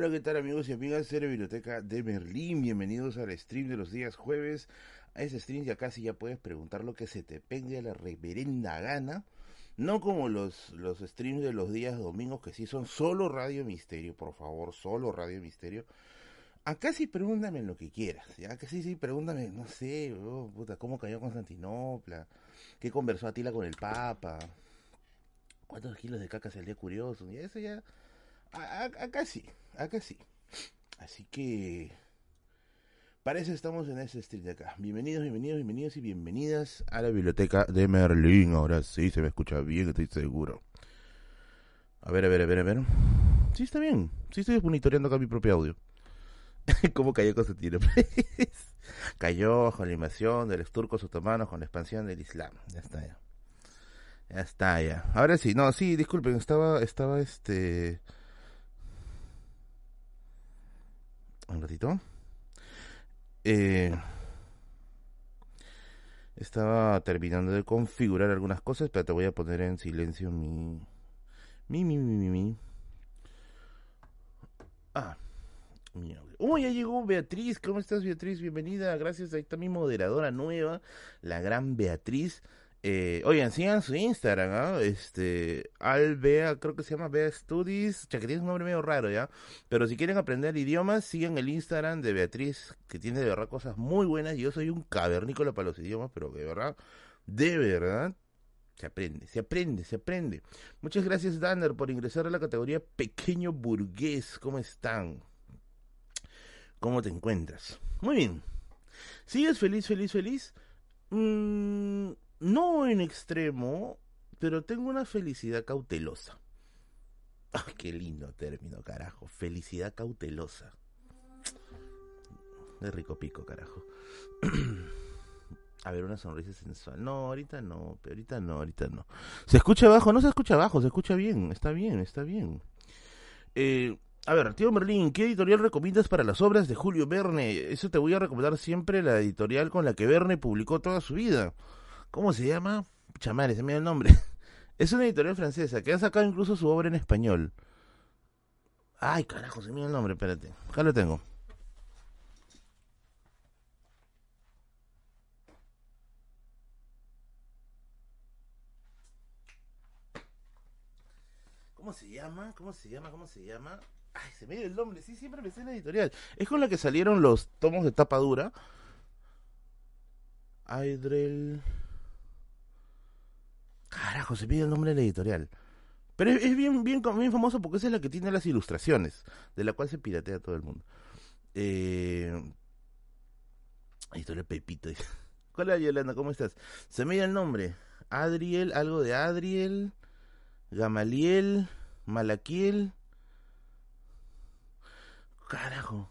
Hola, ¿qué tal amigos y amigas de la Biblioteca de Berlín? Bienvenidos al stream de los días jueves. A ese stream ya casi ya puedes preguntar lo que se te pegue a la reverenda gana. No como los, los streams de los días domingos que sí son solo Radio Misterio, por favor, solo Radio Misterio. Acá sí pregúntame lo que quieras, ya que sí, sí, pregúntame, no sé, oh, puta, cómo cayó Constantinopla, qué conversó Atila con el Papa, cuántos kilos de caca día curioso, y eso ya, acá sí, acá sí. Así que, para eso estamos en este stream de acá. Bienvenidos, bienvenidos, bienvenidos y bienvenidas a la biblioteca de Merlín. Ahora sí, se me escucha bien, estoy seguro. A ver, a ver, a ver, a ver. Sí, está bien. Sí, estoy monitoreando acá mi propio audio. ¿Cómo cayó Constantino? cayó con la invasión de los turcos otomanos, con la expansión del Islam. Ya está, ya. Ya está, ya. Ahora sí, no, sí, disculpen, estaba, estaba este... Un ratito. Eh, estaba terminando de configurar algunas cosas, pero te voy a poner en silencio mi... Mi, mi, mi, mi, mi. Ah. Uy, ya llegó Beatriz. ¿Cómo estás, Beatriz? Bienvenida. Gracias. Ahí está mi moderadora nueva, la gran Beatriz. Eh, oigan, sigan su Instagram, ¿ah? Este, Albea, creo que se llama Bea Studies, que tiene un nombre medio raro, ¿ya? Pero si quieren aprender idiomas, sigan el Instagram de Beatriz, que tiene de verdad cosas muy buenas. Yo soy un cavernícola para los idiomas, pero de verdad, de verdad, se aprende, se aprende, se aprende. Muchas gracias, Danner, por ingresar a la categoría pequeño burgués. ¿Cómo están? ¿Cómo te encuentras? Muy bien. ¿Sigues feliz, feliz, feliz? Mm, no en extremo, pero tengo una felicidad cautelosa. Ay, qué lindo término, carajo. Felicidad cautelosa. De rico pico, carajo. A ver, una sonrisa sensual. No, ahorita no, pero ahorita no, ahorita no. ¿Se escucha abajo? No se escucha abajo, se escucha bien. Está bien, está bien. Eh, a ver, tío Merlín, ¿qué editorial recomiendas para las obras de Julio Verne? Eso te voy a recomendar siempre, la editorial con la que Verne publicó toda su vida. ¿Cómo se llama? Chamare, se me da el nombre. Es una editorial francesa que ha sacado incluso su obra en español. Ay, carajo, se me da el nombre, espérate. Acá lo tengo. ¿Cómo se llama? ¿Cómo se llama? ¿Cómo se llama? Ay, se me dio el nombre, sí, siempre me sé la editorial. Es con la que salieron los tomos de tapa dura. Aydrel. Carajo, se pide el nombre de la editorial. Pero es, bien, bien, bien famoso porque esa es la que tiene las ilustraciones, de la cual se piratea todo el mundo. Eh... Editorial Pepito. Hola Yolanda, ¿cómo estás? Se me dio el nombre. Adriel, algo de Adriel, Gamaliel, Malaquiel. Carajo.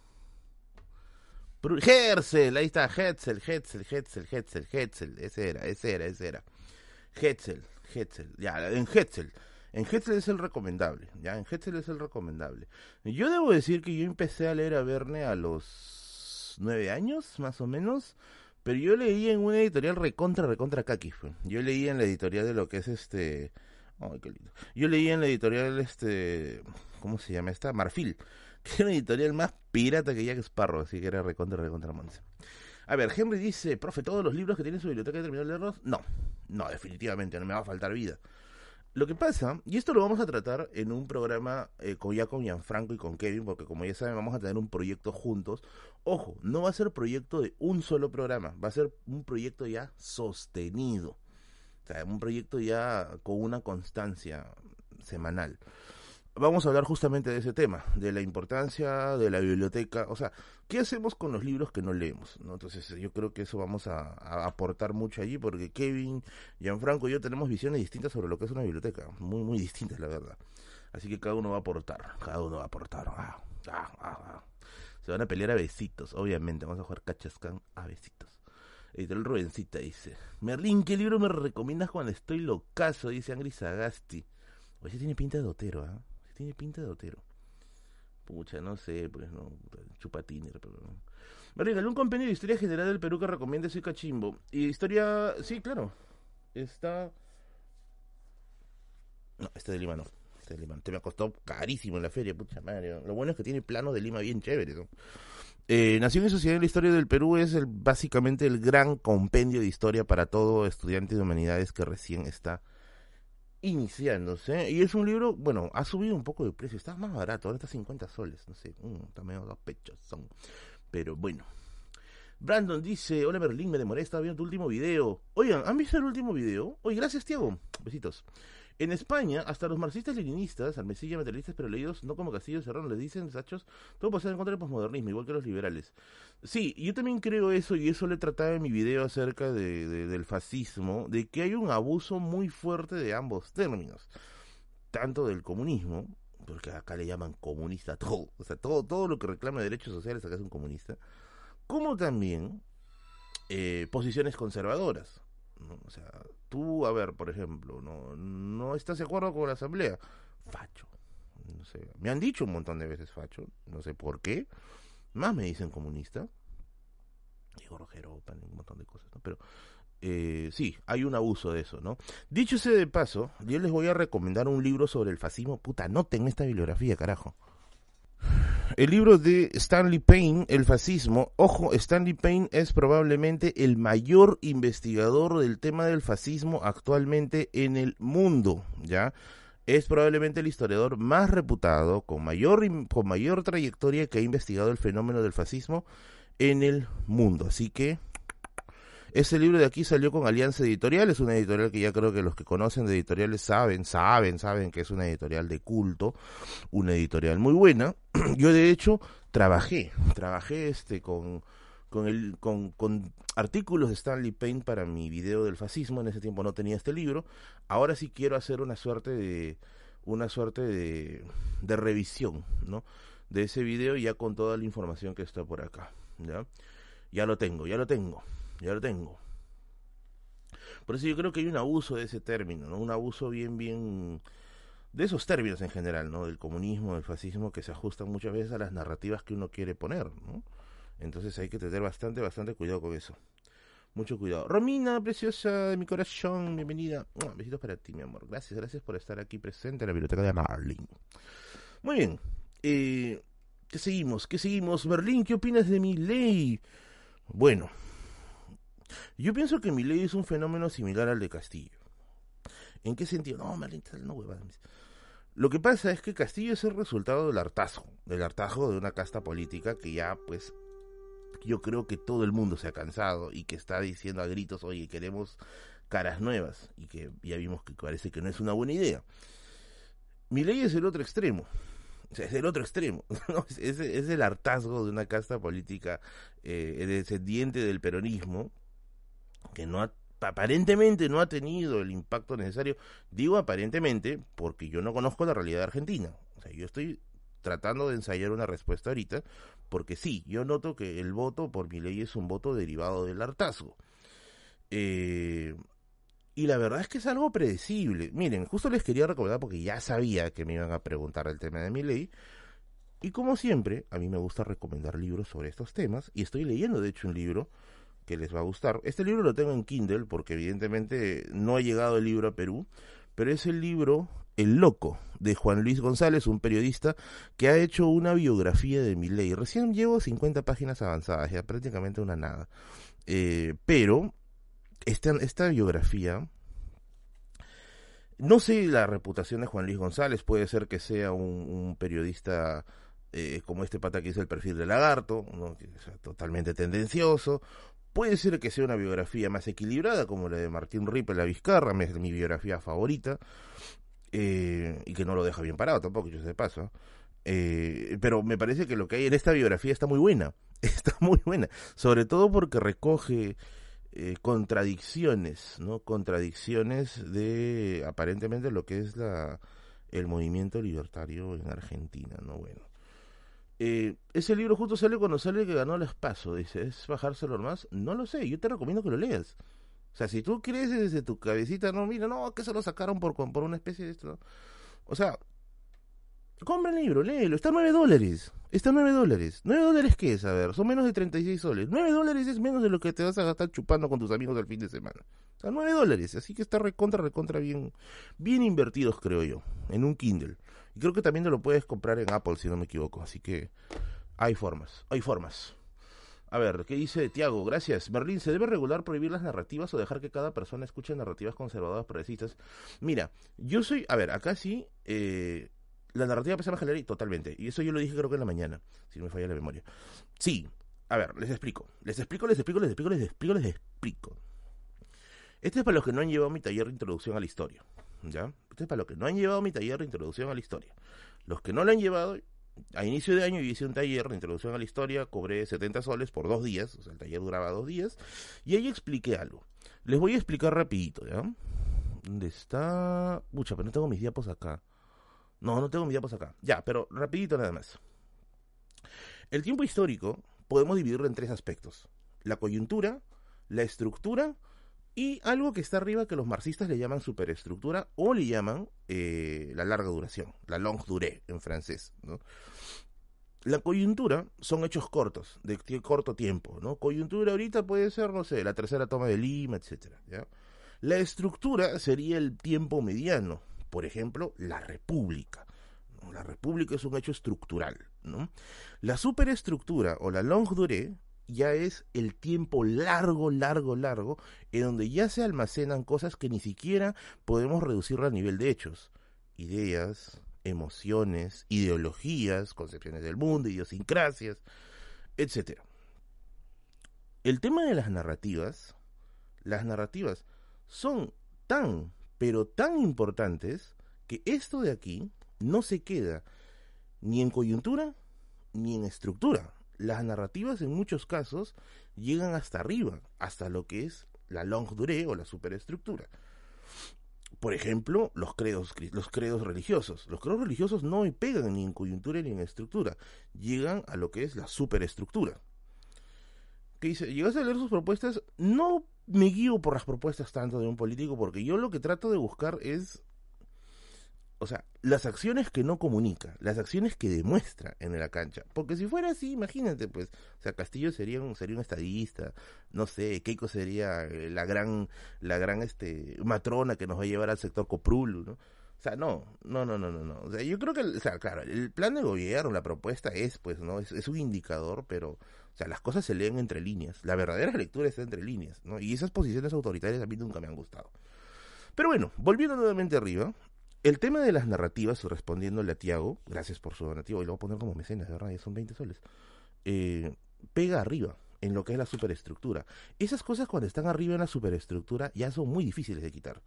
Herzl, ahí está, Hetzel, Hetzel, Hetzel, Hetzel, Hetzel, ese era, ese era, ese era. Hetzel, Hetzel, ya, en Hetzel. En Hetzel es el recomendable, ya, en Hetzel es el recomendable. Yo debo decir que yo empecé a leer a Verne a los nueve años, más o menos, pero yo leí en una editorial recontra, recontra kaki. Yo leí en la editorial de lo que es este... Ay, qué lindo. Yo leí en la editorial este... ¿Cómo se llama esta? Marfil que era una editorial más pirata que Jack Sparrow, así que era recontra, recontra Monse. A ver, Henry dice, profe, ¿todos los libros que tiene su biblioteca terminó de leerlos? No, no, definitivamente, no me va a faltar vida. Lo que pasa, y esto lo vamos a tratar en un programa eh, con, ya con Gianfranco y con Kevin, porque como ya saben, vamos a tener un proyecto juntos. Ojo, no va a ser proyecto de un solo programa, va a ser un proyecto ya sostenido. O sea, un proyecto ya con una constancia semanal vamos a hablar justamente de ese tema, de la importancia de la biblioteca, o sea, ¿qué hacemos con los libros que no leemos? ¿no? Entonces yo creo que eso vamos a, aportar mucho allí, porque Kevin, Gianfranco y yo tenemos visiones distintas sobre lo que es una biblioteca, muy, muy distintas, la verdad. Así que cada uno va a aportar, cada uno va a aportar. Ah, ah, ah, Se van a pelear a besitos, obviamente, vamos a jugar cachascan a besitos. Editorial Rubencita dice, Merlín, ¿qué libro me recomiendas cuando estoy locazo? Dice Angry Sagasti. Oye, tiene pinta de dotero, ¿ah? Tiene pinta de otero. Pucha, no sé, pues no, chupatines, pero no. Me regaló un compendio de historia general del Perú que recomienda soy cachimbo. Y historia, sí, claro. Está. No, este de Lima no. Este Lima Norte me costó carísimo en la feria, pucha madre. Lo bueno es que tiene planos de Lima bien chéveres, ¿no? Eh, Nación y Sociedad en la Historia del Perú es el, básicamente el gran compendio de historia para todo estudiante de humanidades que recién está iniciándose. Y es un libro, bueno, ha subido un poco de precio, está más barato, ahora está 50 soles, no sé, mm, está medio dos pechos son. Pero bueno. Brandon dice, hola Berlín, me demoré, estaba viendo tu último video. Oigan, ¿han visto el último video? Oye, gracias Tiago. Besitos. En España, hasta los marxistas leninistas, almecilla materialistas pero leídos, no como Castillo Cerrón, les dicen, sachos, todo ser en contra del posmodernismo, igual que los liberales. Sí, yo también creo eso, y eso le trataba en mi video acerca de, del fascismo, de que hay un abuso muy fuerte de ambos términos, tanto del comunismo, porque acá le llaman comunista todo, o sea, todo, todo lo que reclama derechos sociales acá es un comunista, como también eh, posiciones conservadoras. O sea, tú, a ver, por ejemplo, no, no estás de acuerdo con la asamblea, facho. No sé, me han dicho un montón de veces facho, no sé por qué. Más me dicen comunista. Digo Rojero, un montón de cosas, ¿no? Pero eh, sí, hay un abuso de eso, ¿no? Dicho ese de paso, yo les voy a recomendar un libro sobre el fascismo. Puta, noten esta bibliografía, carajo. El libro de Stanley Payne, El fascismo. Ojo, Stanley Payne es probablemente el mayor investigador del tema del fascismo actualmente en el mundo, ¿ya? Es probablemente el historiador más reputado, con mayor, con mayor trayectoria que ha investigado el fenómeno del fascismo en el mundo. Así que ese libro de aquí salió con Alianza Editorial, es una editorial que ya creo que los que conocen de editoriales saben, saben, saben que es una editorial de culto, una editorial muy buena. Yo de hecho trabajé, trabajé este con con, el, con, con artículos de Stanley Payne para mi video del fascismo, en ese tiempo no tenía este libro, ahora sí quiero hacer una suerte de una suerte de, de revisión, ¿no? De ese video ya con toda la información que está por acá, ¿ya? Ya lo tengo, ya lo tengo ya lo tengo. Por eso yo creo que hay un abuso de ese término, ¿no? Un abuso bien, bien de esos términos en general, ¿no? Del comunismo, del fascismo, que se ajustan muchas veces a las narrativas que uno quiere poner, ¿no? Entonces hay que tener bastante, bastante cuidado con eso. Mucho cuidado. Romina, preciosa de mi corazón, bienvenida. besitos para ti, mi amor. Gracias, gracias por estar aquí presente en la biblioteca de Marlin. Muy bien. Eh, ¿Qué seguimos? ¿Qué seguimos? Berlín, ¿qué opinas de mi ley? Bueno, yo pienso que mi ley es un fenómeno similar al de Castillo. ¿En qué sentido? No, no huevadas. Lo que pasa es que Castillo es el resultado del hartazgo, del hartazgo de una casta política que ya, pues, yo creo que todo el mundo se ha cansado y que está diciendo a gritos, oye, queremos caras nuevas y que ya vimos que parece que no es una buena idea. Mi ley es el otro extremo. O sea, es el otro extremo. es, el hartazgo de una casta política eh, descendiente del peronismo que no aparentemente no ha tenido el impacto necesario. Digo aparentemente porque yo no conozco la realidad Argentina. O sea, yo estoy tratando de ensayar una respuesta ahorita, porque sí, yo noto que el voto por mi ley es un voto derivado del hartazgo. Eh, y la verdad es que es algo predecible. Miren, justo les quería recordar porque ya sabía que me iban a preguntar el tema de mi ley. Y como siempre, a mí me gusta recomendar libros sobre estos temas. Y estoy leyendo, de hecho, un libro que les va a gustar. Este libro lo tengo en Kindle porque evidentemente no ha llegado el libro a Perú, pero es el libro El Loco de Juan Luis González, un periodista que ha hecho una biografía de Milei. Recién llevo 50 páginas avanzadas, ya prácticamente una nada. Eh, pero esta, esta biografía no sé la reputación de Juan Luis González, puede ser que sea un, periodista eh, como este pata que hizo el perfil de lagarto, ¿no? totalmente tendencioso, Puede ser que sea una biografía más equilibrada, como la de Martín Ripe, La Vizcarra, es mi biografía favorita, eh, y que no lo deja bien parado tampoco, yo sé paso. Eh, pero me parece que lo que hay en esta biografía está muy buena, está muy buena, sobre todo porque recoge eh, contradicciones, ¿no? Contradicciones de aparentemente lo que es la el movimiento libertario en Argentina, ¿no? Bueno, eh, ese libro justo sale cuando sale que ganó el espacio. Dice, ¿es bajárselo más? No lo sé, yo te recomiendo que lo leas. O sea, si tú crees desde tu cabecita, no, mira, no, que se lo sacaron por, por una especie de esto. O sea, compra el libro, léelo, está a 9 dólares. Está 9 dólares. ¿9 dólares qué es? A ver, son menos de 36 soles. 9 dólares es menos de lo que te vas a gastar chupando con tus amigos al fin de semana. O sea, 9 dólares. Así que está recontra, recontra bien, bien invertidos, creo yo, en un Kindle. Y creo que también lo puedes comprar en Apple, si no me equivoco. Así que hay formas, hay formas. A ver, ¿qué dice Tiago? Gracias. Berlín, ¿se debe regular prohibir las narrativas o dejar que cada persona escuche narrativas conservadoras progresistas? Mira, yo soy, a ver, acá sí, eh, la narrativa pesa más y totalmente. Y eso yo lo dije creo que en la mañana, si no me falla la memoria. Sí, a ver, les explico. Les explico, les explico, les explico, les explico, les explico. Este es para los que no han llevado mi taller de introducción a la historia. ¿Ya? Para los que no han llevado mi taller de introducción a la historia. Los que no lo han llevado, a inicio de año yo hice un taller de introducción a la historia, cobré 70 soles por dos días, o sea, el taller duraba dos días, y ahí expliqué algo. Les voy a explicar rapidito, ¿ya? ¿Dónde está? Pucha, pero no tengo mis diapos acá. No, no tengo mis diapos acá. Ya, pero rapidito nada más. El tiempo histórico podemos dividirlo en tres aspectos. La coyuntura, la estructura y algo que está arriba que los marxistas le llaman superestructura o le llaman eh, la larga duración, la longue durée en francés. ¿no? La coyuntura son hechos cortos, de corto tiempo. ¿no? Coyuntura ahorita puede ser, no sé, la tercera toma de Lima, etc. La estructura sería el tiempo mediano, por ejemplo, la república. La república es un hecho estructural. ¿no? La superestructura o la longue durée ya es el tiempo largo, largo, largo, en donde ya se almacenan cosas que ni siquiera podemos reducir a nivel de hechos. Ideas, emociones, ideologías, concepciones del mundo, idiosincrasias, etc. El tema de las narrativas, las narrativas son tan, pero tan importantes que esto de aquí no se queda ni en coyuntura ni en estructura las narrativas en muchos casos llegan hasta arriba, hasta lo que es la longue durée o la superestructura. Por ejemplo, los credos, los credos religiosos. Los credos religiosos no pegan ni en coyuntura ni en estructura, llegan a lo que es la superestructura. Que dice, llegas a leer sus propuestas, no me guío por las propuestas tanto de un político, porque yo lo que trato de buscar es o sea, las acciones que no comunica, las acciones que demuestra en la cancha. Porque si fuera así, imagínate, pues, o sea, Castillo sería un, sería un estadista, no sé, Keiko sería eh, la gran, la gran este, matrona que nos va a llevar al sector Coprulu, ¿no? O sea, no, no, no, no, no, no. O sea, yo creo que, o sea, claro, el plan de gobierno, la propuesta es, pues, ¿no? Es, es un indicador, pero, o sea, las cosas se leen entre líneas. La verdadera lectura está entre líneas, ¿no? Y esas posiciones autoritarias a mí nunca me han gustado. Pero bueno, volviendo nuevamente arriba, el tema de las narrativas, respondiéndole a Tiago, gracias por su donativo, y lo voy a poner como mecenas, de verdad, son 20 soles, eh, pega arriba en lo que es la superestructura. Esas cosas cuando están arriba en la superestructura ya son muy difíciles de quitar.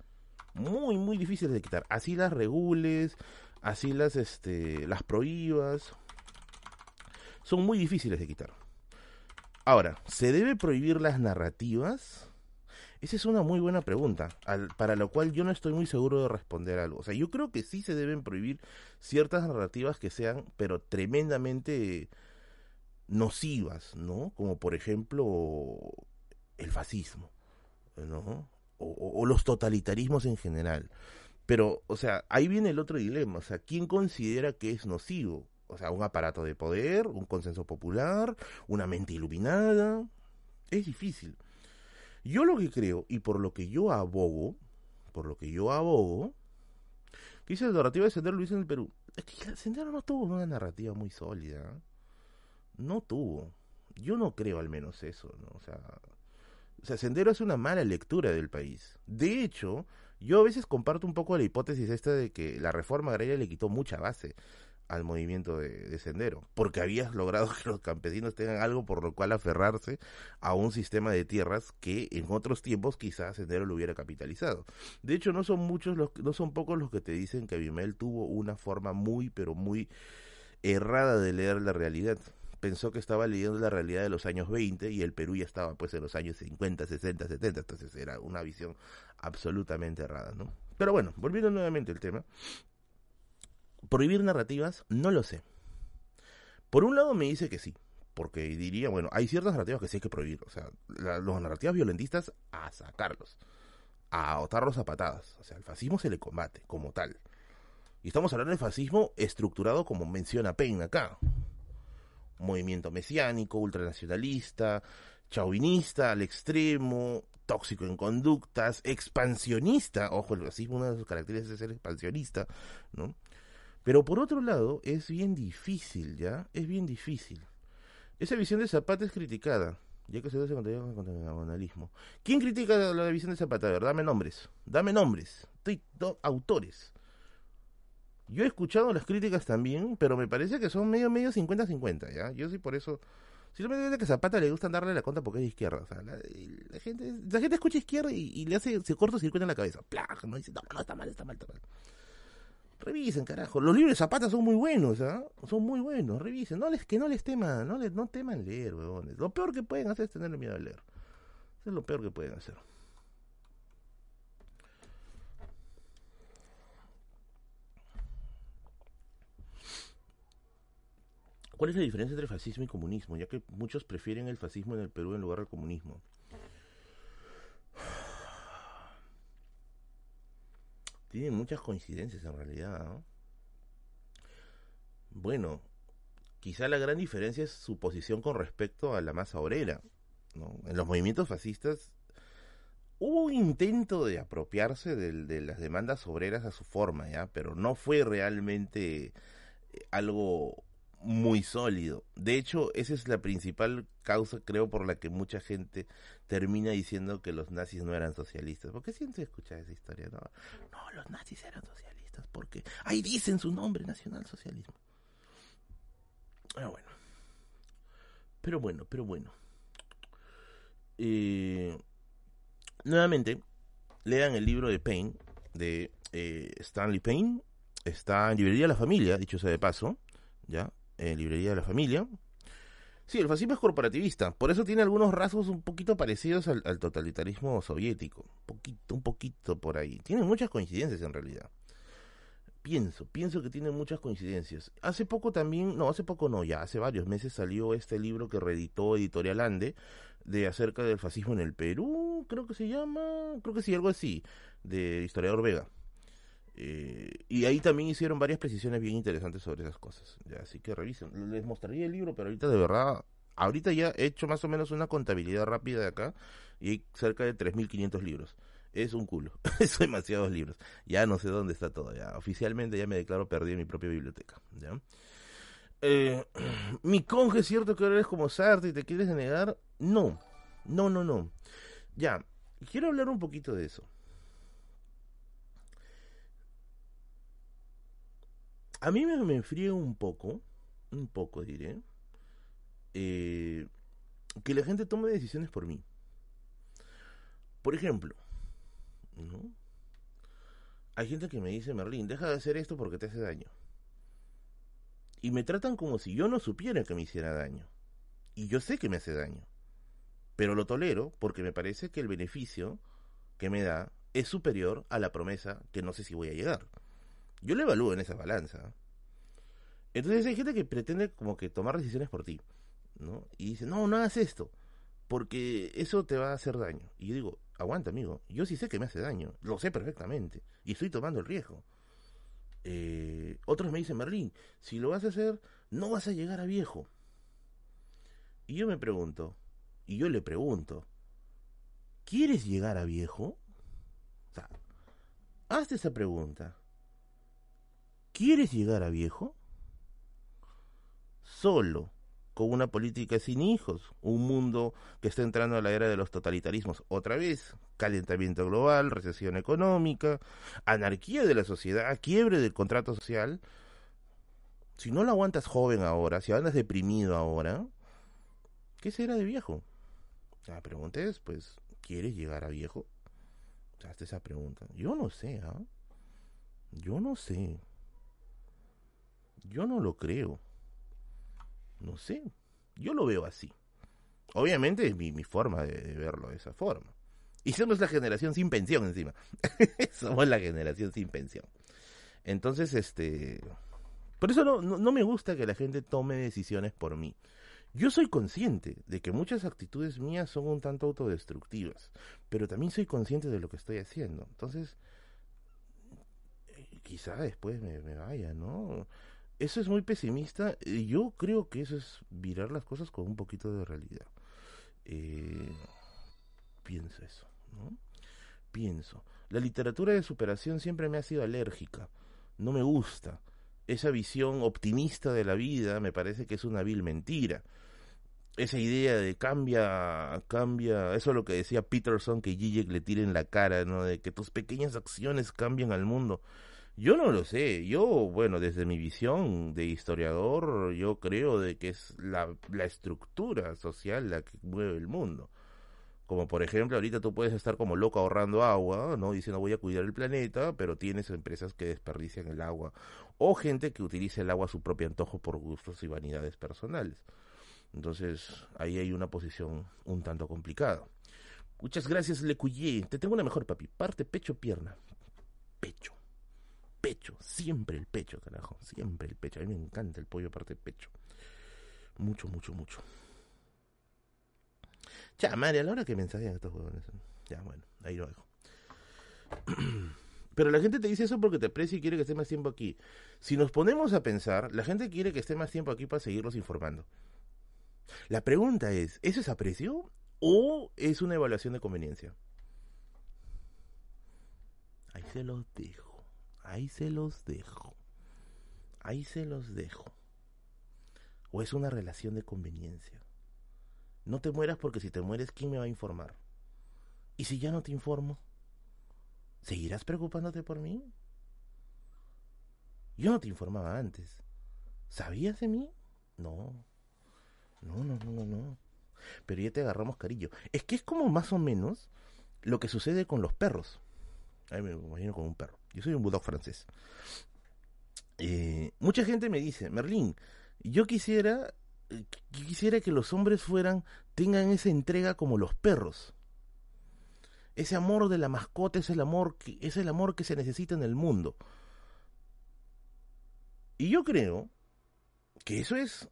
Muy, muy difíciles de quitar. Así las regules, así las, este, las prohíbas. Son muy difíciles de quitar. Ahora, ¿se debe prohibir las narrativas? Esa es una muy buena pregunta, para la cual yo no estoy muy seguro de responder algo. O sea, yo creo que sí se deben prohibir ciertas narrativas que sean, pero tremendamente nocivas, ¿no? Como por ejemplo el fascismo, ¿no? O, los totalitarismos en general. Pero, o sea, ahí viene el otro dilema. O sea, ¿quién considera que es nocivo? O sea, un aparato de poder, un consenso popular, una mente iluminada. Es difícil. Yo lo que creo y por lo que yo abogo, por lo que yo abogo, que dice la narrativa de Sendero Luis en el Perú. Es que Sendero no tuvo una narrativa muy sólida. No tuvo. Yo no creo al menos eso, ¿no? O sea, o sea, Sendero es una mala lectura del país. De hecho, yo a veces comparto un poco la hipótesis esta de que la reforma agraria le quitó mucha base al movimiento de, Sendero, porque habías logrado que los campesinos tengan algo por lo cual aferrarse a un sistema de tierras que en otros tiempos quizás Sendero lo hubiera capitalizado. De hecho, no son muchos los, no son pocos los que te dicen que Abimel tuvo una forma muy, pero muy errada de leer la realidad. Pensó que estaba leyendo la realidad de los años 20 y el Perú ya estaba pues en los años 50, 60, 70, entonces era una visión absolutamente errada, ¿no? Pero bueno, volviendo nuevamente al tema, ¿Prohibir narrativas? No lo sé. Por un lado me dice que sí, porque diría, bueno, hay ciertas narrativas que sí hay que prohibir. O sea, las narrativas violentistas, a sacarlos, a botarlos a patadas. O sea, el fascismo se le combate como tal. Y estamos hablando de fascismo estructurado como menciona Payne acá. movimiento mesiánico, ultranacionalista, chauvinista al extremo, tóxico en conductas, expansionista, ojo, el racismo una de sus características es ser expansionista, ¿no? Pero por otro lado, es bien difícil, ¿ya? Es bien difícil. Esa visión de Zapata es criticada, ya que se hace contra el nacionalismo. ¿Quién critica la visión de Zapata? A ver, dame nombres, dame nombres, autores. Yo he escuchado las críticas también, pero me parece que son medio, medio 50-50, ¿ya? Yo sí por eso... Simplemente que Zapata le gusta darle la cuenta porque es de izquierda. O sea, la, gente, la gente escucha izquierda y, le hace, se corta circuito en la cabeza. ¡Plag! ¿no? dice, no, no, está mal, está mal, está mal. Revisen, carajo. Los libros de Zapata son muy buenos, ¿ah? Son muy buenos. Revisen. No les, que no les teman, no, les, no teman leer, huevones. Lo peor que pueden hacer es tenerle miedo a leer. Eso es lo peor que pueden hacer. ¿Cuál es la diferencia entre fascismo y comunismo? Ya que muchos prefieren el fascismo en el Perú en lugar del comunismo. Tienen muchas coincidencias en realidad. Bueno, quizá la gran diferencia es su posición con respecto a la masa obrera. En los movimientos fascistas hubo un intento de apropiarse de, las demandas obreras a su forma, ¿ya? Pero no fue realmente eh, algo muy sólido. De hecho, esa es la principal causa, creo, por la que mucha gente termina diciendo que los nazis no eran socialistas. ¿Por qué siempre escucha esa historia? No, no, los nazis eran socialistas, porque ahí dicen su nombre, nacionalsocialismo. Ah, bueno. Pero bueno, pero bueno. Eh, nuevamente, lean el libro de Payne, de eh, Stanley Payne. Está en Librería La Familia, dicho sea de paso. ¿ya? En Librería de la Familia. Sí, el fascismo es corporativista, por eso tiene algunos rasgos un poquito parecidos al, totalitarismo soviético, un poquito, un poquito por ahí. Tiene muchas coincidencias en realidad. Pienso, pienso que tiene muchas coincidencias. Hace poco también, no, hace poco no, ya hace varios meses salió este libro que reeditó Editorial Ande de acerca del fascismo en el Perú, creo que se llama, creo que sí, algo así, de historiador Vega. Eh, y ahí también hicieron varias precisiones bien interesantes sobre esas cosas. Ya, así que revisen. Les mostraría el libro, pero ahorita de verdad, ahorita ya he hecho más o menos una contabilidad rápida de acá y hay cerca de 3.500 libros. Es un culo, es demasiados libros. Ya no sé dónde está todo. Ya oficialmente ya me declaro perdido en mi propia biblioteca. ¿ya? Eh, mi conge, ¿es cierto que ahora eres como Sartre y te quieres negar? No, no, no, no. Ya, quiero hablar un poquito de eso. A mí me, me un poco, un poco diré, eh, que la gente tome decisiones por mí. Por ejemplo, ¿no? Hay gente que me dice, Merlín, deja de hacer esto porque te hace daño. Y me tratan como si yo no supiera que me hiciera daño. Y yo sé que me hace daño. Pero lo tolero porque me parece que el beneficio que me da es superior a la promesa que no sé si voy a llegar. Yo lo evalúo en esa balanza. Entonces hay gente que pretende como que tomar decisiones por ti, ¿no? Y dice, no, no hagas esto, porque eso te va a hacer daño. Y yo digo, aguanta, amigo, yo sí sé que me hace daño, lo sé perfectamente, y estoy tomando el riesgo. Eh, otros me dicen, Merlín, si lo vas a hacer, no vas a llegar a viejo. Y yo me pregunto, y yo le pregunto, ¿quieres llegar a viejo? O sea, hazte esa pregunta. ¿Quieres llegar a viejo? Solo con una política sin hijos, un mundo que está entrando a la era de los totalitarismos otra vez, calentamiento global, recesión económica, anarquía de la sociedad, quiebre del contrato social. Si no lo aguantas joven ahora, si andas deprimido ahora, ¿qué será de viejo? La pregunta es, pues, ¿quieres llegar a viejo? Hazte esa pregunta. Yo no sé, ¿ah? Yo no sé. Yo no lo creo. No sé. Yo lo veo así. Obviamente es mi, forma de, verlo de esa forma. Y somos la generación sin pensión encima. somos la generación sin pensión. Entonces, este... Por eso no, no, me gusta que la gente tome decisiones por mí. Yo soy consciente de que muchas actitudes mías son un tanto autodestructivas, pero también soy consciente de lo que estoy haciendo. Entonces, eh, quizá después me vaya, ¿no? Eso es muy pesimista. Yo creo que eso es virar las cosas con un poquito de realidad. Eh, pienso eso, ¿no? Pienso. La literatura de superación siempre me ha sido alérgica. No me gusta. Esa visión optimista de la vida me parece que es una vil mentira. Esa idea de cambia, cambia, eso es lo que decía Peterson que Zizek le tire en la cara, ¿no? De que tus pequeñas acciones cambian al mundo. Yo no lo sé, yo, bueno, desde mi visión de historiador, yo creo de que es la, la estructura social la que mueve el mundo. Como por ejemplo, ahorita tú puedes estar como loco ahorrando agua, ¿no? Diciendo voy a cuidar el planeta, pero tienes empresas que desperdician el agua. O gente que utiliza el agua a su propio antojo por gustos y vanidades personales. Entonces, ahí hay una posición un tanto complicada. Muchas gracias, Lecuyé. Te tengo una mejor, papi. Parte pecho, pierna. Pecho. Pecho. Siempre el pecho, carajo. Siempre el pecho. A mí me encanta el pollo parte pecho. Mucho, mucho, mucho. Ya, madre, a la hora que mensajean estos huevones. Ya, bueno, ahí lo dejo. Pero la gente te dice eso porque te aprecia y quiere que esté más tiempo aquí. Si nos ponemos a pensar, la gente quiere que esté más tiempo aquí para seguirlos informando. La pregunta es, ¿eso es aprecio o es una evaluación de conveniencia? Ahí se los dejo. Ahí se los dejo. Ahí se los dejo. ¿O es una relación de conveniencia? No te mueras porque si te mueres, ¿quién me va a informar? ¿Y si ya no te informo? ¿Seguirás preocupándote por mí? Yo no te informaba antes. ¿Sabías de mí? No. No, no, no, no, no. Pero ya te agarramos cariño. Es que es como más o menos lo que sucede con los perros. Ahí me imagino con un perro. Yo soy un bulldog francés. Eh, mucha gente me dice, Merlín, yo quisiera quisiera que los hombres fueran, tengan esa entrega como los perros. Ese amor de la mascota es el amor que, es el amor que se necesita en el mundo. Y yo creo que eso es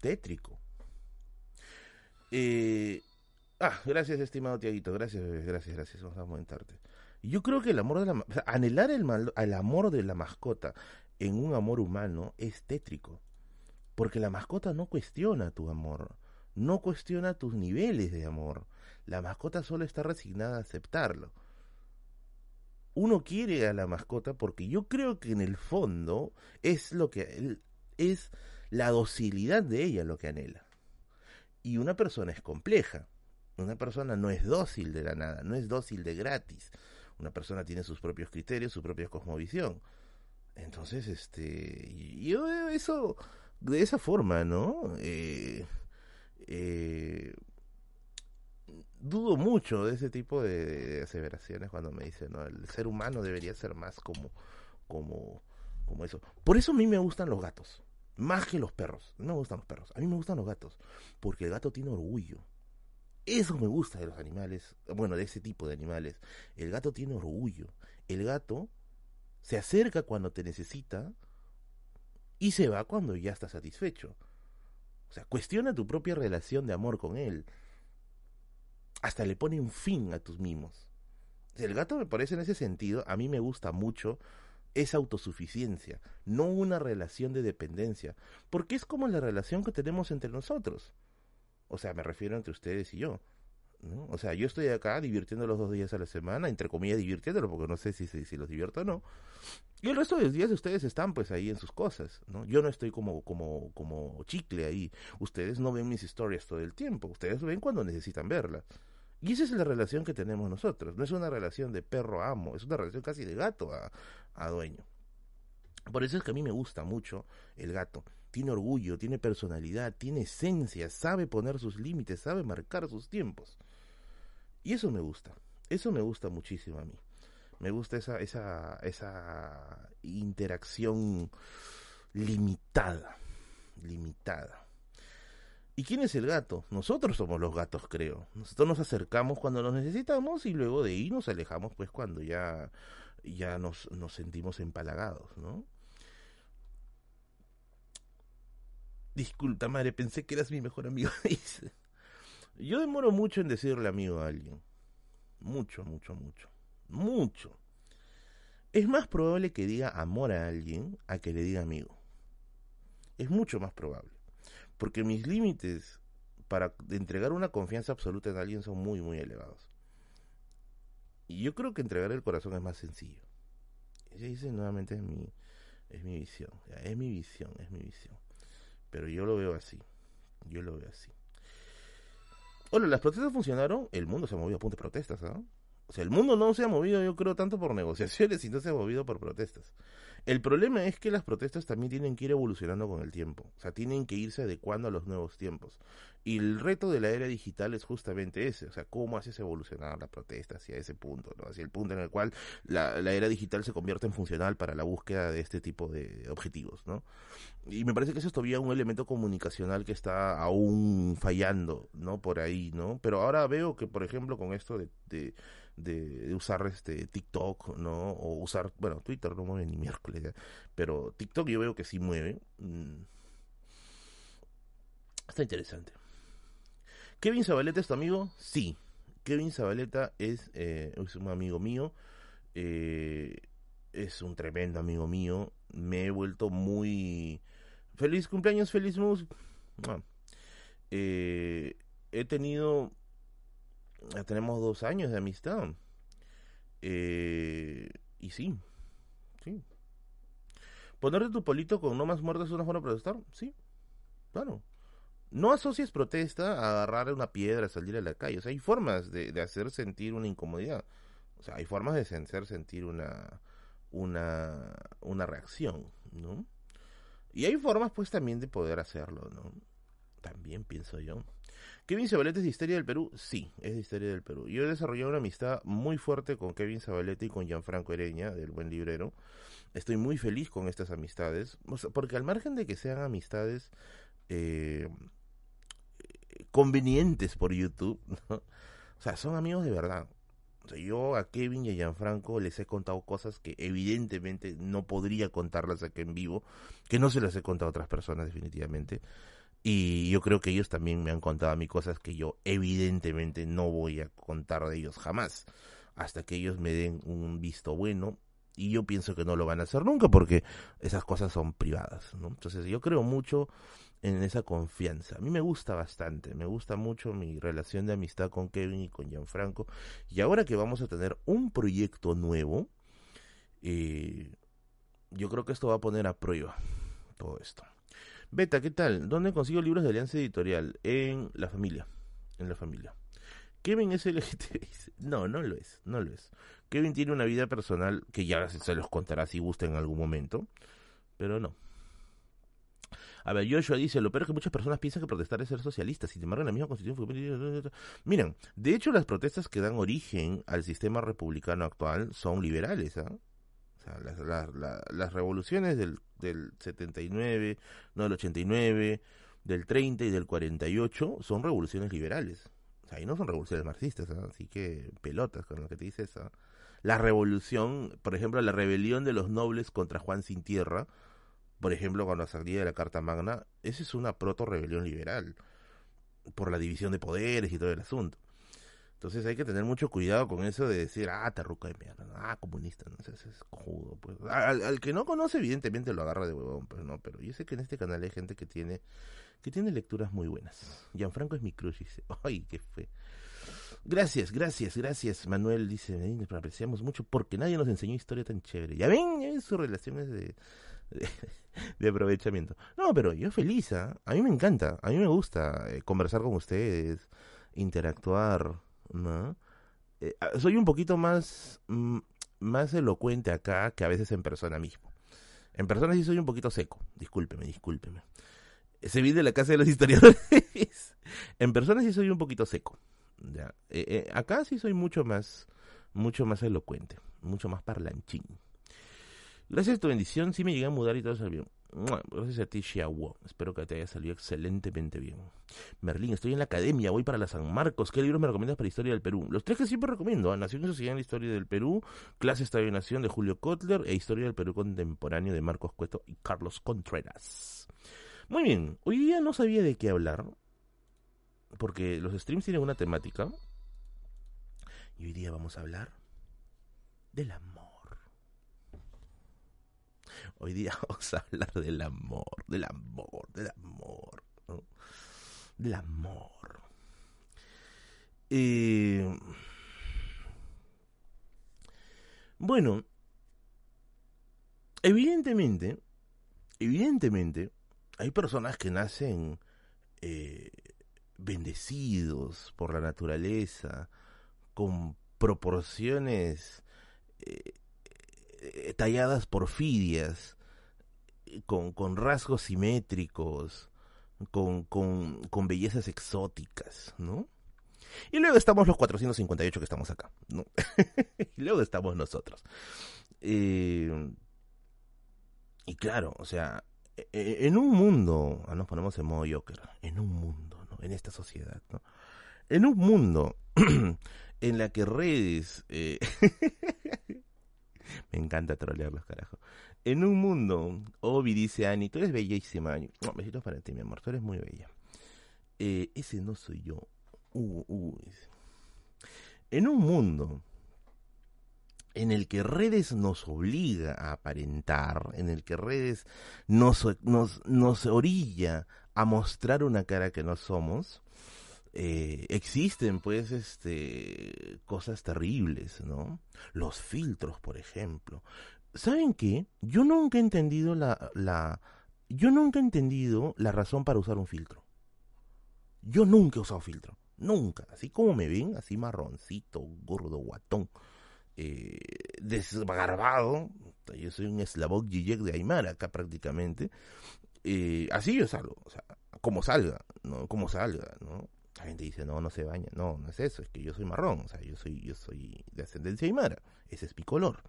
tétrico. Eh, ah, gracias, estimado Tiaguito. Gracias, gracias, gracias. Vamos a comentarte. Yo creo que el amor de la anhelar el, mal, el amor de la mascota en un amor humano es tétrico. Porque la mascota no cuestiona tu amor, no cuestiona tus niveles de amor. La mascota solo está resignada a aceptarlo. Uno quiere a la mascota porque yo creo que en el fondo es lo que es la docilidad de ella lo que anhela. Y una persona es compleja. Una persona no es dócil de la nada, no es dócil de gratis. Una persona tiene sus propios criterios, su propia cosmovisión. Entonces, este, yo veo eso de esa forma, ¿no? Eh, eh, dudo mucho de ese tipo de, aseveraciones cuando me dicen, ¿no? El ser humano debería ser más como, como, como eso. Por eso a mí me gustan los gatos, más que los perros. No me gustan los perros, a mí me gustan los gatos, porque el gato tiene orgullo. Eso me gusta de los animales, bueno, de ese tipo de animales. El gato tiene orgullo. El gato se acerca cuando te necesita, y se va cuando ya está satisfecho. O sea, cuestiona tu propia relación de amor con él. Hasta le pone un fin a tus mimos. El gato me parece en ese sentido, a mí me gusta mucho esa autosuficiencia, no una relación de dependencia, porque es como la relación que tenemos entre nosotros. O sea, me refiero entre ustedes y yo. O sea, yo estoy acá divirtiendo los dos días a la semana, entre comillas divirtiéndolo, porque no sé si, si, los divierto o no. Y el resto de los días ustedes están pues ahí en sus cosas, ¿no? Yo no estoy como, como, como chicle ahí. Ustedes no ven mis historias todo el tiempo, ustedes ven cuando necesitan verlas. Y esa es la relación que tenemos nosotros. No es una relación de perro amo, es una relación casi de gato a, a dueño. Por eso es que a mí me gusta mucho el gato. Tiene orgullo, tiene personalidad, tiene esencia, sabe poner sus límites, sabe marcar sus tiempos. Y eso me gusta, eso me gusta muchísimo a mí. Me gusta esa, esa, esa interacción limitada, limitada. ¿Y quién es el gato? Nosotros somos los gatos, creo. Nosotros nos acercamos cuando nos necesitamos y luego de ahí nos alejamos pues cuando ya, ya nos, nos sentimos empalagados, ¿no? Disculpa, madre, pensé que eras mi mejor amigo. Yo demoro mucho en decirle amigo a alguien. Mucho, mucho, mucho. Mucho. Es más probable que diga amor a alguien a que le diga amigo. Es mucho más probable. Porque mis límites para entregar una confianza absoluta en alguien son muy, muy elevados. Y yo creo que entregar el corazón es más sencillo. Ese dice nuevamente es mi, es mi visión. Es mi visión, es mi visión. Pero yo lo veo así. Yo lo veo así. Hola, las protestas funcionaron. El mundo se ha movido a punto de protestas, ¿ah? O sea, el mundo no se ha movido, yo creo, tanto por negociaciones, sino se ha movido por protestas. El problema es que las protestas también tienen que ir evolucionando con el tiempo, o sea, tienen que irse adecuando a los nuevos tiempos. Y el reto de la era digital es justamente ese, o sea, cómo haces evolucionar la protesta hacia ese punto, ¿no? hacia el punto en el cual la, la era digital se convierte en funcional para la búsqueda de este tipo de objetivos, ¿no? Y me parece que eso es todavía un elemento comunicacional que está aún fallando, ¿no? Por ahí, ¿no? Pero ahora veo que, por ejemplo, con esto de, usar este TikTok, ¿no? O usar, bueno, Twitter no mueve ni miércoles, pero TikTok yo veo que sí mueve. Mm. Está interesante. ¿Kevin Zabaleta es tu amigo? Sí. Kevin Zabaleta es, eh, un amigo mío. Eh, es un tremendo amigo mío. Me he vuelto muy... Feliz cumpleaños, feliz mus. Eh, he tenido ya tenemos dos años de amistad. Eh, y sí, sí. ¿Ponerte tu polito con no más muertes es una forma de protestar? Sí, claro. No asocies protesta a agarrar una piedra, salir a la calle. O sea, hay formas de, de hacer sentir una incomodidad. O sea, hay formas de hacer sentir una, una, una reacción, ¿no? Y hay formas, pues, también de poder hacerlo, ¿no? También pienso yo. ¿Kevin Zabaleta es de Historia del Perú? Sí, es de Historia del Perú. Yo he desarrollado una amistad muy fuerte con Kevin Zabaleta y con Gianfranco Ereña, del Buen Librero. Estoy muy feliz con estas amistades, porque al margen de que sean amistades eh, convenientes por YouTube, o sea, son amigos de verdad. yo a Kevin y a Gianfranco les he contado cosas que evidentemente no podría contarlas aquí en vivo, que no se las he contado a otras personas definitivamente. Y yo creo que ellos también me han contado a mí cosas que yo evidentemente no voy a contar de ellos jamás, hasta que ellos me den un visto bueno. Y yo pienso que no lo van a hacer nunca porque esas cosas son privadas, ¿no? Entonces yo creo mucho en esa confianza. A mí me gusta bastante, me gusta mucho mi relación de amistad con Kevin y con Gianfranco. Y ahora que vamos a tener un proyecto nuevo, eh, yo creo que esto va a poner a prueba todo esto. Beta, ¿qué tal? ¿Dónde consigo libros de Alianza Editorial? En la familia. En la familia. Kevin es LGTB. No, no lo es, no lo es. Kevin tiene una vida personal que ya se los contará si gusta en algún momento, pero no. A ver, Joshua dice, lo peor es que muchas personas piensan que protestar es ser socialista, sin embargo, en la misma constitución... Miren, de hecho, las protestas que dan origen al sistema republicano actual son liberales, ¿ah? Las, revoluciones del, del 79, no del 89, del 30 y del 48 son revoluciones liberales. O sea, y no son revoluciones marxistas, ¿ah? así que pelotas con lo que te dice esa. La revolución, por ejemplo, la rebelión de los nobles contra Juan sin tierra, por ejemplo, cuando salía de la Carta Magna, esa es una proto-rebelión liberal, por la división de poderes y todo el asunto. Entonces hay que tener mucho cuidado con eso de decir, ah, terruca de mierda, ah, comunista, no sé, es cojudo, pues. Al, que no conoce, evidentemente lo agarra de huevón, pero pues, no, pero yo sé que en este canal hay gente que tiene, que tiene lecturas muy buenas. Gianfranco es mi cruz, dice, ay, qué fe. Gracias, gracias, gracias. Manuel dice, apreciamos mucho porque nadie nos enseñó historia tan chévere. Ya ven, ya ven sus relaciones de, de, aprovechamiento. No, pero yo feliz, ¿ah? a mí me encanta, a mí me gusta eh, conversar con ustedes, interactuar ¿no? Eh, ah, soy un poquito más, mm, más elocuente acá que a veces en persona mismo. En persona sí soy un poquito seco, discúlpeme, discúlpeme. Se vive de la casa de los historiadores. en persona sí soy un poquito seco. Ya. Eh, eh, acá sí soy mucho más, mucho más elocuente, mucho más parlanchín. Gracias a tu bendición, sí me llegué a mudar y todo salió. Gracias a ti, Xiaowo. Espero que te haya salido excelentemente bien. Merlín, estoy en la academia, voy para la San Marcos. ¿Qué libros me recomiendas para Historia del Perú? Los tres que siempre recomiendo: Nación y Sociedad en la Historia del Perú, Clase Estado y Nación de Julio Kotler e Historia del Perú Contemporáneo de Marcos Cueto y Carlos Contreras. Muy bien, hoy día no sabía de qué hablar, porque los streams tienen una temática. Y hoy día vamos a hablar del amor. Hoy día vamos a hablar del amor, del amor, del amor, ¿no? del amor. Eh, bueno, evidentemente, evidentemente, hay personas que nacen eh, bendecidos por la naturaleza, con proporciones eh, eh, talladas por fidias, con, con rasgos simétricos, con, con, con bellezas exóticas, ¿no? Y luego estamos los 458 que estamos acá, ¿no? y luego estamos nosotros. Eh, y claro, o sea, e, e, en un mundo, ah, nos ponemos en modo Joker, en un mundo, ¿no? En esta sociedad, ¿no? En un mundo en la que redes... Eh, me encanta trolearlos, carajo. En un mundo, Obi dice Ani, tú eres bellísima, Ani. No, besitos para ti, mi amor, tú eres muy bella. Eh, ese no soy yo. Uh, uh, en un mundo en el que redes nos obliga a aparentar, en el que redes nos, nos, nos orilla a mostrar una cara que no somos, eh, existen pues este cosas terribles, ¿no? Los filtros, por ejemplo. ¿Saben qué? Yo nunca he entendido la, la yo nunca he entendido la razón para usar un filtro. Yo nunca he usado filtro. Nunca. Así como me ven, así marroncito, gordo, guatón, eh, desgarbado. Yo soy un eslabón Gijek de Aymara acá prácticamente. Eh, así yo salgo. O sea, como salga, ¿no? Como salga, ¿no? La gente dice, no, no se baña. No, no es eso, es que yo soy marrón. O sea, yo soy, yo soy de ascendencia aymara. Ese es mi color.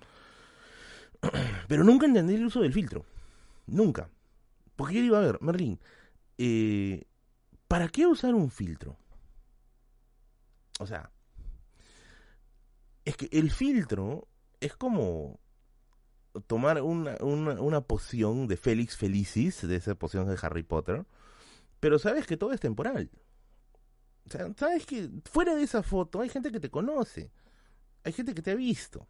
Pero nunca entendí el uso del filtro. Nunca. Porque yo digo, a ver, Merlín, eh, ¿para qué usar un filtro? O sea, es que el filtro es como tomar una, una, una, poción de Félix Felicis, de esa poción de Harry Potter, pero sabes que todo es temporal. O sea, sabes que fuera de esa foto hay gente que te conoce, hay gente que te ha visto.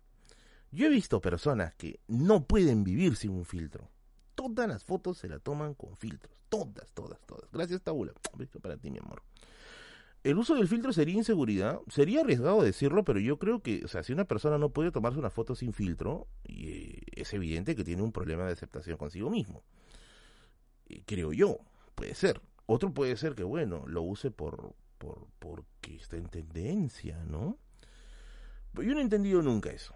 Yo he visto personas que no pueden vivir sin un filtro. Todas las fotos se la toman con filtros. Todas, todas, todas. Gracias, Tabula. Para ti, mi amor. El uso del filtro sería inseguridad. Sería arriesgado decirlo, pero yo creo que, o sea, si una persona no puede tomarse una foto sin filtro, y, es evidente que tiene un problema de aceptación consigo mismo. creo yo. Puede ser. Otro puede ser que, bueno, lo use por, por porque está en tendencia, ¿no? Pero yo no he entendido nunca eso.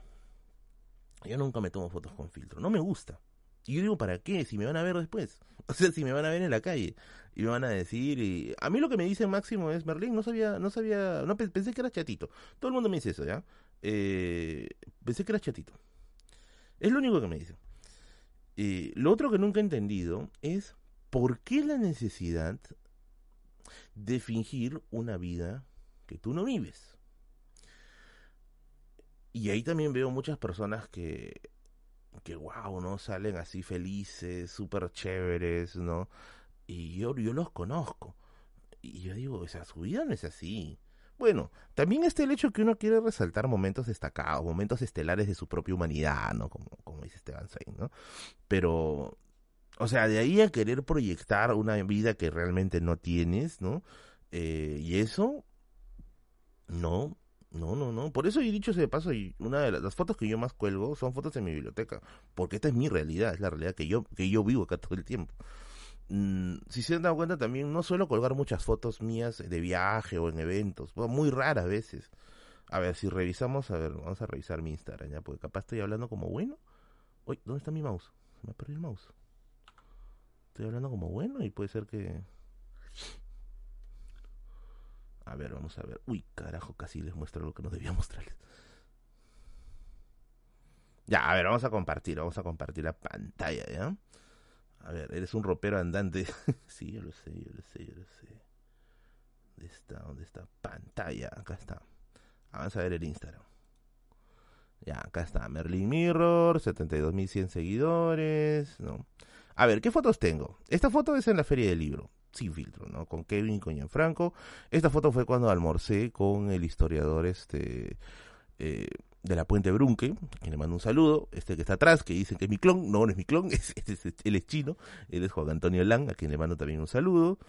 Yo nunca me tomo fotos con filtro. No me gusta. Y yo digo, ¿para qué? Si me van a ver después. O sea, si me van a ver en la calle y me van a decir a mí lo que me dice Máximo es Merlín no sabía no sabía no pensé que era chatito todo el mundo me dice eso ya eh, pensé que era chatito es lo único que me dice eh, lo otro que nunca he entendido es por qué la necesidad de fingir una vida que tú no vives y ahí también veo muchas personas que que wow, ¿no? Salen así felices, súper chéveres, ¿no? Y yo, yo los conozco. Y yo digo, o sea, su vida no es así. Bueno, también está el hecho que uno quiere resaltar momentos destacados, momentos estelares de su propia humanidad, ¿no? Como, como dice Esteban Sain, ¿no? Pero, o sea, de ahí a querer proyectar una vida que realmente no tienes, ¿no? Eh, y eso, no, no, no, no. Por eso he dicho de paso, y una de las, fotos que yo más cuelgo son fotos en mi biblioteca, porque esta es mi realidad, es la realidad que yo, que yo vivo acá todo el tiempo. Mm, si se han dado cuenta también, no suelo colgar muchas fotos mías de viaje o en eventos, muy raras veces. A ver, si revisamos, a ver, vamos a revisar mi Instagram ya, porque capaz estoy hablando como bueno. Uy, ¿dónde está mi mouse? Se me ha perdido el mouse. Estoy hablando como bueno y puede ser que... A ver, vamos a ver. Uy, carajo, casi les muestro lo que no debía mostrarles. Ya, a ver, vamos a compartir, vamos a compartir la pantalla, ¿ya? A ver, eres un ropero andante. sí, yo lo sé, yo lo sé, yo lo sé. ¿Dónde está? ¿Dónde está? Pantalla, acá está. Vamos a ver el Instagram. Ya, acá está. Merlin Mirror, 72.100 seguidores, ¿no? A ver, ¿qué fotos tengo? Esta foto es en la Feria del Libro, sin filtro, ¿no? Con Kevin y con Gianfranco. Esta foto fue cuando almorcé con el historiador, este... Eh, de la Puente Brunque, que le mando un saludo, este que está atrás, que dicen que es mi clon, no, no es mi clon, es, él es chino, él es Juan Antonio Lang, a quien le mando también un saludo.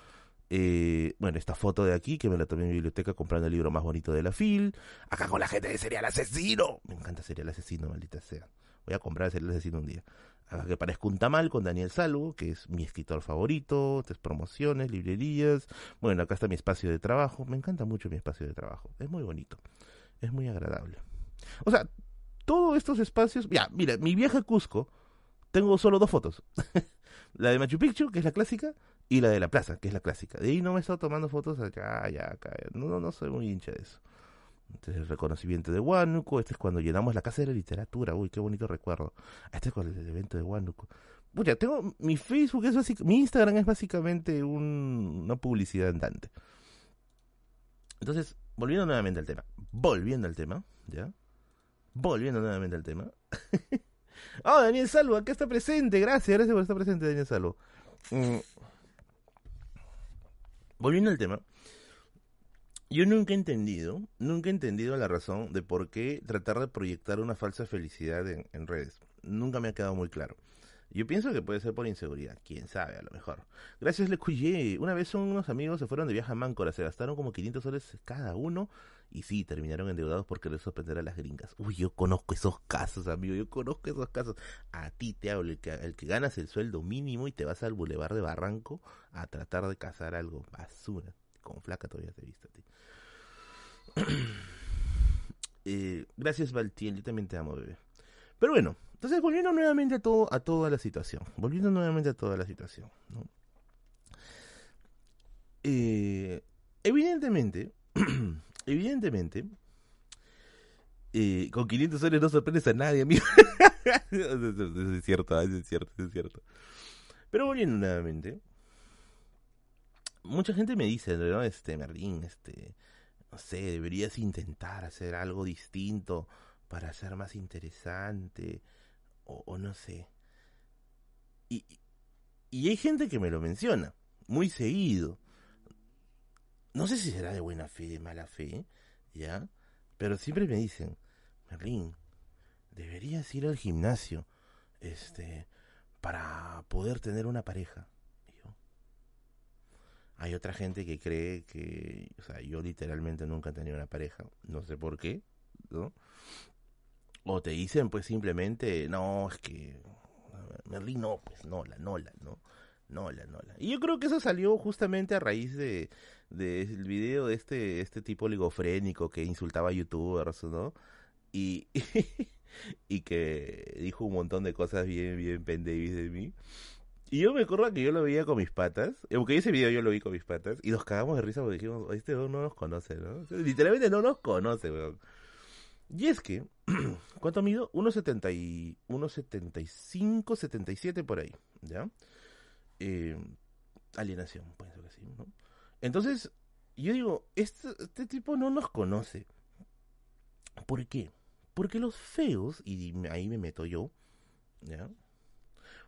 Eh, bueno, esta foto de aquí, que me la tomé en mi biblioteca comprando el libro más bonito de la FIL. Acá con la gente de Serial Asesino. Me encanta Serial Asesino, maldita sea. Voy a comprar Serial Asesino un día. Que parezca un tamal con Daniel Salvo, que es mi escritor favorito. Tres promociones, librerías. Bueno, acá está mi espacio de trabajo. Me encanta mucho mi espacio de trabajo. Es muy bonito. Es muy agradable. O sea, todos estos espacios. Ya, mira, mi viaje a Cusco. Tengo solo dos fotos. la de Machu Picchu, que es la clásica, y la de la plaza, que es la clásica. De ahí no me he estado tomando fotos acá, allá. No, no, no soy muy hincha de eso. Este el reconocimiento de Huánuco. Este es cuando llenamos la casa de la literatura. Uy, qué bonito recuerdo. Este es con el evento de Huánuco. Pucha, tengo. Mi Facebook es básicamente. Mi Instagram es básicamente un, una publicidad andante. Entonces, volviendo nuevamente al tema. Volviendo al tema, ¿ya? Volviendo nuevamente al tema. oh, Daniel Salvo, acá está presente. Gracias, gracias por estar presente, Daniel Salvo. Mm. Volviendo al tema, yo nunca he entendido, nunca he entendido la razón de por qué tratar de proyectar una falsa felicidad en, redes. Nunca me ha quedado muy claro. Yo pienso que puede ser por inseguridad, quién sabe, a lo mejor. Gracias, Le Cuyé. Una vez unos amigos se fueron de viaje a Máncora, se gastaron como 500 soles cada uno y sí, terminaron endeudados porque les sorprender a las gringas. Uy, yo conozco esos casos, amigo, yo conozco esos casos. A ti te hablo, el que, el que ganas el sueldo mínimo y te vas al bulevar de Barranco a tratar de cazar algo. Basura. Con flaca todavía te he visto a ti. Eh, gracias, Valtiel, yo también te amo, bebé. Pero bueno, entonces volviendo nuevamente a todo, a toda la situación. Volviendo nuevamente a toda la situación. Eh, evidentemente, evidentemente, eh, con 500 soles no sorprendes a nadie, amigo. es cierto, es cierto, es cierto. Pero volviendo nuevamente, mucha gente me dice, ¿no? Este, Merlín, este, no sé, deberías intentar hacer algo distinto para ser más interesante, o, no sé. Y, y hay gente que me lo menciona, muy seguido no sé si será de buena fe, de mala fe, ¿ya? Pero siempre me dicen, Merlín, deberías ir al gimnasio, este, para poder tener una pareja. Hay otra gente que cree que, o sea, yo literalmente nunca he tenido una pareja, no sé por qué, ¿no? O te dicen, pues simplemente, no, es que, Merlín, no, pues no, la Nola, ¿no? Nola, Nola. Y yo creo que eso salió justamente a raíz de, del video de este, este tipo ligofrénico que insultaba a youtubers, ¿no? Y, y que dijo un montón de cosas bien, bien pendevis de mí. Y yo me acuerdo que yo lo veía con mis patas, aunque ese video yo lo vi con mis patas, y nos cagamos de risa porque dijimos, este no nos conoce, ¿no? literalmente no nos conoce, weón. Y es que, ¿cuánto mido? 1,70 1,75, 77 por ahí, ¿ya? Eh, alienación, puede ser así, ¿no? Entonces, yo digo, este, este tipo no nos conoce. ¿Por qué? Porque los feos, y ahí me meto yo, ¿ya?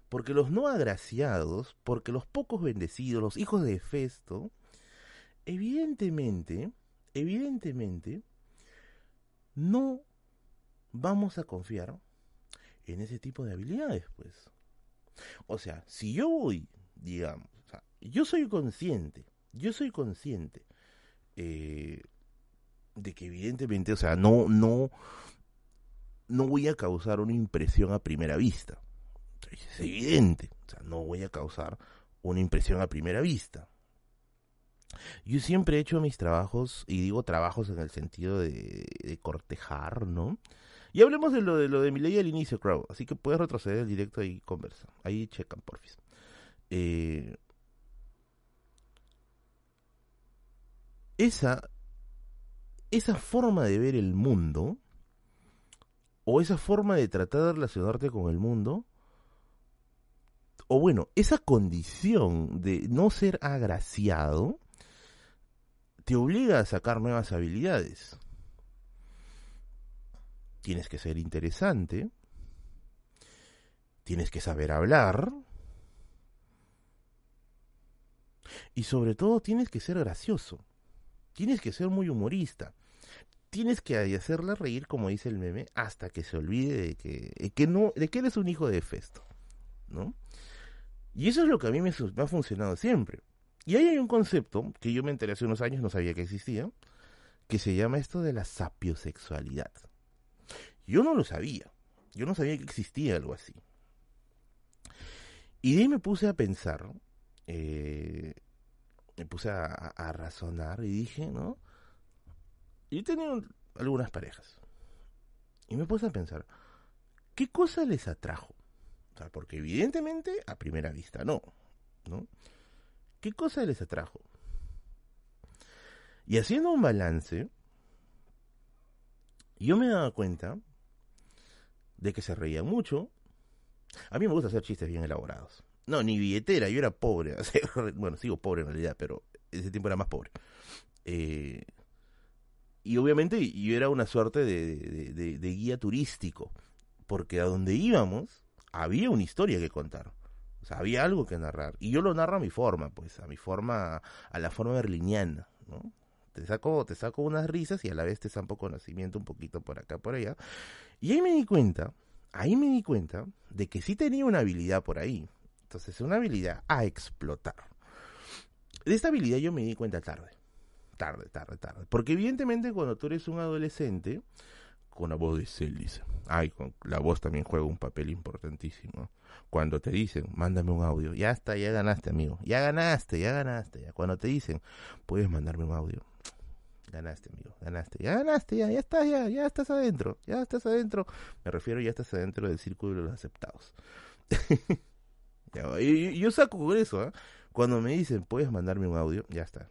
Porque los no agraciados, porque los pocos bendecidos, los hijos de Festo, evidentemente, evidentemente, no vamos a confiar en ese tipo de habilidades, pues. O sea, si yo voy, digamos, yo soy consciente yo soy consciente eh, de que evidentemente, o sea, no, no, no voy a causar una impresión a primera vista. Es evidente, o sea, no voy a causar una impresión a primera vista. Yo siempre he hecho mis trabajos, y digo trabajos en el sentido de, cortejar, ¿no? Y hablemos de lo de lo de mi ley al inicio, Crow. Así que puedes retroceder el directo y conversa. Ahí checan, porfis. Eh, esa, esa forma de ver el mundo, o esa forma de tratar de relacionarte con el mundo, o bueno, esa condición de no ser agraciado, te obliga a sacar nuevas habilidades. Tienes que ser interesante, tienes que saber hablar, y sobre todo tienes que ser gracioso. Tienes que ser muy humorista. tienes que hacerla reír, como dice el meme, hasta que se olvide de que, que no, de que eres un hijo de Festo, ¿no? Y eso es lo que a mí me, ha funcionado siempre. Y ahí hay un concepto que yo me enteré hace unos años, no sabía que existía, que se llama esto de la sapiosexualidad. Yo no lo sabía. Yo no sabía que existía algo así. Y de ahí me puse a pensar, eh, me puse a, a, razonar y dije, ¿no? Yo tenía algunas parejas. Y me puse a pensar, ¿qué cosa les atrajo? Porque evidentemente a primera vista no, ¿no? ¿Qué cosa les atrajo? Y haciendo un balance, yo me daba cuenta de que se reía mucho. A mí me gusta hacer chistes bien elaborados. No, ni billetera, yo era pobre. bueno, sigo pobre en realidad, pero ese tiempo era más pobre. Eh, y obviamente yo era una suerte de, de, guía turístico, porque a donde íbamos había una historia que contar. O sea, había algo que narrar. Y yo lo narro a mi forma, pues, a mi forma, a la forma berliniana, ¿no? te saco, te saco unas risas y a la vez te zampo conocimiento un poquito por acá, por allá. Y ahí me di cuenta, ahí me di cuenta de que sí tenía una habilidad por ahí. Entonces, una habilidad a explotar. De esta habilidad yo me di cuenta tarde. Tarde, tarde, tarde. Porque evidentemente cuando tú eres un adolescente, con la voz de Cell, dice. Ay, con la voz también juega un papel importantísimo. Cuando te dicen, mándame un audio, ya está, ya ganaste, amigo. Ya ganaste, ya ganaste. Ya. Cuando te dicen, puedes mandarme un audio, Ganaste, amigo, ganaste. Ya ganaste, ya, ya estás, ya, ya estás adentro, ya estás adentro. Me refiero, ya estás adentro del círculo de los aceptados. yo saco con eso, ¿eh? Cuando me dicen, puedes mandarme un audio, ya está.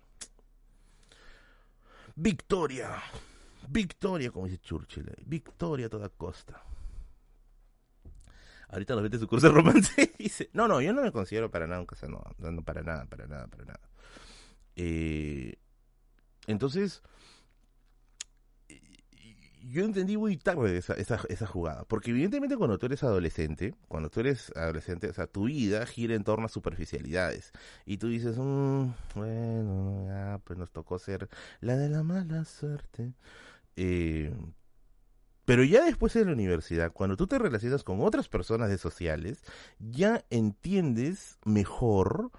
Victoria. Victoria, como dice Churchill. Victoria a toda costa. Ahorita nos vete su curso de romance dice, no, no, yo no me considero para nada un. No, para nada, para nada, para nada. Eh, entonces, yo entendí muy tarde esa, esa, esa, jugada, porque evidentemente cuando tú eres adolescente, cuando tú eres adolescente, o sea, tu vida gira en torno a superficialidades, y tú dices, mm, bueno, ya, pues nos tocó ser la de la mala suerte. Eh, pero ya después de la universidad, cuando tú te relacionas con otras personas de sociales, ya entiendes mejor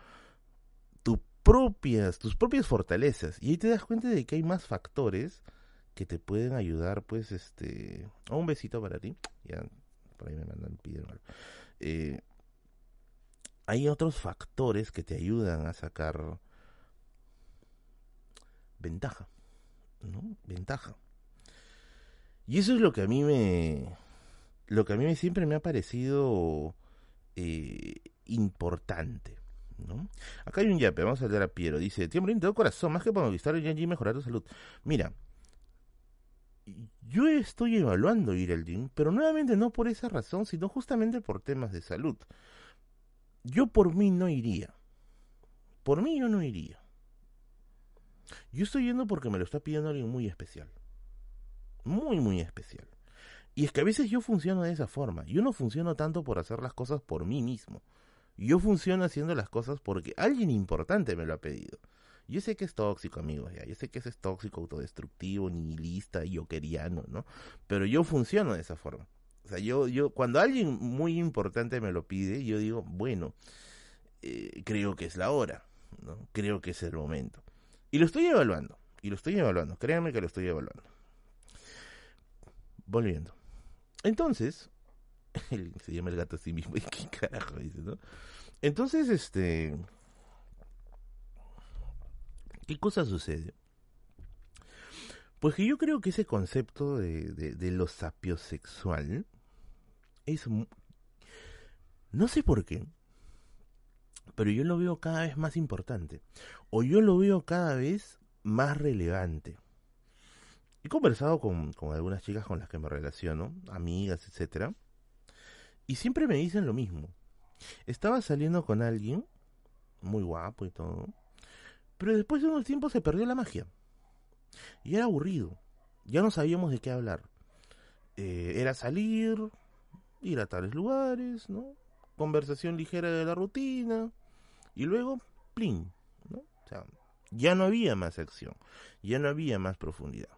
propias, tus propias fortalezas. Y ahí te das cuenta de que hay más factores que te pueden ayudar, pues, este... un besito para ti. Ya, por ahí me mandan, eh, hay otros factores que te ayudan a sacar ventaja, ¿no? Ventaja. Y eso es lo que a mí me... Lo que a mí siempre me ha parecido eh, importante. ¿no? Acá hay un yape, vamos a leer a Piero. Dice, tío de corazón, más que para conquistar el gym y mejorar tu salud. Mira, yo estoy evaluando ir al gym, pero nuevamente no por esa razón, sino justamente por temas de salud. Yo por mí no iría. Por mí yo no iría. Yo estoy yendo porque me lo está pidiendo alguien muy especial. Muy, muy especial. Y es que a veces yo funciono de esa forma. Yo no funciono tanto por hacer las cosas por mí mismo. Yo funciono haciendo las cosas porque alguien importante me lo ha pedido. Yo sé que es tóxico, amigos, ya. Yo sé que es tóxico, autodestructivo, nihilista, yokeriano, ¿no? Pero yo funciono de esa forma. O sea, yo, yo, cuando alguien muy importante me lo pide, yo digo, bueno, eh, creo que es la hora, ¿no? Creo que es el momento. Y lo estoy evaluando, y lo estoy evaluando, créanme que lo estoy evaluando. Volviendo. Entonces, se llama el gato a sí mismo. ¿Qué carajo dice, no? Entonces, este. ¿Qué cosa sucede? Pues que yo creo que ese concepto de, de, de lo sapiosexual es. No sé por qué, pero yo lo veo cada vez más importante. O yo lo veo cada vez más relevante. He conversado con, con algunas chicas con las que me relaciono, amigas, etcétera y siempre me dicen lo mismo. Estaba saliendo con alguien, muy guapo y todo, pero después de unos tiempos se perdió la magia. Y era aburrido. Ya no sabíamos de qué hablar. Eh, era salir, ir a tales lugares, ¿no? Conversación ligera de la rutina. Y luego, plin, ¿no? Ya no había más acción. Ya no había más profundidad.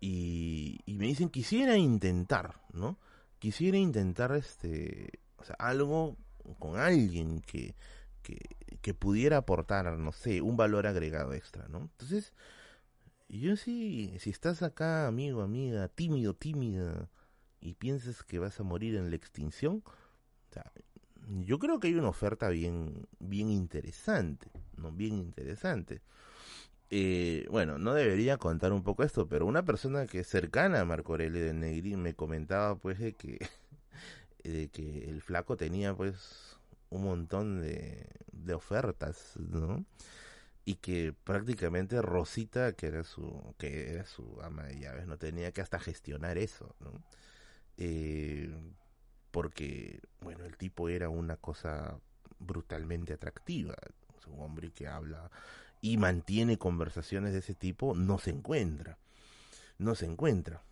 Y, me dicen, quisiera intentar, ¿no? Quisiera intentar este, algo con alguien que, que, que pudiera aportar, no sé, un valor agregado extra, ¿no? Entonces, yo sí, si estás acá, amigo, amiga, tímido, tímida, y piensas que vas a morir en la extinción, yo creo que hay una oferta bien, bien interesante, ¿no? Bien interesante. Eh, bueno, no debería contar un poco esto, pero una persona que es cercana a Marco Aurelio de Negri me comentaba pues de que, de que el flaco tenía pues un montón de, de ofertas, ¿no? Y que prácticamente Rosita, que era su, que era su ama de llaves, no tenía que hasta gestionar eso, ¿no? Eh, porque, bueno, el tipo era una cosa brutalmente atractiva. Es un hombre que habla y mantiene conversaciones de ese tipo, no se encuentra. No se encuentra.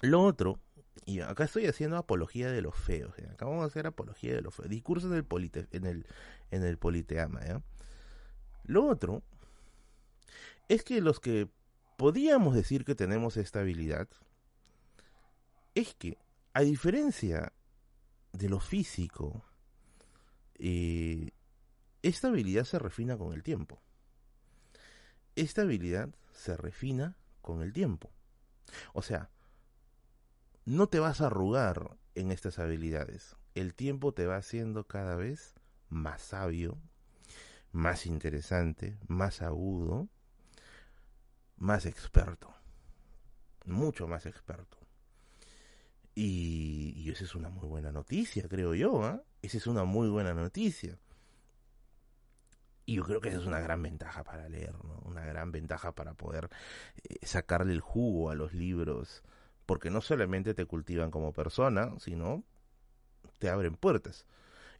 Lo otro, y acá estoy haciendo apología de los feos, ¿eh? acá vamos a hacer apología de los feos, discurso en el, en el, en el politeama. Lo otro es que los que podíamos decir que tenemos estabilidad, es que a diferencia de lo físico, eh, esta habilidad se refina con el tiempo. Esta habilidad se refina con el tiempo. O sea, no te vas a arrugar en estas habilidades. El tiempo te va haciendo cada vez más sabio, más interesante, más agudo, más experto. Mucho más experto. Y, esa es una muy buena noticia, creo yo. ¿eh? Esa es una muy buena noticia. Y yo creo que esa es una gran ventaja para leer, ¿no? Una gran ventaja para poder eh, sacarle el jugo a los libros. Porque no solamente te cultivan como persona, sino te abren puertas.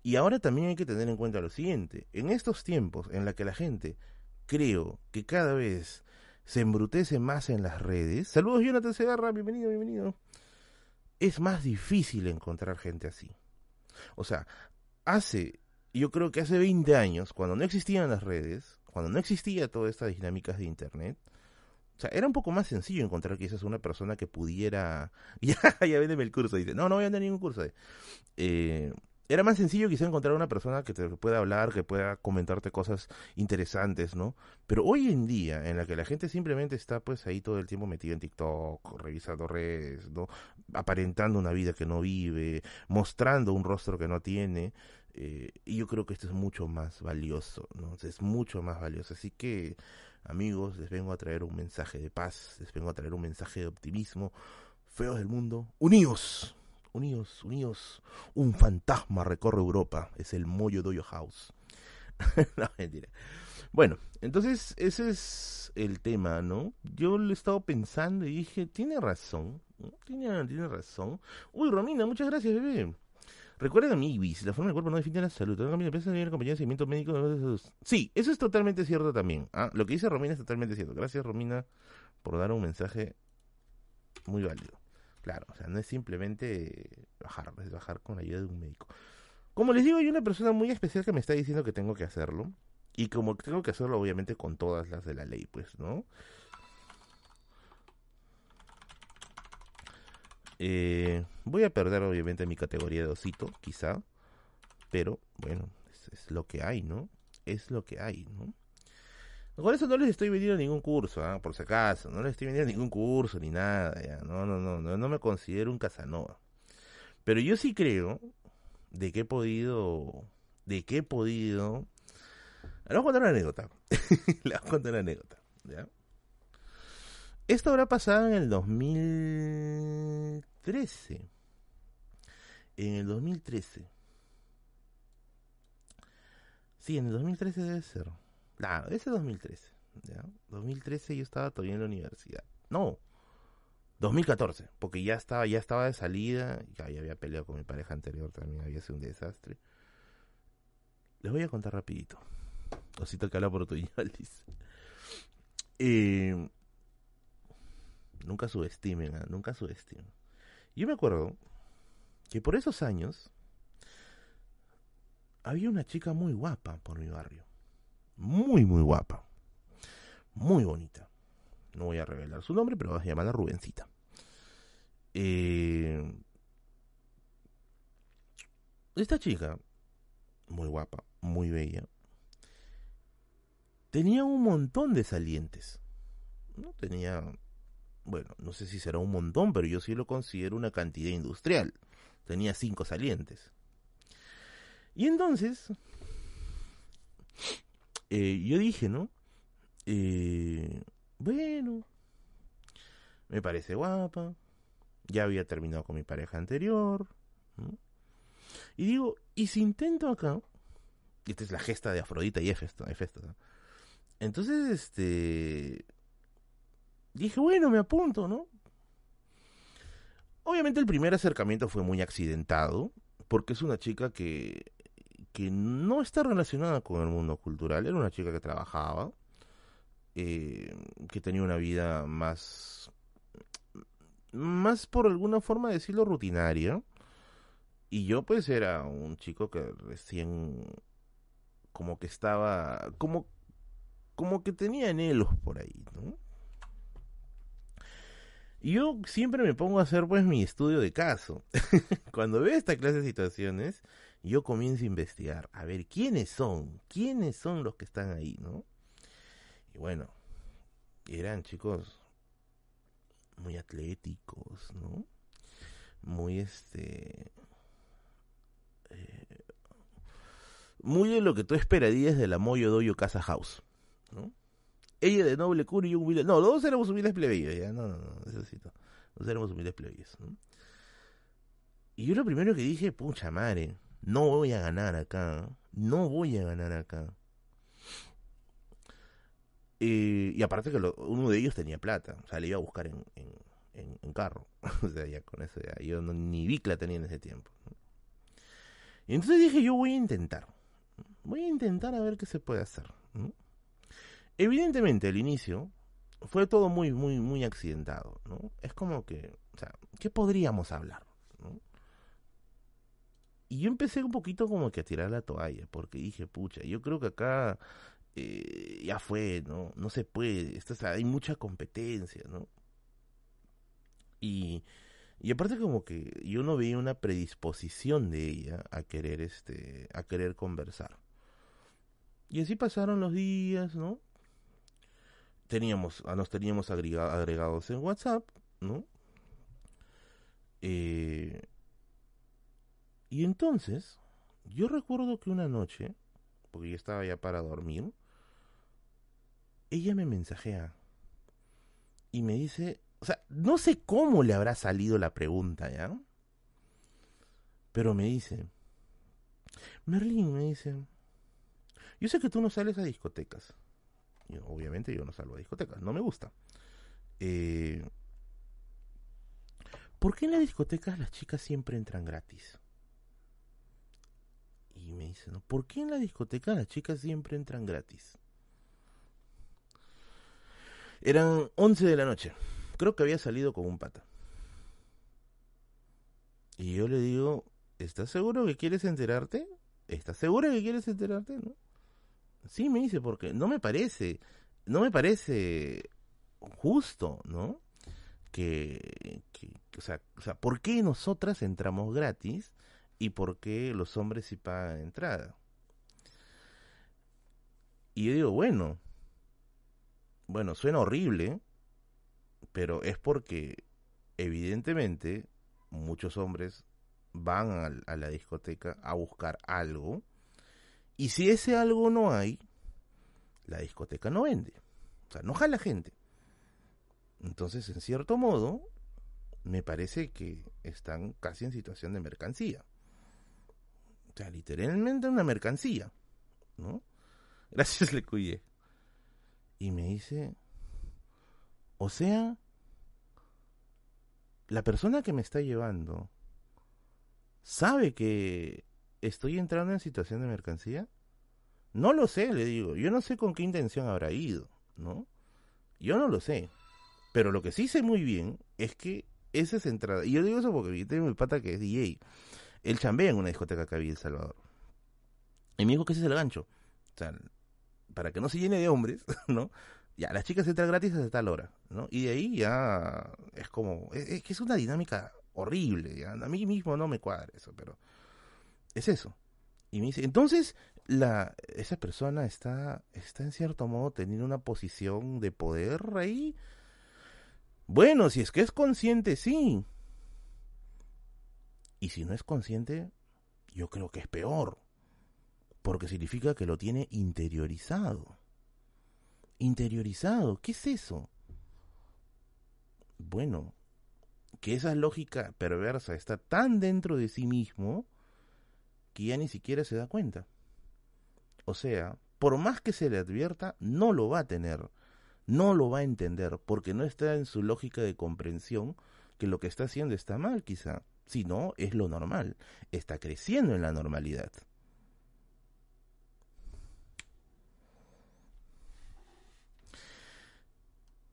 Y ahora también hay que tener en cuenta lo siguiente. En estos tiempos en la que la gente, creo que cada vez se embrutece más en las redes. Saludos Jonathan Segarra, bienvenido, bienvenido es más difícil encontrar gente así. O sea, hace, yo creo que hace 20 años, cuando no existían las redes, cuando no existía todas estas dinámicas de Internet, o sea, era un poco más sencillo encontrar quizás una persona que pudiera... ya, ya véndeme el curso, dice. No, no voy a dar ningún curso. Eh, era más sencillo quizá encontrar una persona que te pueda hablar, que pueda comentarte cosas interesantes, ¿no? Pero hoy en día, en la que la gente simplemente está pues ahí todo el tiempo metida en TikTok, revisando redes, ¿no? Aparentando una vida que no vive, mostrando un rostro que no tiene, eh, y yo creo que esto es mucho más valioso, ¿no? Es mucho más valioso. Así que, amigos, les vengo a traer un mensaje de paz, les vengo a traer un mensaje de optimismo. Feos del mundo, unidos unidos, unidos. Un fantasma recorre Europa. Es el Moyo Doyo House. Bueno, entonces ese es el tema, ¿no? Yo le he estado pensando y dije, tiene razón. Tiene, tiene razón. Uy, Romina, muchas gracias, bebé. Recuerden a Ibis, la forma del cuerpo no define la salud. La compañía de seguimiento médico. Sí, eso es totalmente cierto también. ¿ah? Lo que dice Romina es totalmente cierto. Gracias, Romina, por dar un mensaje muy válido. Claro, o sea, no es simplemente bajar, es bajar con la ayuda de un médico. Como les digo, hay una persona muy especial que me está diciendo que tengo que hacerlo. Y como tengo que hacerlo, obviamente, con todas las de la ley, pues, ¿no? Eh, voy a perder, obviamente, mi categoría de osito, quizá. Pero, bueno, es lo que hay, ¿no? Es lo que hay, ¿no? Con eso no les estoy vendiendo ningún curso, ¿ah? por si acaso. No les estoy vendiendo ningún curso ni nada. Ya. No, no, no, no, no me considero un Casanova. Pero yo sí creo de que he podido, de que he podido... Le voy a contar una anécdota. Le voy a contar una anécdota. ¿ya? Esto habrá pasado en el 2013. En el 2013. Sí, en el 2013 debe ser. Claro, ese 2013. ¿ya? 2013 yo estaba todavía en la universidad. No, 2014, porque ya estaba, ya estaba de salida, ya, había peleado con mi pareja anterior también, había sido un desastre. Les voy a contar rapidito. Osito que habla por tu eh, nunca subestimen, nunca subestimen. Yo me acuerdo que por esos años había una chica muy guapa por mi barrio muy, muy guapa. Muy bonita. No voy a revelar su nombre, pero vas a llamarla Rubencita. Eh, esta chica, muy guapa, muy bella, tenía un montón de salientes. ¿no? Tenía, bueno, no sé si será un montón, pero yo sí lo considero una cantidad industrial. Tenía cinco salientes. Y entonces, eh, yo dije, ¿no? Eh, bueno, me parece guapa, ya había terminado con mi pareja anterior. Y digo, ¿y si intento acá? Esta es la gesta de Afrodita y Hefesto. Entonces, este... Dije, bueno, me apunto, ¿no? Obviamente el primer acercamiento fue muy accidentado, porque es una chica que, que no está relacionada con el mundo cultural, era una chica que trabajaba, eh, que tenía una vida más más por alguna forma de decirlo rutinaria. Y yo pues era un chico que recién como que estaba como como que tenía anhelos por ahí, ¿no? Yo siempre me pongo a hacer pues mi estudio de caso. Cuando veo esta clase de situaciones, yo comienzo a investigar, a ver quiénes son, quiénes son los que están ahí, ¿no? Y bueno, eran chicos muy atléticos, ¿no? Muy este... Eh, muy de lo que tú esperarías de la Moyo Doyo Casa House, ¿no? Ella de noble cura y un humilde... No, los dos éramos humildes plebeyos, ya, no, no, no, necesito. Los éramos humildes plebeyos, ¿no? Y yo lo primero que dije, pucha madre, no voy a ganar acá, no voy a ganar acá. Eh, y aparte que uno de ellos tenía plata, o sea, le iba a buscar en, en, carro. o sea, ya con eso ya, yo no, ni la tenía en ese tiempo. Y entonces dije, yo voy a intentar. Voy a intentar a ver qué se puede hacer. Evidentemente, al inicio fue todo muy, muy, muy accidentado, ¿no? Es como que, o sea, ¿qué podríamos hablar? Y yo empecé un poquito como que a tirar la toalla, porque dije, pucha, yo creo que acá eh, ya fue, ¿no? No se puede, esto, hay mucha competencia, ¿no? Y, y aparte como que yo no veía una predisposición de ella a querer, este, a querer conversar. Y así pasaron los días, ¿no? Teníamos, nos teníamos agregados en WhatsApp, ¿no? Eh, y entonces, yo recuerdo que una noche, porque yo estaba ya para dormir, ella me mensajea y me dice, o sea, no sé cómo le habrá salido la pregunta, ¿ya? Pero me dice, Merlin me dice, yo sé que tú no sales a discotecas. Obviamente yo no salgo a discotecas, no me gusta. Eh, ¿Por qué en las discotecas las chicas siempre entran gratis? Y me dice, ¿no? ¿por qué en la discoteca las chicas siempre entran gratis? Eran 11 de la noche. Creo que había salido con un pata. Y yo le digo, ¿estás seguro que quieres enterarte? ¿Estás seguro que quieres enterarte? ¿No? Sí, me dice, porque no me parece, no me parece justo, ¿no? Que, que o, sea, o sea, ¿por qué nosotras entramos gratis y por qué los hombres sí pagan entrada? Y yo digo, bueno, bueno, suena horrible, pero es porque evidentemente muchos hombres van a, la discoteca a buscar algo y si ese algo no hay, la discoteca no vende, o sea, no jala gente. Entonces, en cierto modo, me parece que están casi en situación de mercancía. O sea, literalmente una mercancía, ¿no? Gracias, Le cuide y me dice, o sea, la persona que me está llevando sabe que estoy entrando en situación de mercancía. No lo sé, le digo. Yo no sé con qué intención habrá ido, ¿no? Yo no lo sé. Pero lo que sí sé muy bien es que esa es entrada. Y yo digo eso porque tengo mi pata que es DJ. Él chambea en una discoteca que había en El Salvador. Y me dijo que ese es el gancho. O sea, para que no se llene de hombres, ¿no? ya, las chicas entran gratis hasta tal hora, ¿no? Y de ahí ya es como, es, que es una dinámica horrible, ¿ya? A mí mismo no me cuadra eso, pero es eso. Y me dice, entonces, la, esa persona está, está en cierto modo teniendo una posición de poder ahí. Bueno, si es que es consciente, sí. Y si no es consciente, yo creo que es peor. Porque significa que lo tiene interiorizado. Interiorizado, ¿qué es eso? Bueno, que esa lógica perversa está tan dentro de sí mismo que ya ni siquiera se da cuenta. O sea, por más que se le advierta, no lo va a tener, no lo va a entender, porque no está en su lógica de comprensión que lo que está haciendo está mal quizá, sino es lo normal, está creciendo en la normalidad.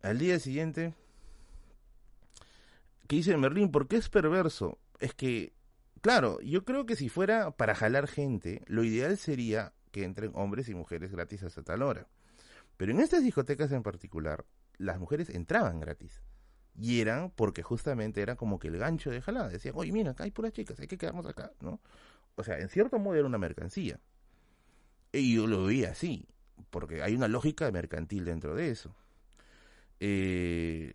Al día siguiente, que dice Merlín, ¿por qué es perverso? Es que, claro, yo creo que si fuera para jalar gente, lo ideal sería que entren hombres y mujeres gratis hasta tal hora. Pero en estas discotecas en particular, las mujeres entraban gratis. Y eran porque justamente era como que el gancho de jalada. Decían, oye, mira, acá hay puras chicas, hay que quedarnos acá, ¿no? O sea, en cierto modo era una mercancía. Y yo lo veía así, porque hay una lógica mercantil dentro de eso. Eh,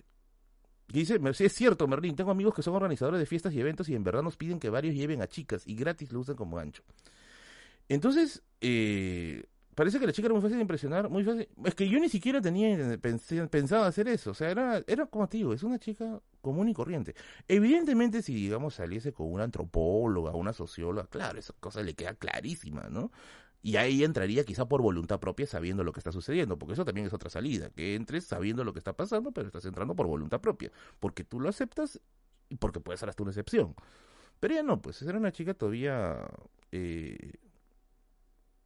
dice, sí es cierto, Merlín, tengo amigos que son organizadores de fiestas y eventos y en verdad nos piden que varios lleven a chicas y gratis lo usan como gancho. Entonces, eh, parece que la chica era muy fácil de impresionar, muy fácil. Es que yo ni siquiera tenía pensado hacer eso. O sea, era, era como digo, es una chica común y corriente. Evidentemente, si digamos saliese con una antropóloga, una socióloga, claro, esa cosa le queda clarísima, ¿no? Y ahí entraría quizá por voluntad propia sabiendo lo que está sucediendo, porque eso también es otra salida, que entres sabiendo lo que está pasando, pero estás entrando por voluntad propia, porque tú lo aceptas y porque puede ser hasta una excepción. Pero ya no, pues era una chica todavía... Eh,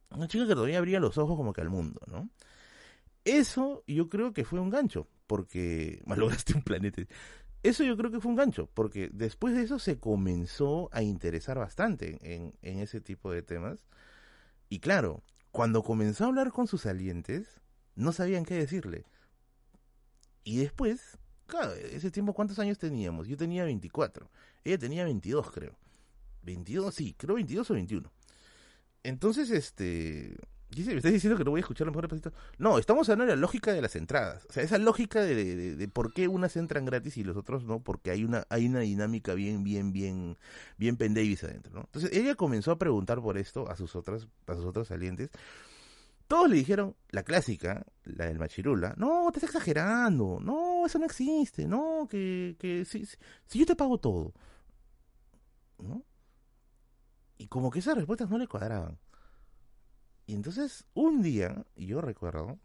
una chica que todavía abría los ojos como que al mundo, ¿no? Eso yo creo que fue un gancho, porque malograste un planeta. Eso yo creo que fue un gancho, porque después de eso se comenzó a interesar bastante en, en ese tipo de temas y claro, cuando comenzó a hablar con sus salientes, no sabían qué decirle. Y después, claro, ese tiempo, ¿cuántos años teníamos? Yo tenía 24. Ella tenía 22, creo. 22, sí, creo 22 o 21. Entonces, este, Dice, ¿me estás diciendo que no voy a escuchar los mejores pasitos? No, estamos hablando de la lógica de las entradas. O sea, esa lógica de, de, por qué unas entran gratis y los otros no, porque hay una, hay una dinámica bien, bien, bien, bien pendavis adentro, ¿no? Entonces ella comenzó a preguntar por esto a sus otras, a sus otros salientes. Todos le dijeron, la clásica, la del machirula, no, te estás exagerando, no, eso no existe, no, que, que si, si yo te pago todo, ¿no? Y como que esas respuestas no le cuadraban. Y entonces, un día, yo recuerdo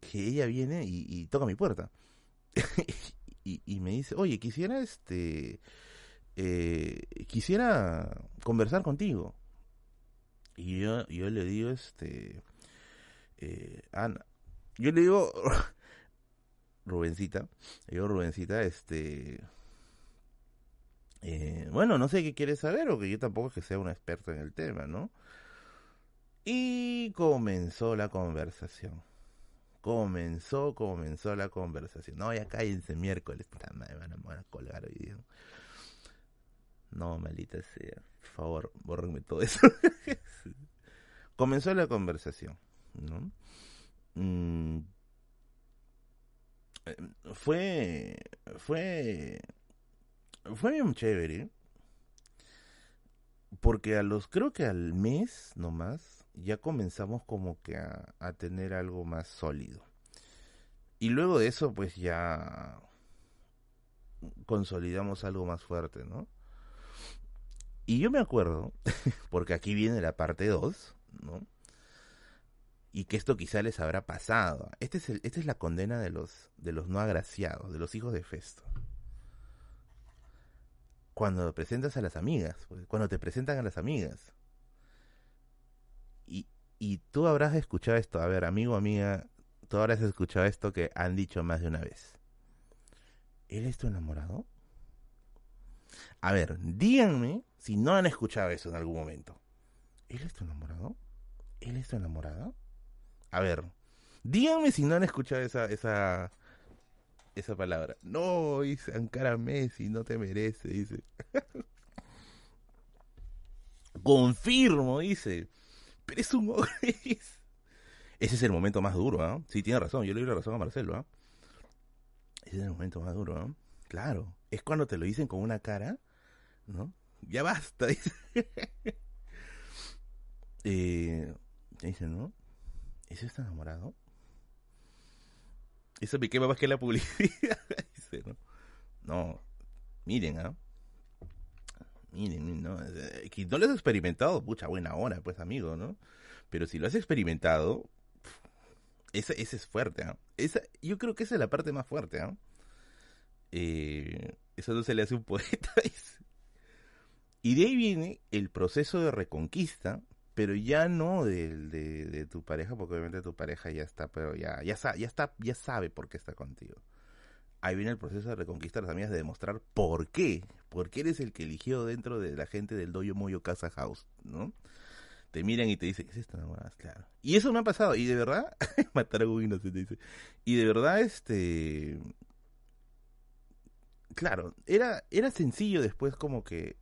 que ella viene y, toca mi puerta. y, me dice, oye, quisiera este. Eh, quisiera conversar contigo. Y yo, yo le digo, este. Eh, Ana. Yo le digo. Rubencita. Le digo, Rubencita, este. Eh, bueno, no sé qué quieres saber, o que yo tampoco es que sea una experta en el tema, ¿no? Y comenzó la conversación. Comenzó, comenzó la conversación. No, ya cállense miércoles. Me van a, colgar hoy día. No, maldita sea. Por favor, borrenme todo eso. comenzó la conversación. ¿no? Mm. Fue. Fue. Fue bien chévere. Porque a los. Creo que al mes nomás ya comenzamos como que a, tener algo más sólido. Y luego de eso, pues ya consolidamos algo más fuerte, ¿no? Y yo me acuerdo, porque aquí viene la parte 2, ¿no? Y que esto quizá les habrá pasado. Este es esta es la condena de los, de los no agraciados, de los hijos de Festo. Cuando presentas a las amigas, pues, cuando te presentan a las amigas. Y tú habrás escuchado esto, a ver, amigo, amiga, tú habrás escuchado esto que han dicho más de una vez. ¿Él es tu enamorado? A ver, díganme si no han escuchado eso en algún momento. ¿Él es tu enamorado? ¿Él es tu enamorado? A ver, Díganme si no han escuchado esa, esa, esa palabra. No, dice Ankara Messi, no te merece, dice. Confirmo, dice. Pero es un Ese es el momento más duro, ¿ah? Sí, tiene razón, yo le doy la razón a Marcelo, ¿ah? Ese es el momento más duro, ¿ah? Claro, es cuando te lo dicen con una cara, ¿no? Ya basta, dice. eh, dicen, ¿no? ¿Ese está enamorado? Eso me quema más que la publicidad. dice, ¿no? No, miren, ¿ah? ¿No? Que no lo has experimentado, pucha, buena hora, pues, amigo, ¿no? Pero si lo has experimentado, ese, ese es fuerte, ¿ah? Esa, yo creo que esa es la parte más fuerte, ¿ah? Eh, eso no se le hace un poeta. y de ahí viene el proceso de reconquista, pero ya no de, de, tu pareja, porque obviamente tu pareja ya está, pero ya, ya, ya, está, ya sabe por qué está contigo. Ahí viene el proceso de reconquista de las amigas, de demostrar por qué, por qué eres el que eligió dentro de la gente del Doyo Moyo Casa House, ¿no? Te miran y te dicen, ¿qué es esto? claro. Y eso me ha pasado, y de verdad, matar a un se dice, y de verdad, este, claro, era, era sencillo después como que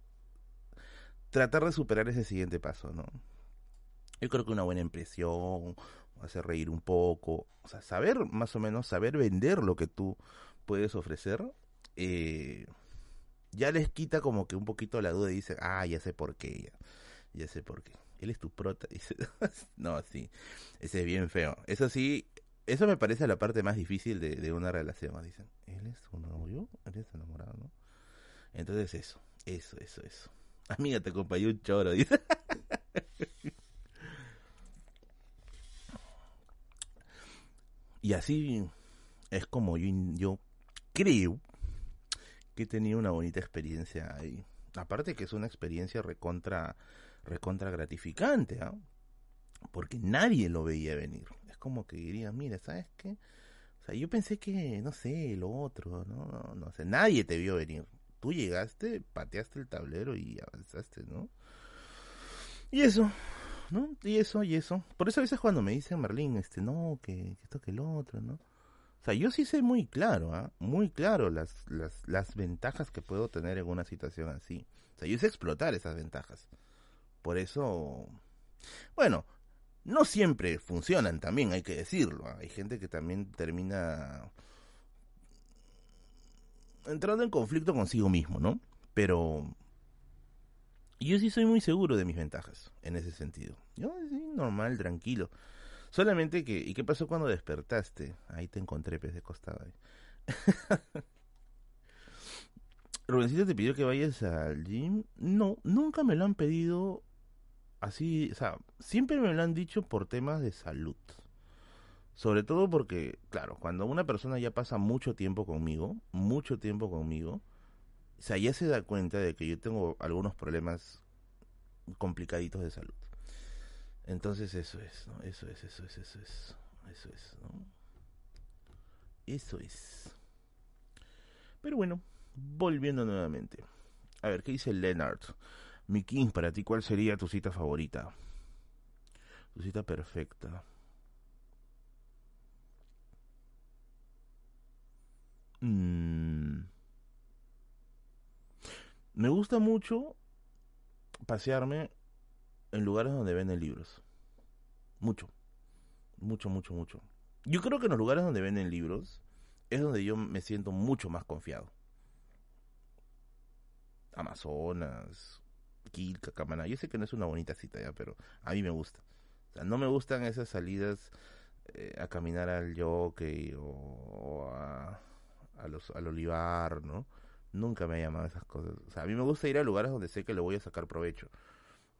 tratar de superar ese siguiente paso, ¿no? Yo creo que una buena impresión, hacer reír un poco, o sea, saber más o menos, saber vender lo que tú puedes ofrecer, eh, ya les quita como que un poquito la duda y dice, ah, ya sé por qué, ya, sé por qué. Él es tu prota, dice, no, sí, ese es bien feo. Eso sí, eso me parece la parte más difícil de, una relación, dicen, él es tu novio, él es enamorado, ¿no? Entonces eso, eso, eso, eso. Amiga, te acompañó un choro, dice. y así es como yo creo que he tenido una bonita experiencia ahí. Aparte que es una experiencia recontra, recontra gratificante, ¿ah? Porque nadie lo veía venir. Es como que diría, mira, ¿sabes qué? O sea, yo pensé que, no sé, lo otro, no, no, no sé, nadie te vio venir. Tú llegaste, pateaste el tablero y avanzaste, ¿no? Y eso, ¿no? Y eso, y eso. Por eso a veces cuando me dicen, Merlín, este, no, que, que esto, que el otro, ¿no? O sea, yo sí sé muy claro, ¿ah? muy claro las, las, las ventajas que puedo tener en una situación así. O sea, yo sé explotar esas ventajas. Por eso, bueno, no siempre funcionan también, hay que decirlo. ¿ah? Hay gente que también termina entrando en conflicto consigo mismo, ¿no? Pero yo sí soy muy seguro de mis ventajas en ese sentido. Yo sí, normal, tranquilo. Solamente que, ¿y qué pasó cuando despertaste? Ahí te encontré, pez de costado. Rubencito te pidió que vayas al gym. No, nunca me lo han pedido así, o sea, siempre me lo han dicho por temas de salud. Sobre todo porque, claro, cuando una persona ya pasa mucho tiempo conmigo, mucho tiempo conmigo, o sea, ya se da cuenta de que yo tengo algunos problemas complicaditos de salud. Entonces eso es, ¿no? Eso es, eso es, eso es. Eso es, ¿no? Eso es. Pero bueno, volviendo nuevamente. A ver, ¿qué dice Leonard? Mi King, para ti, ¿cuál sería tu cita favorita? Tu cita perfecta. Mm. Me gusta mucho pasearme en lugares donde venden libros. Mucho. Mucho, mucho, mucho. Yo creo que en los lugares donde venden libros es donde yo me siento mucho más confiado. Amazonas, Quilca, Camaná. Yo sé que no es una bonita cita ya, pero a mí me gusta. O sea, no me gustan esas salidas eh, a caminar al jockey o, a, los, al olivar, ¿no? Nunca me ha llamado esas cosas. O sea, a mí me gusta ir a lugares donde sé que le voy a sacar provecho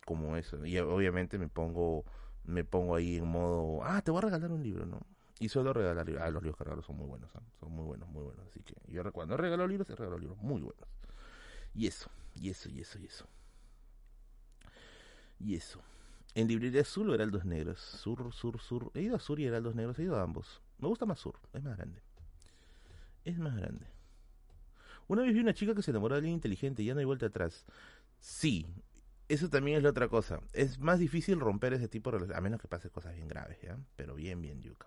como eso. Y obviamente me pongo me pongo ahí en modo, ah, te voy a regalar un libro, ¿no? Y suelo regalar. Ah, los libros regalo son muy buenos, son muy buenos, muy buenos. Así que yo cuando regalo libros, regalo libros muy buenos. Y eso, y eso, y eso, y eso. Y eso. En librería Sur o Heraldos Negros. Sur, Sur, Sur. He ido a Sur y Heraldos Negros, he ido a ambos. Me gusta más Sur, es más grande. Es más grande. Una vez vi una chica que se enamoró de alguien inteligente y ya no hay vuelta atrás. Sí, eso también es la otra cosa. Es más difícil romper ese tipo de relaciones, a menos que pase cosas bien graves, ¿ya? Pero bien, bien yuca.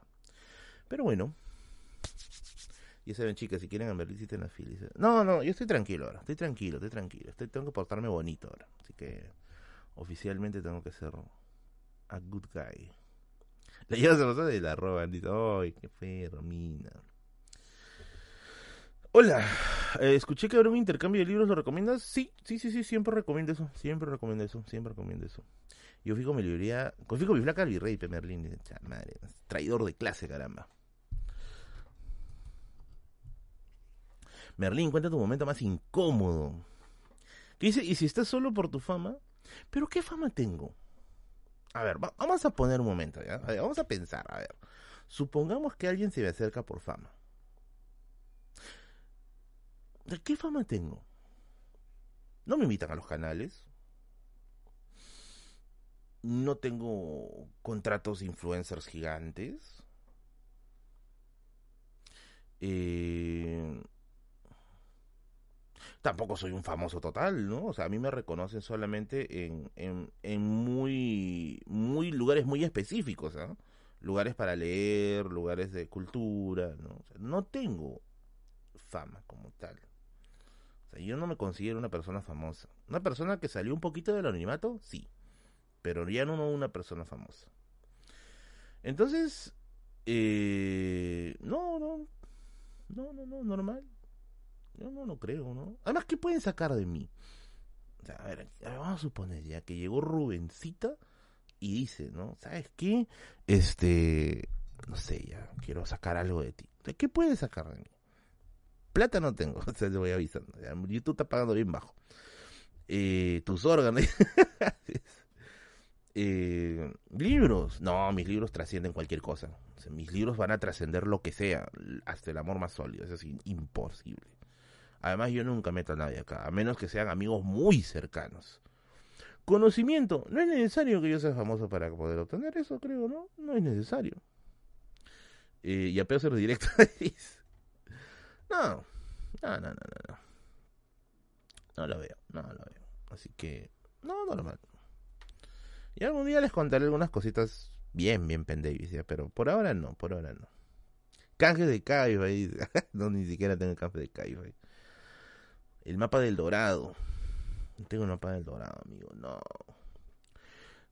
Pero bueno. Ya saben, chicas, si quieren a Merlín, si la fila. No, no, yo estoy tranquilo ahora. Estoy tranquilo, estoy tranquilo. Estoy, tengo que portarme bonito ahora. Así que oficialmente tengo que ser a good guy. La llevas a de la roban. Dice, ¡ay, qué feo, mina! Hola, eh, escuché que habrá un intercambio de libros, ¿lo recomiendas? Sí, sí, sí, sí, siempre recomiendo eso, siempre recomiendo eso, siempre recomiendo eso. Yo fijo mi librería, fijo mi flaca al virrey Merlín, madre, traidor de clase, caramba. Merlín, cuenta tu momento más incómodo. ¿Qué dice? ¿Y si estás solo por tu fama? ¿Pero qué fama tengo? A ver, vamos a poner un momento, ¿ya? vamos a pensar, a ver. Supongamos que alguien se me acerca por fama. ¿De qué fama tengo? No me invitan a los canales. No tengo contratos de influencers gigantes. Eh, tampoco soy un famoso total, ¿no? O sea, a mí me reconocen solamente en, en, en muy, muy lugares muy específicos, ¿ah? Lugares para leer, lugares de cultura, ¿no? no tengo fama como tal yo no me considero una persona famosa. Una persona que salió un poquito del anonimato, sí. Pero ya no una persona famosa. Entonces, eh, no, no, no, no, no, normal. Yo no, no creo, ¿no? Además, ¿qué pueden sacar de mí? a ver, vamos a suponer ya que llegó Rubencita y dice, ¿no? ¿Sabes qué? Este, no sé, ya quiero sacar algo de ti. ¿Qué puede sacar de mí? Plata no tengo, o sea, te voy avisando. YouTube está pagando bien bajo. Eh, tus órganos. eh, libros. No, mis libros trascienden cualquier cosa. mis libros van a trascender lo que sea, hasta el amor más sólido. Eso es imposible. Además, yo nunca meto a nadie acá, a menos que sean amigos muy cercanos. Conocimiento. No es necesario que yo sea famoso para poder obtener eso, creo, ¿no? No es necesario. Eh, y a peor ser directo. No, no, no, no, no. No lo veo, no lo veo. Así que, no, normal. Y algún día les contaré algunas cositas bien, bien pendejas, pero por ahora no, por ahora no. Canje de Cabify, no, ni siquiera tengo canje de Cabify. El mapa del Dorado. No tengo el mapa del Dorado, amigo, no.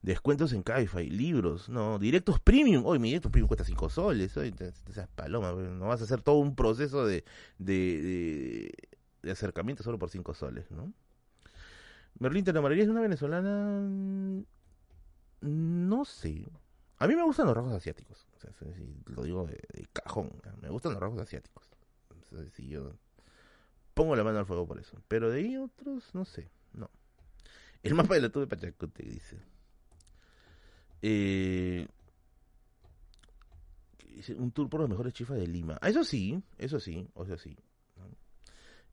Descuentos en Cabify, libros, no, directos premium. Hoy mi directo premium cuesta 5 soles. Hoy, esas palomas, no vas a hacer todo un proceso de, de, de, acercamiento solo por 5 soles, ¿no? Merlín, ¿te enamorarías de una venezolana? No sé. A mí me gustan los rasgos asiáticos. O sea, lo digo de, cajón. Me gustan los rasgos asiáticos. si yo pongo la mano al fuego por eso. Pero de ahí otros, no sé. No. El mapa de la tuve Pachacute dice. Eh, un tour por los mejores chifas de Lima. Ah, eso sí, eso sí, eso sí.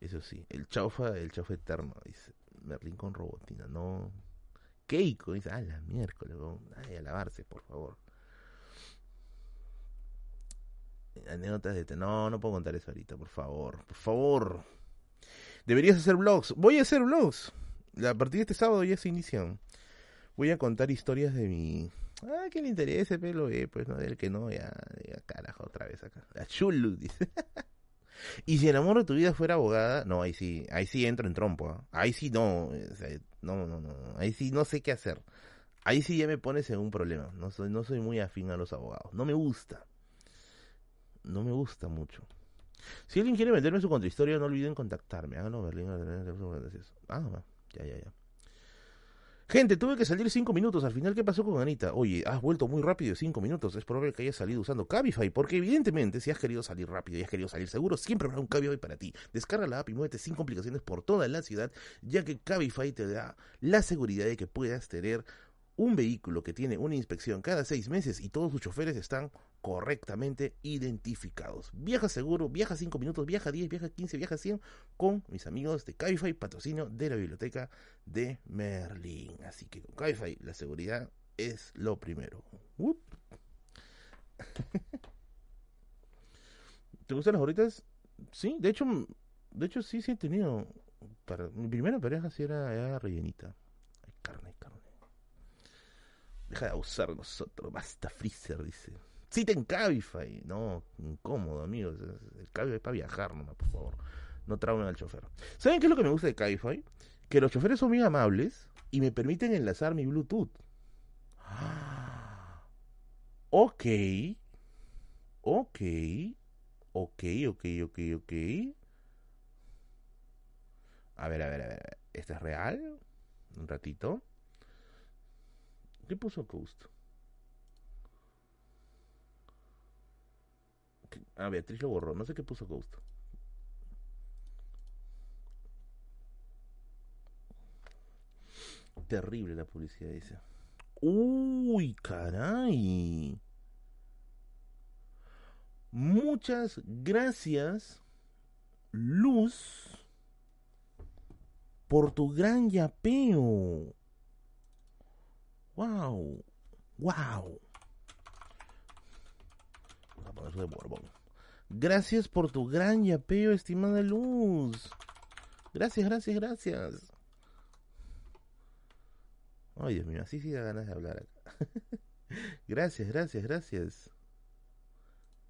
Eso sí. El chaufa, el chaufa eterno, dice. Merlín con robotina, no. Keiko, dice, ah, la miércoles, ay, a lavarse, por favor. Anécdotas de... No, no puedo contar eso ahorita, por favor, por favor. Deberías hacer vlogs. Voy a hacer vlogs. A partir de este sábado ya se inician voy a contar historias de mi... Ah, que le interese, pero eh, pues no, del que no, ya, carajo, otra vez acá. La chulu, dice. y si el amor de tu vida fuera abogada, no, ahí sí, ahí sí entro en trompo. ¿ah? Ahí sí no, no, no, no, ahí sí no sé qué hacer. Ahí sí ya me pones en un problema. No soy, no soy muy afín a los abogados. No me gusta. No me gusta mucho. Si alguien quiere venderme su contrahistoria, no olviden contactarme. Háganlo, Berlín. Ah, ya, ya, ya. Gente, tuve que salir cinco minutos. Al final, ¿qué pasó con Anita? Oye, has vuelto muy rápido cinco minutos. Es probable que hayas salido usando Cabify, porque evidentemente, si has querido salir rápido y has querido salir seguro, siempre habrá un Cabify para ti. Descarga la app y muévete sin complicaciones por toda la ciudad, ya que Cabify te da la seguridad de que puedas tener un vehículo que tiene una inspección cada seis meses y todos sus choferes están correctamente identificados. Viaja seguro, viaja 5 minutos, viaja 10, viaja 15, viaja 100 con mis amigos de Cabify, patrocinio de la biblioteca de Merlin. Así que con Cabify la seguridad es lo primero. ¿Te gustan las horitas? Sí, de hecho, de hecho sí, sí he tenido. Mi primera pareja sí era, rellenita. Hay carne, carne. Deja de abusar nosotros. Basta, Freezer, dice. Cita en Cabify. No, incómodo, amigos. El Cabify es para viajar nomás, por favor. No traumen al chofer. ¿Saben qué es lo que me gusta de Cabify? Que los choferes son bien amables y me permiten enlazar mi Bluetooth. Ok. Ok. Ok, ok, ok, ok. A ver, a ver, a ver. ¿Esto es real? Un ratito. ¿Qué puso Coast? Ah, Beatriz lo borró. No sé qué puso Ghost. Terrible la publicidad, dice. Uy, caray. Muchas gracias, Luz, por tu gran yapeo. Wow, wow. De Borbón. Gracias por tu gran yapeo, estimada Luz. Gracias, gracias, gracias. Ay, Dios mío, así sí da ganas de hablar acá. gracias, gracias, gracias.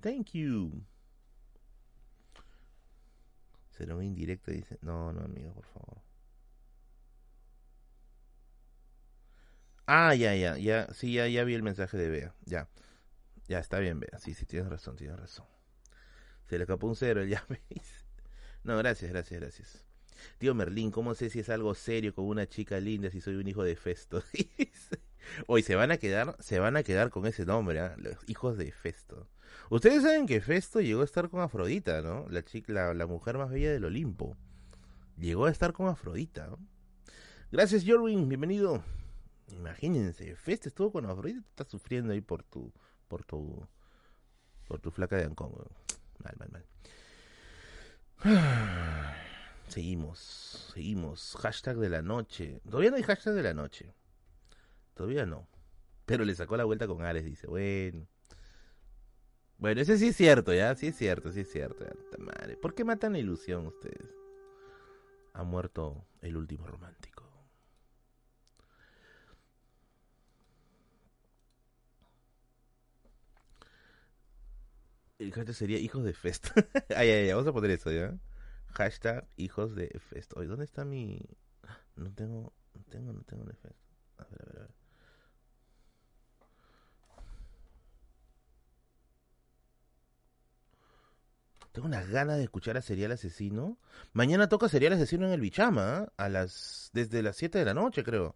Thank you. Será un indirecto, dice. No, no, amigo, por favor. Ah, ya, ya, ya. Sí, ya, ya vi el mensaje de Bea. Ya. Ya, está bien, Bea. Sí, sí, tienes razón, tienes razón. Se le escapó un cero, ya veis. No, gracias, gracias, gracias. Tío Merlín, ¿cómo sé si es algo serio con una chica linda si soy un hijo de Festo? Hoy se van a quedar, se van a quedar con ese nombre, ¿ah? los hijos de Festo. Ustedes saben que Festo llegó a estar con Afrodita, ¿no? La chica, la, mujer más bella del Olimpo. Llegó a estar con Afrodita. ¿no? Gracias, Jorwin, bienvenido. Imagínense, Festo estuvo con Afrodita, está sufriendo ahí por tu, por tu, por tu flaca de Ancón. Mal, mal, mal. Seguimos, seguimos. Hashtag de la noche. Todavía no hay hashtag de la noche. Todavía no. Pero le sacó la vuelta con Ares, dice. Bueno. Bueno, ese sí es cierto, ¿ya? Sí es cierto, sí es cierto. Madre. ¿Por qué matan la ilusión ustedes? Ha muerto el último romántico. El hashtag sería hijos de Fest. ay, ay, ay, vamos a poner eso, ¿ya? Hashtag hijos de Fest. Oye, ¿dónde está mi...? No tengo, no tengo, no tengo de Fest. A ver, a ver, a ver. Tengo unas ganas de escuchar a Serial Asesino. Mañana toca Serial Asesino en el Bichama, ¿ah? a las desde las 7 de la noche, creo.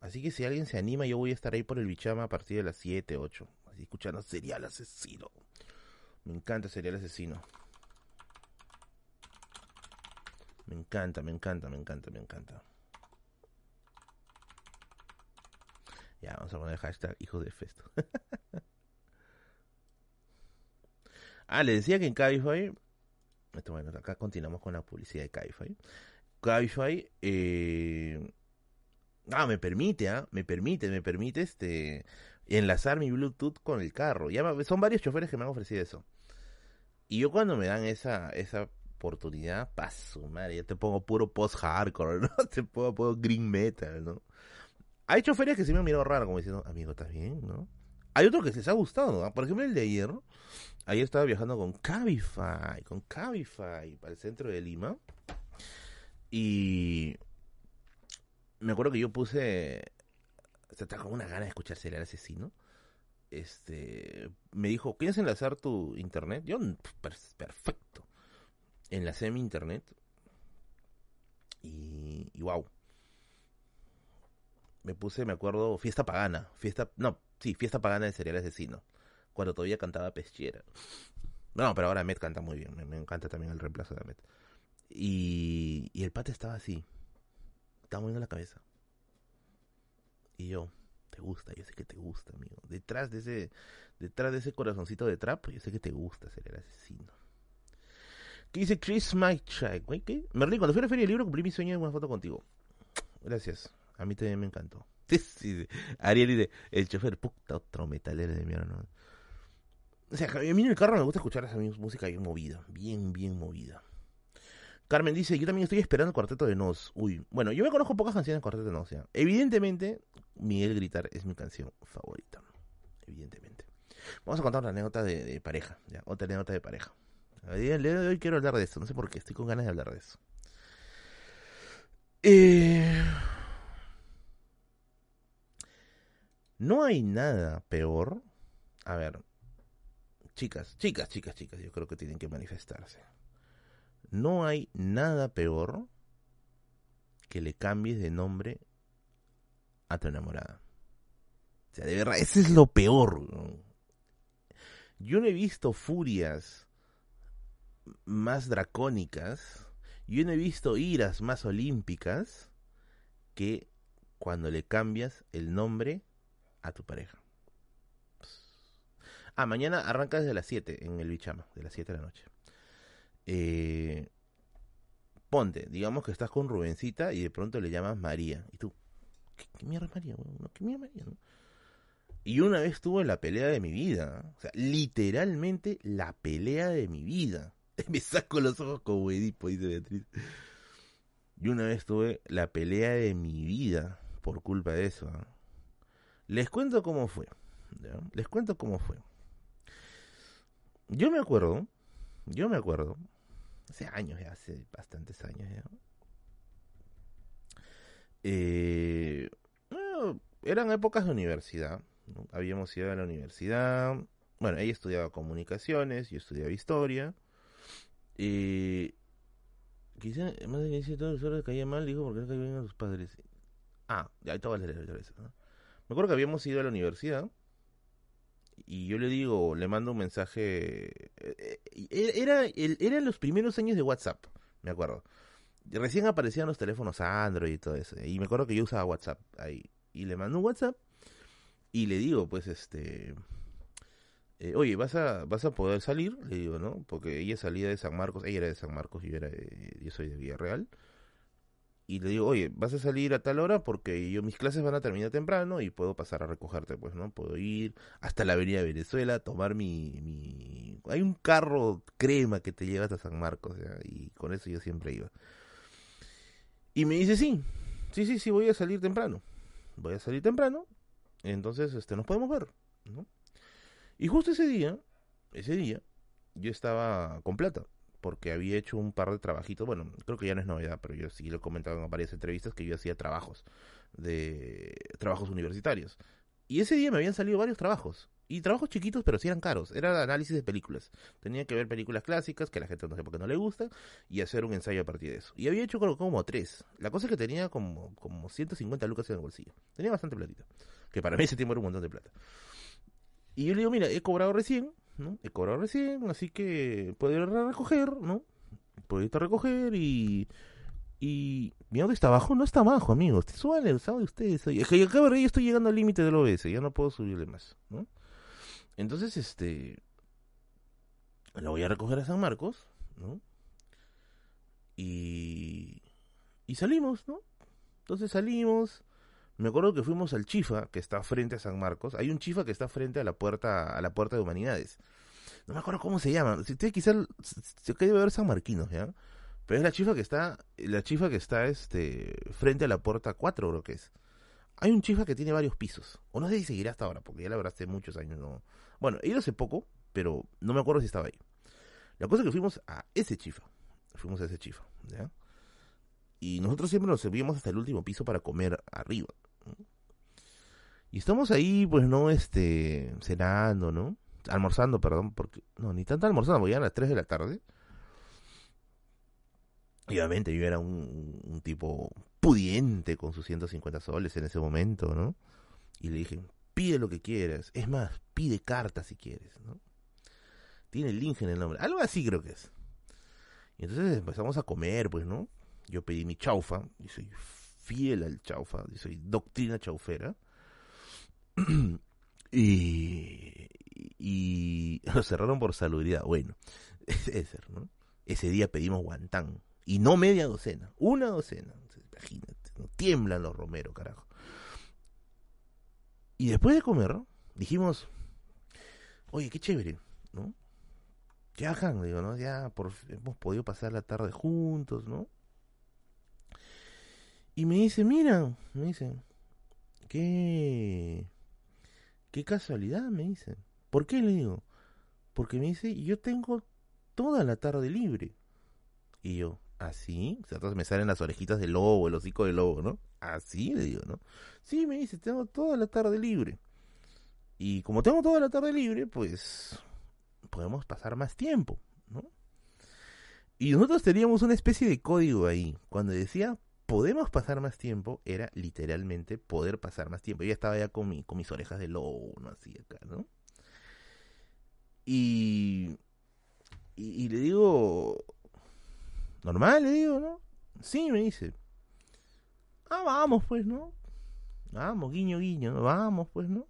Así que si alguien se anima, yo voy a estar ahí por el Bichama a partir de las 7, 8. Así escuchando Serial Asesino. Me encanta Serial Asesino. Me encanta, me encanta, me encanta, me encanta. Ya, vamos a poner hashtag hijos de festo. ah, le decía que en Cabify. Bueno, acá continuamos con la publicidad de Cabify. Cabify. Eh, ah, me permite, ¿ah? Me permite, me permite este enlazar mi Bluetooth con el carro. Ya son varios choferes que me han ofrecido eso. Y yo cuando me dan esa, esa oportunidad, paso, madre, yo te pongo puro post-hardcore, ¿no? Te pongo, pongo green metal, ¿no? Hay choferes que sí me han mirado raro, como diciendo, amigo, ¿estás bien, no? Hay otros que les ha gustado, ¿no? Por ejemplo, el de ayer, ¿no? Ayer estaba viajando con Cabify, con Cabify, para el centro de Lima. Y me acuerdo que yo puse. O sea, estaba con una gana de escuchar el asesino. Este. Me dijo, ¿quieres enlazar tu internet? Yo, perfecto enlacé mi internet y, y wow. Me puse, me acuerdo, fiesta pagana, fiesta, no, sí, fiesta pagana de Serial Asesino, cuando todavía cantaba Peschiera. No, pero ahora Met canta muy bien, me, encanta también el reemplazo de Met. Y, y el pate estaba así, estaba moviendo la cabeza. Y yo, te gusta, yo sé que te gusta, amigo. Detrás de ese, detrás de ese corazoncito de trap, yo sé que te gusta ser el asesino. ¿Qué dice Chris Mike ¿qué? Merlin, cuando fui a la feria del libro cumplí mi sueño de una foto contigo. Gracias. A mí también me encantó. Sí, sí, Ariel dice, el chofer, puta, otro metalero de mierda. O sea, a mí en el carro me gusta escuchar esa música bien movida. Bien, bien movida. Carmen dice, yo también estoy esperando el cuarteto de Nos. Uy, bueno, yo me conozco pocas canciones del cuarteto de Nos. Evidentemente, Miguel Gritar es mi canción favorita. Evidentemente. Vamos a contar una anécdota de, pareja, ¿ya? Otra anécdota de pareja. El día de hoy quiero hablar de esto, no sé por qué, estoy con ganas de hablar de eso. Eh... No hay nada peor. A ver, chicas, chicas, chicas, chicas, yo creo que tienen que manifestarse. No hay nada peor que le cambies de nombre a tu enamorada. O sea, de verdad, ese es lo peor. Yo no he visto furias más dracónicas, yo no he visto iras más olímpicas que cuando le cambias el nombre a tu pareja. Ah, mañana arranca desde las 7 en el Bichama, de las 7 de la noche. Eh, ponte, digamos que estás con Rubencita y de pronto le llamas María. Y tú, ¿qué, mierda es María? ¿Qué mierda María? Y una vez tuve la pelea de mi vida. O sea, literalmente la pelea de mi vida. Me saco los ojos como Edipo, dice Beatriz. Y una vez tuve la pelea de mi vida por culpa de eso. Les cuento cómo fue. Les cuento cómo fue. Yo me acuerdo, yo me acuerdo, hace años ya, hace bastantes años ya. Eh, eran épocas de universidad. Habíamos ido a la universidad. Bueno, ella estudiaba comunicaciones, yo estudiaba historia. Y quizá más de que todos los horas caía mal, dijo, porque no caía bien a sus padres. Ah, ya, ahí estaba leer eso. Me acuerdo que habíamos ido a la universidad y yo le digo, le mando un mensaje. Eh, eh, era, era en los primeros años de WhatsApp, me acuerdo. Recién aparecían los teléfonos Android y todo eso. Y me acuerdo que yo usaba WhatsApp ahí. Y le mando un WhatsApp y le digo, pues, este. Eh, oye, ¿vas a, ¿vas a poder salir? Le digo, ¿no? Porque ella salía de San Marcos, ella era de San Marcos y yo, era yo soy de Villarreal y le digo, oye, vas a salir a tal hora porque yo mis clases van a terminar temprano y puedo pasar a recogerte, pues, ¿no? Puedo ir hasta la avenida Venezuela, tomar mi, mi... Hay un carro crema que te lleva hasta San Marcos, y con eso yo siempre iba. Y me dice, sí, sí, sí, sí, voy a salir temprano. Voy a salir temprano, entonces, este, nos podemos ver, ¿no? Y justo ese día, ese día, yo estaba con plata porque había hecho un par de trabajitos, bueno, creo que ya no es novedad, pero yo sí lo he comentado en varias entrevistas que yo hacía trabajos de trabajos universitarios. Y ese día me habían salido varios trabajos. Y trabajos chiquitos, pero sí eran caros. Era análisis de películas. Tenía que ver películas clásicas, que a la gente no sé por qué no le gusta, y hacer un ensayo a partir de eso. Y había hecho como, tres. La cosa es que tenía como, como 150 lucas en el bolsillo. Tenía bastante platita. Que para mí ese tiempo era un montón de plata. Y yo le digo, mira, he cobrado recién, ¿no? He cobrado recién, así que puedo ir a recoger, ¿no? Puedo ir a recoger y... Y... Mi auto está abajo, no está abajo, amigos. Suban el de ustedes. Es que yo, yo estoy llegando al límite del OBS, ya no puedo subirle más, ¿no? Entonces, este... Lo voy a recoger a San Marcos, ¿no? Y... Y salimos, ¿no? Entonces salimos me acuerdo que fuimos al Chifa, que está frente a San Marcos. Hay un Chifa que está frente a la puerta, a la puerta de Humanidades. No me acuerdo cómo se llama. Si usted quizás se debe ver San Marquinos, ¿ya? Pero es la chifa que está, la chifa que está este frente a la puerta 4, creo que es. Hay un chifa que tiene varios pisos. O no sé si seguirá hasta ahora, porque ya la verdad hace muchos años no. Bueno, he ido hace poco, pero no me acuerdo si estaba ahí. La cosa es que fuimos a ese chifa. Fuimos a ese chifa, ¿ya? Y nosotros siempre nos subíamos hasta el último piso para comer arriba. Y estamos ahí, pues, ¿no? Este, cenando, ¿no? Almorzando, perdón, porque, no, ni tanto almorzando, porque a las 3 de la tarde. Y obviamente yo era un, tipo pudiente con sus 150 soles en ese momento, ¿no? Y le dije, pide lo que quieras. Es más, pide cartas si quieres, ¿no? Tiene el link en el nombre. Algo así creo que es. Y entonces empezamos a comer, pues, ¿no? Yo pedí mi chaufa, y soy fiel al chaufa, soy doctrina chaufera. Y, y lo cerraron por salubridad. Bueno, ese, día pedimos guantán. Y no media docena, una docena. Imagínate, tiemblan los romeros, carajo. Y después de comer, dijimos, oye, qué chévere, ¿no? Ya, digo, ¿no? Ya por, hemos podido pasar la tarde juntos, ¿no? Y me dice, mira, me dice, qué, qué casualidad, me dice. ¿Por qué le digo? Porque me dice, yo tengo toda la tarde libre. Y yo, ¿así? O sea, me salen las orejitas del lobo, el hocico del lobo, ¿no? Así le digo, ¿no? Sí, me dice, tengo toda la tarde libre. Y como tengo toda la tarde libre, pues podemos pasar más tiempo, ¿no? Y nosotros teníamos una especie de código ahí. Cuando decía podemos pasar más tiempo, era literalmente poder pasar más tiempo. Yo estaba ya con, mi, con mis orejas de lobo, ¿no? Así acá, ¿no? Y, y, le digo, normal, le digo, ¿no? Sí, me dice. Ah, vamos, pues, ¿no? Vamos, guiño, guiño, vamos, pues, ¿no?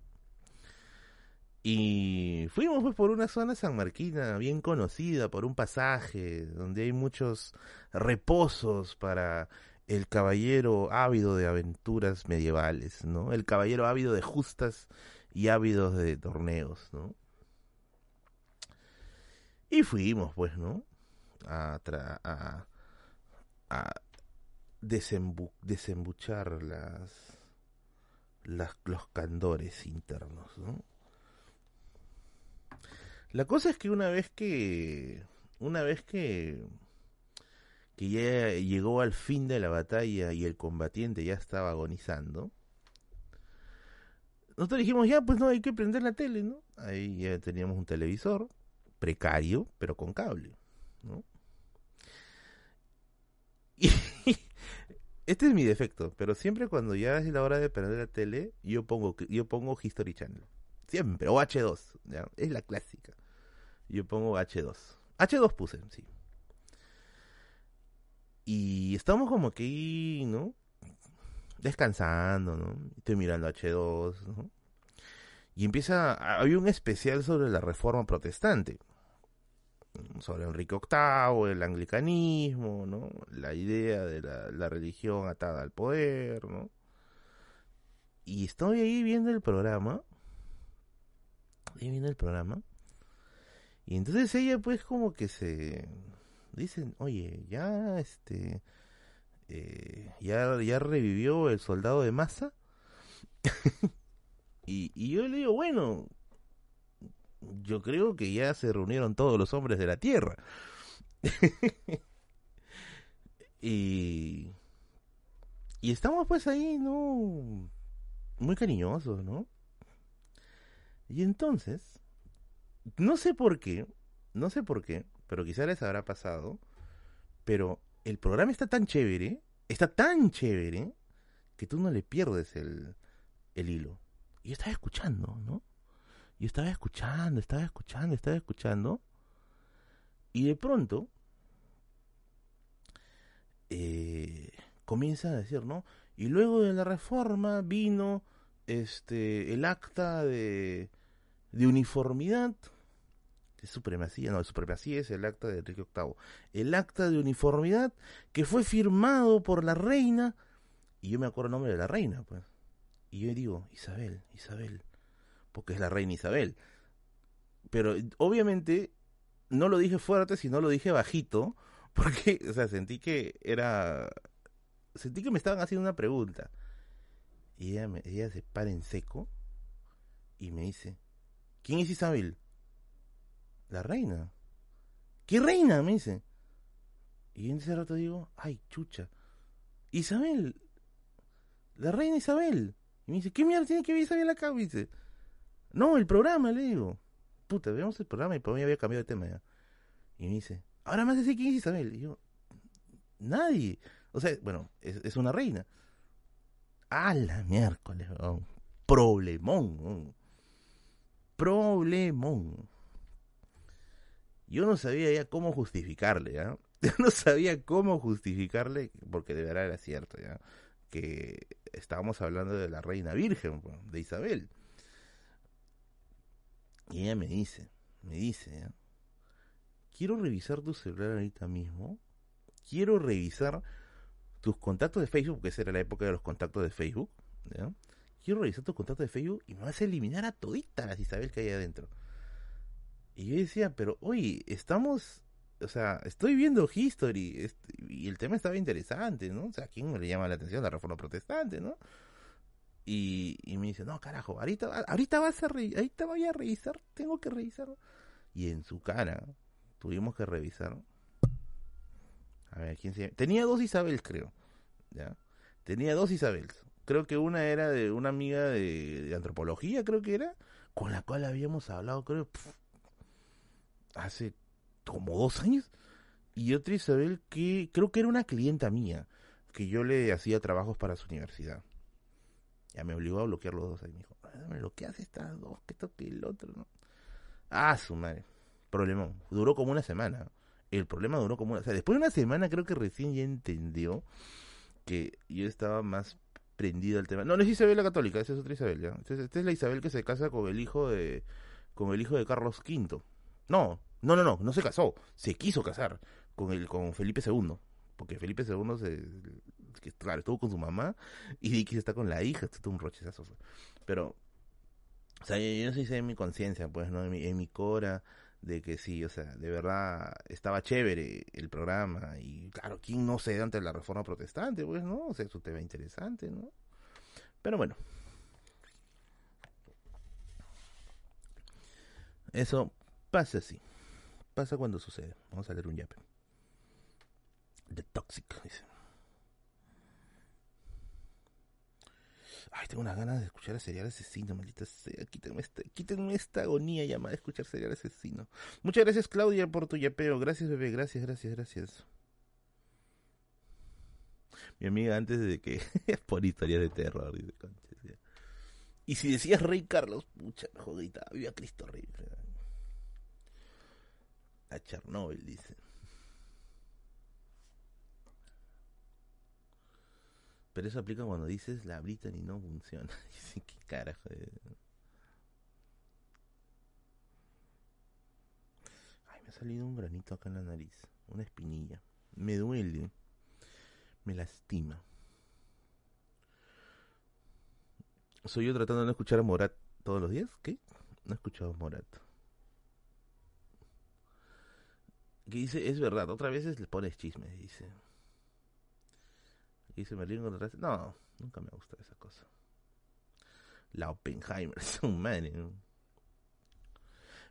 Y fuimos pues por una zona sanmarquina bien conocida, por un pasaje donde hay muchos reposos para el caballero ávido de aventuras medievales, ¿no? El caballero ávido de justas y ávido de torneos, ¿no? Y fuimos, pues, ¿no? A, a, a desembuchar las, las, los candores internos, ¿no? La cosa es que una vez que, una vez que que ya llegó al fin de la batalla y el combatiente ya estaba agonizando, nosotros dijimos, ya, pues no, hay que prender la tele, ¿no? Ahí ya teníamos un televisor, precario, pero con cable, ¿no? Y este es mi defecto, pero siempre cuando ya es la hora de prender la tele, yo pongo, yo pongo History Channel. Siempre, o H2, ¿ya? Es la clásica. Yo pongo H2. H2 puse, sí. Y estamos como que, ¿no? Descansando, ¿no? Estoy mirando H2, ¿no? Y empieza, había un especial sobre la reforma protestante, sobre Enrique VIII, el anglicanismo, ¿no? La idea de la, la religión atada al poder, ¿no? Y estoy ahí viendo el programa, ahí viendo el programa, y entonces ella pues como que se, dicen, oye, ya este, eh, ya, ya revivió el soldado de masa. y, y yo le digo, bueno, yo creo que ya se reunieron todos los hombres de la tierra. y, y estamos pues ahí, ¿no? Muy cariñosos, ¿no? Y entonces, no sé por qué, no sé por qué, pero quizá les habrá pasado, pero el programa está tan chévere, está tan chévere, que tú no le pierdes el, el hilo. Y yo estaba escuchando, ¿no? Yo estaba escuchando, estaba escuchando, estaba escuchando. Y de pronto eh, comienza a decir, ¿no? Y luego de la reforma vino este el acta de, de uniformidad supremacía, no, supremacía es el acta de Enrique VIII. El acta de uniformidad que fue firmado por la reina, y yo me acuerdo el nombre de la reina, pues. Y yo digo, Isabel, Isabel, porque es la reina Isabel. Pero obviamente no lo dije fuerte, sino lo dije bajito, porque, o sea, sentí que era, sentí que me estaban haciendo una pregunta. Y ella, ella se para en seco y me dice, ¿quién es Isabel? La reina. ¿Qué reina? Me dice. Y en ese rato digo, ay, chucha. Isabel. La reina Isabel. Y me dice, ¿qué mierda tiene que ver Isabel acá? Me dice. No, el programa, le digo. Puta, veamos el programa y por mí había cambiado de tema ya. Y me dice, ahora más decir quién es Isabel. Y yo, nadie. O sea, bueno, es, una reina. A la miércoles, problemón. Problemón yo no sabía ya cómo justificarle, ¿ya? Yo no sabía cómo justificarle, porque de verdad era cierto, ¿ya? Que estábamos hablando de la reina virgen, pues, de Isabel. Y ella me dice, me dice, quiero revisar tu celular ahorita mismo, quiero revisar tus contactos de Facebook, porque esa era la época de los contactos de Facebook, ¿ya? Quiero revisar tus contactos de Facebook y me vas a eliminar a toditas las Isabel que hay adentro. Y yo decía, pero oye, estamos, o sea, estoy viendo History y el tema estaba interesante, ¿no? O sea, ¿a quién le llama la atención la reforma protestante, ¿no? Y, y me dice, no, carajo, ahorita, ahorita vas a ahorita voy a revisar, tengo que revisar. Y en su cara tuvimos que revisar. A ver, ¿quién se Tenía dos Isabels, creo. ¿Ya? Tenía dos Isabels. Creo que una era de una amiga de, antropología, creo que era, con la cual habíamos hablado, creo, hace como dos años. Y otra Isabel que creo que era una clienta mía, que yo le hacía trabajos para su universidad. Ya me obligó a bloquear los dos ahí. Me dijo, me bloqueas estas dos, que esto que el otro, ¿no? Ah, su madre. Problema. Duró como una semana. El problema duró como una... O sea, después de una semana creo que recién ya entendió que yo estaba más prendido al tema. No, no es Isabel la católica, esa es otra Isabel, ¿ya? Esta es la Isabel que se casa con el hijo de... con el hijo de Carlos V. No, no, no, no, no se casó. Se quiso casar con el con Felipe II. Porque Felipe II se, claro, estuvo con su mamá y Vicky está con la hija, esto es un rochezazo. Pero, o sea, yo, no sé si en mi conciencia, pues, ¿no? En mi, en mi cora, de que sí, o sea, de verdad estaba chévere el programa y claro, ¿quién no se ante la reforma protestante? Pues, ¿no? O sea, es un tema interesante, ¿no? Pero bueno. Eso pasa así. Pasa cuando sucede. Vamos a leer un yape. The Toxic, dice. Ay, tengo unas ganas de escuchar a Serial Asesino, maldita sea. Quítenme esta, quítenme esta agonía llamada de escuchar Serial Asesino. Muchas gracias, Claudia, por tu yapeo. Gracias, bebé. Gracias, gracias, gracias. Mi amiga antes de que... por historias de terror, dice, Y si decías Rey Carlos, pucha, jodita, viva Cristo Rey. A Chernobyl, dice. Pero eso aplica cuando dices la Brittany no funciona. Dice, ¿qué carajo? Ay, me ha salido un granito acá en la nariz. Una espinilla. Me duele. Me lastima. ¿Soy yo tratando de no escuchar a Morat todos los días? ¿Qué? No he escuchado a Morat. Que dice, es verdad, otras veces le pones chismes, dice. Y se me ríen contra No, nunca me gusta esa cosa. La Oppenheimer es un man.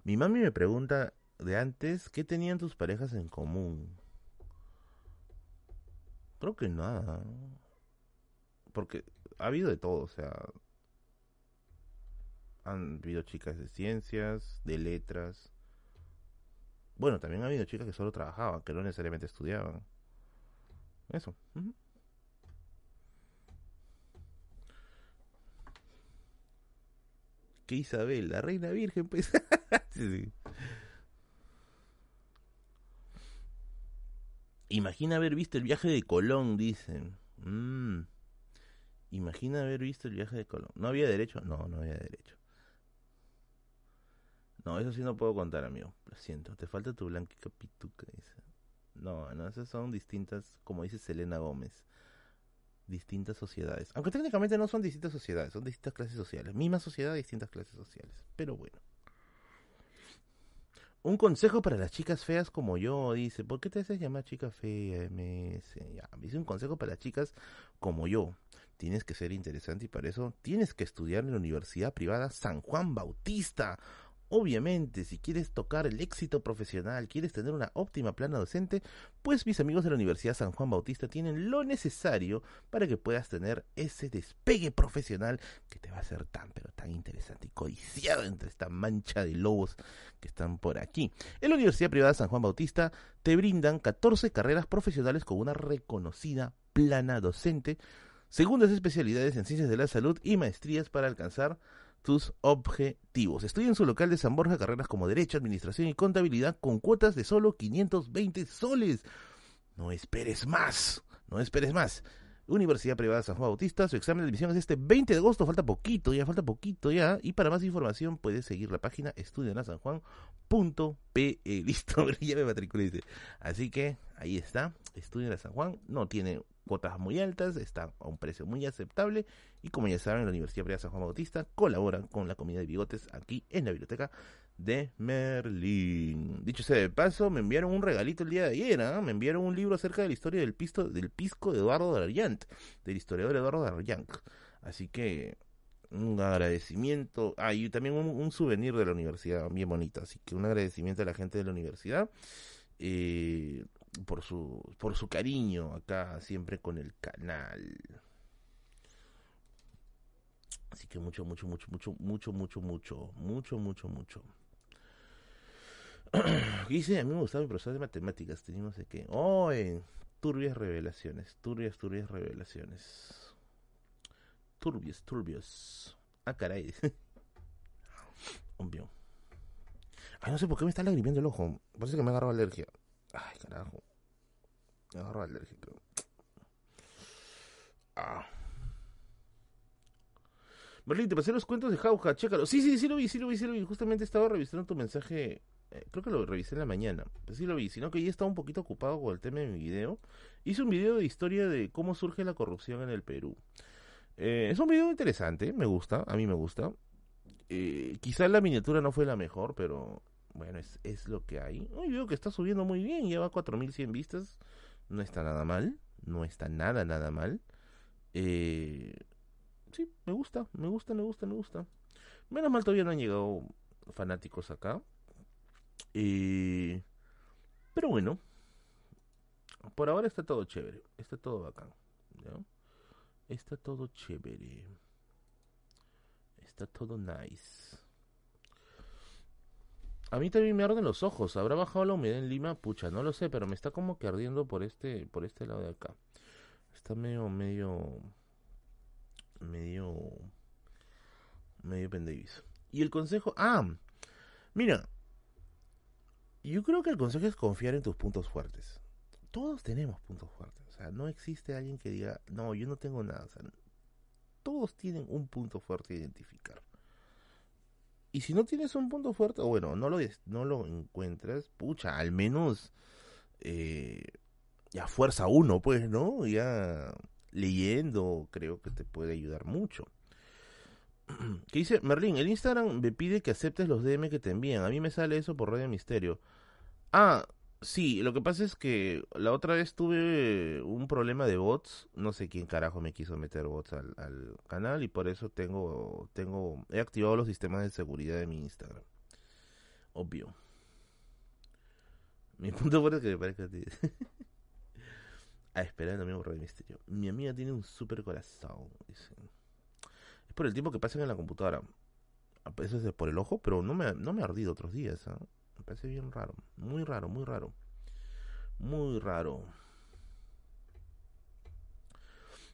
Mi mami me pregunta de antes qué tenían tus parejas en común. Creo que nada. Porque ha habido de todo, o sea. Han habido chicas de ciencias, de letras. Bueno, también ha habido chicas que solo trabajaban, que no necesariamente estudiaban. Eso. que Isabel, la reina virgen, pues. Imagina haber visto el viaje de Colón, dicen. Mm. Imagina haber visto el viaje de Colón. ¿No había derecho? No, no había derecho. No, eso sí no puedo contar, amigo. Lo siento. Te falta tu blanca pituca. No, no, esas son distintas, como dice Selena Gómez distintas sociedades. Aunque técnicamente no son distintas sociedades, son distintas clases sociales. Misma sociedad, distintas clases sociales. Pero bueno. Un consejo para las chicas feas como yo, dice. ¿Por qué te haces llamar chica fea? Ya, dice un consejo para las chicas como yo. Tienes que ser interesante y para eso tienes que estudiar en la Universidad Privada San Juan Bautista. Obviamente, si quieres tocar el éxito profesional, quieres tener una óptima plana docente, pues mis amigos de la Universidad San Juan Bautista tienen lo necesario para que puedas tener ese despegue profesional que te va a ser tan, pero tan interesante y codiciado entre esta mancha de lobos que están por aquí. En la Universidad Privada San Juan Bautista te brindan 14 carreras profesionales con una reconocida plana docente, segundas especialidades en ciencias de la salud y maestrías para alcanzar tus objetivos. Estudia en su local de San Borja carreras como Derecho, Administración y Contabilidad con cuotas de solo 520 soles. No esperes más, no esperes más. Universidad Privada San Juan Bautista, su examen de admisión es este 20 de agosto, falta poquito, ya falta poquito ya. Y para más información puedes seguir la página estudianasanjuan.pe. Listo, ya me matriculé. Así que ahí está, Estudian San Juan, no tiene cuotas muy altas, está a un precio muy aceptable y como ya saben, la Universidad Privada San Juan Bautista colabora con la comida de bigotes aquí en la biblioteca de Merlín. Dicho sea de paso, me enviaron un regalito el día de ayer, ¿ah? me enviaron un libro acerca de la historia del, pisto, del pisco de Eduardo Darriant, del historiador Eduardo Darriant. Así que un agradecimiento. Ah, y también un, souvenir de la universidad, bien bonito. Así que un agradecimiento a la gente de la universidad eh, por, su, por su cariño acá, siempre con el canal. Así que mucho, mucho, mucho, mucho, mucho, mucho, mucho, mucho, mucho, mucho. Dice, a mí me gustaba mi profesor de matemáticas, tenía no sé qué. Oh, turbias revelaciones, turbias, turbias revelaciones. Turbios, turbios. Ah, caray. Obvio. Ay, no sé por qué me está lagrimeando el ojo. Parece que me agarró alergia. Ay, carajo. Me agarró alergia, creo. Ah. Berlín, te pasé los cuentos de Jauja, chécalo. Sí, sí, sí lo vi, sí lo vi, sí lo vi. Justamente estaba revisando tu mensaje. Eh, creo que lo revisé en la mañana. Pues sí lo vi, sino que ya estaba un poquito ocupado con el tema de mi video. Hice un video de historia de cómo surge la corrupción en el Perú. Eh, es un video interesante, me gusta, a mí me gusta. Eh, quizá la miniatura no fue la mejor, pero bueno, es, es lo que hay. Yo veo que está subiendo muy bien, lleva 4100 vistas. No está nada mal, no está nada, nada mal. Eh, sí, me gusta, me gusta, me gusta, me gusta. Menos mal todavía no han llegado fanáticos acá. Eh, pero bueno, por ahora está todo chévere, está todo bacán. Está todo chévere. Está todo nice. A mí también me arden los ojos. ¿Habrá bajado la humedad en Lima? Pucha, no lo sé, pero me está como que ardiendo por este, por este lado de acá. Está medio, medio, medio, medio pendeviso. Y el consejo, ah, mira, yo creo que el consejo es confiar en tus puntos fuertes. Todos tenemos puntos fuertes. O sea, no existe alguien que diga, no, yo no tengo nada. O sea, todos tienen un punto fuerte a identificar. Y si no tienes un punto fuerte, o bueno, no lo, no lo encuentras, pucha, al menos eh, ya fuerza uno, pues, ¿no? Ya leyendo creo que te puede ayudar mucho. ¿Qué dice Merlin? El Instagram me pide que aceptes los DM que te envían. A mí me sale eso por Radio Misterio. Ah, Sí, lo que pasa es que la otra vez tuve un problema de bots. No sé quién carajo me quiso meter bots al, canal y por eso tengo, tengo, he activado los sistemas de seguridad de mi Instagram. Obvio. Mi punto fuerte es que me parezca a ti. ah, espera, no me aburro de misterio. Mi amiga tiene un super corazón. Es por el tiempo que pasa en la computadora. Eso es por el ojo, pero no me, no me ha ardido otros días. ¿ah? Me parece bien raro. Muy raro, muy raro. Muy raro.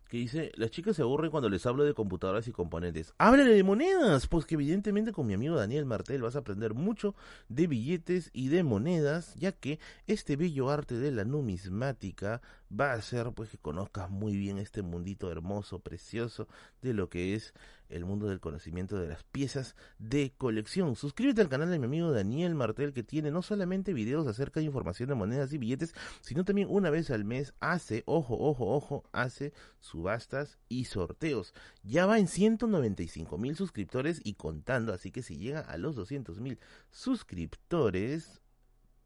Que dice, las chicas se aburren cuando les hablo de computadoras y componentes. ¡Háblale de monedas! Pues que evidentemente con mi amigo Daniel Martel vas a aprender mucho de billetes y de monedas, ya que este bello arte de la numismática va a hacer pues que conozcas muy bien este mundito hermoso, precioso de lo que es el mundo del conocimiento de las piezas de colección. Suscríbete al canal de mi amigo Daniel Martel que tiene no solamente videos acerca de información de monedas y billetes, sino también una vez al mes hace, ojo, ojo, ojo, hace subastas y sorteos. Ya va en 195 mil suscriptores y contando, así que si llega a los 200 mil suscriptores,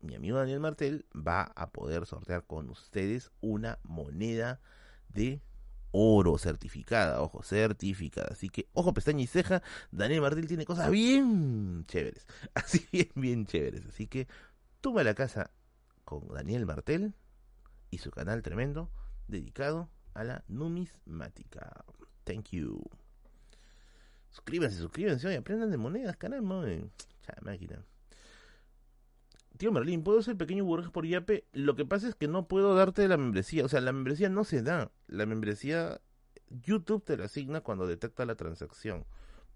mi amigo Daniel Martel va a poder sortear con ustedes una moneda de oro certificada, ojo, certificada. Así que, ojo, pestaña y ceja, Daniel Martel tiene cosas bien chéveres. Así bien, bien chéveres. Así que, toma la casa con Daniel Martel y su canal tremendo dedicado a la numismática. Thank you. Suscríbanse, suscríbanse, oye, aprendan de monedas, canal, Chá, máquina. Tío Merlín, ¿puedo hacer pequeño burgués por Yape? Lo que pasa es que no puedo darte la membresía. O sea, la membresía no se da. La membresía YouTube te la asigna cuando detecta la transacción.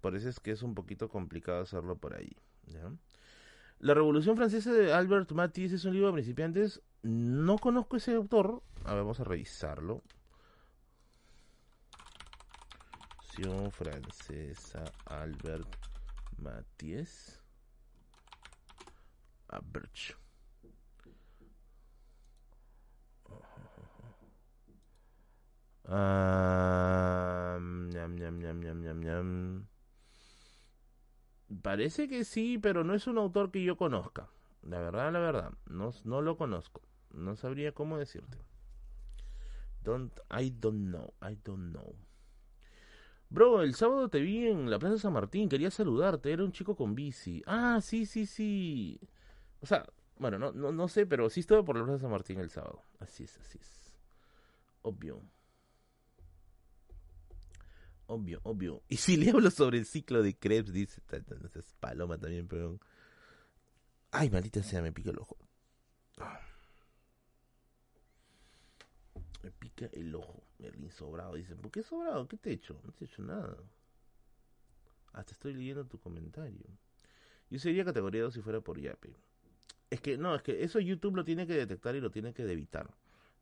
Por eso es que es un poquito complicado hacerlo por ahí. La Revolución Francesa de Albert Matisse es un libro de principiantes. No conozco ese autor. A ver, vamos a revisarlo. Francesa Albert Matisse Parece que sí, pero no es un autor que yo conozca. La verdad, la verdad, no, no lo conozco. No sabría cómo decirte. Don't, I don't know, I don't know. Bro, el sábado te vi en la Plaza San Martín, quería saludarte, era un chico con bici. Ah, sí, sí, sí. O sea, bueno, no, no, no sé, pero sí estuve por la Plaza San Martín el sábado. Así es, así es. Obvio. Obvio, obvio. Y si le hablo sobre el ciclo de Krebs, dice, es paloma también, pero... Ay, maldita sea, me pica el ojo. Me pica el ojo. Merlin sobrado. Dicen, ¿por qué sobrado? ¿Qué te he hecho? No te he hecho nada. Hasta estoy leyendo tu comentario. Yo sería categoría 2 si fuera por Yape. Es que, no, es que eso YouTube lo tiene que detectar y lo tiene que evitar.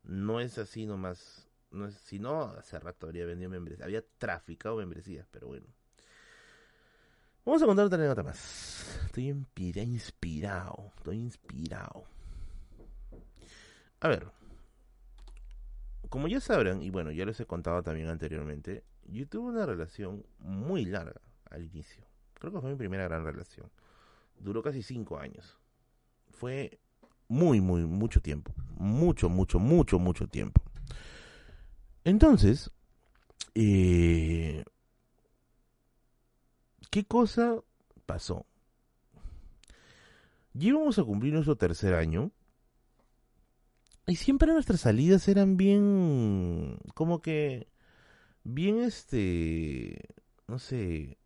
No es así nomás. No es, si no, hace rato habría vendido membresías. Había traficado membresías, pero bueno. Vamos a contar otra anécdota más. Estoy inspirado. Estoy inspirado. A ver, como ya sabrán, y bueno, ya les he contado también anteriormente, yo tuve una relación muy larga al inicio. Creo que fue mi primera gran relación. Duró casi cinco años. Fue muy, muy, mucho tiempo. Mucho, mucho, mucho, mucho tiempo. Entonces, eh, ¿qué cosa pasó? íbamos a cumplir nuestro tercer año y siempre nuestras salidas eran bien, como que, bien este, no sé,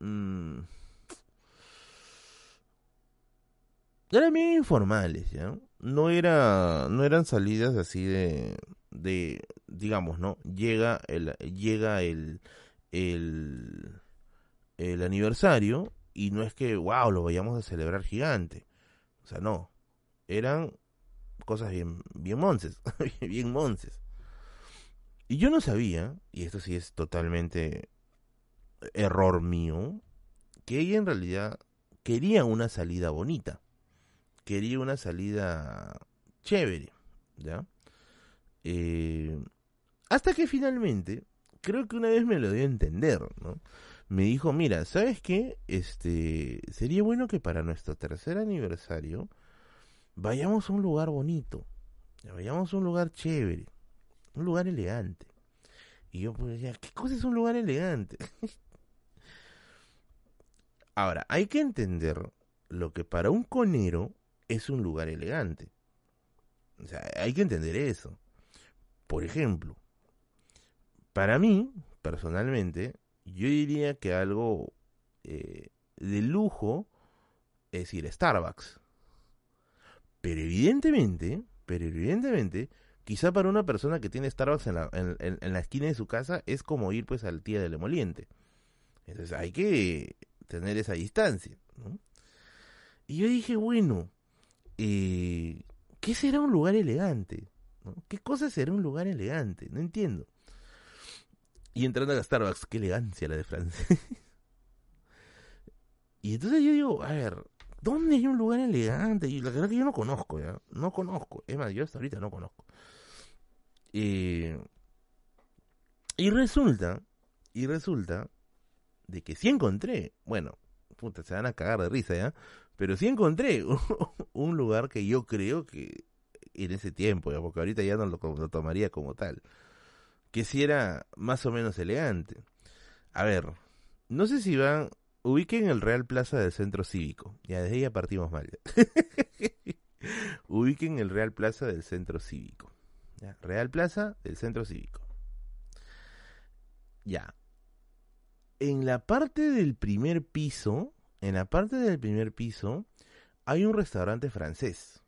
mmm, eran bien informales, ¿ya? No era, no eran salidas así de, de, digamos, ¿no? Llega el, llega el, el, el aniversario y no es que, wow, lo vayamos a celebrar gigante. O sea, no. Eran cosas bien, bien monces, bien monces. Y yo no sabía, y esto sí es totalmente error mío, que ella en realidad quería una salida bonita, quería una salida chévere, ¿ya? Eh, hasta que finalmente, creo que una vez me lo dio a entender, ¿no? Me dijo, mira, ¿sabes qué? Este, sería bueno que para nuestro tercer aniversario vayamos a un lugar bonito, vayamos a un lugar chévere, un lugar elegante. Y yo pues decía, ¿qué cosa es un lugar elegante? Ahora, hay que entender lo que para un conero es un lugar elegante. O sea, hay que entender eso. Por ejemplo, para mí, personalmente, yo diría que algo eh, de lujo es ir a Starbucks. Pero evidentemente, pero evidentemente, quizá para una persona que tiene Starbucks en la, en, la esquina de su casa es como ir pues al tía del emoliente. Entonces hay que tener esa distancia. Y yo dije, bueno, eh, ¿qué será un lugar elegante? ¿Qué cosa será un lugar elegante? No entiendo. Y entrando a Starbucks, qué elegancia la de Francia. y entonces yo digo, a ver, ¿Dónde hay un lugar elegante? Y la verdad que yo no conozco, ¿ya? No conozco. Es más, yo hasta ahorita no conozco. y resulta, y resulta de que sí encontré, bueno, puta, se van a cagar de risa, ¿ya? Pero sí encontré un, lugar que yo creo que en ese tiempo, ¿ya? porque ahorita ya no lo, tomaría como tal, que sí era más o menos elegante. A ver, no sé si van ubiquen el Real Plaza del Centro Cívico. Ya desde ahí partimos mal. ubiquen el Real Plaza del Centro Cívico. Real Plaza del Centro Cívico. Ya. En la parte del primer piso, en la parte del primer piso, hay un restaurante francés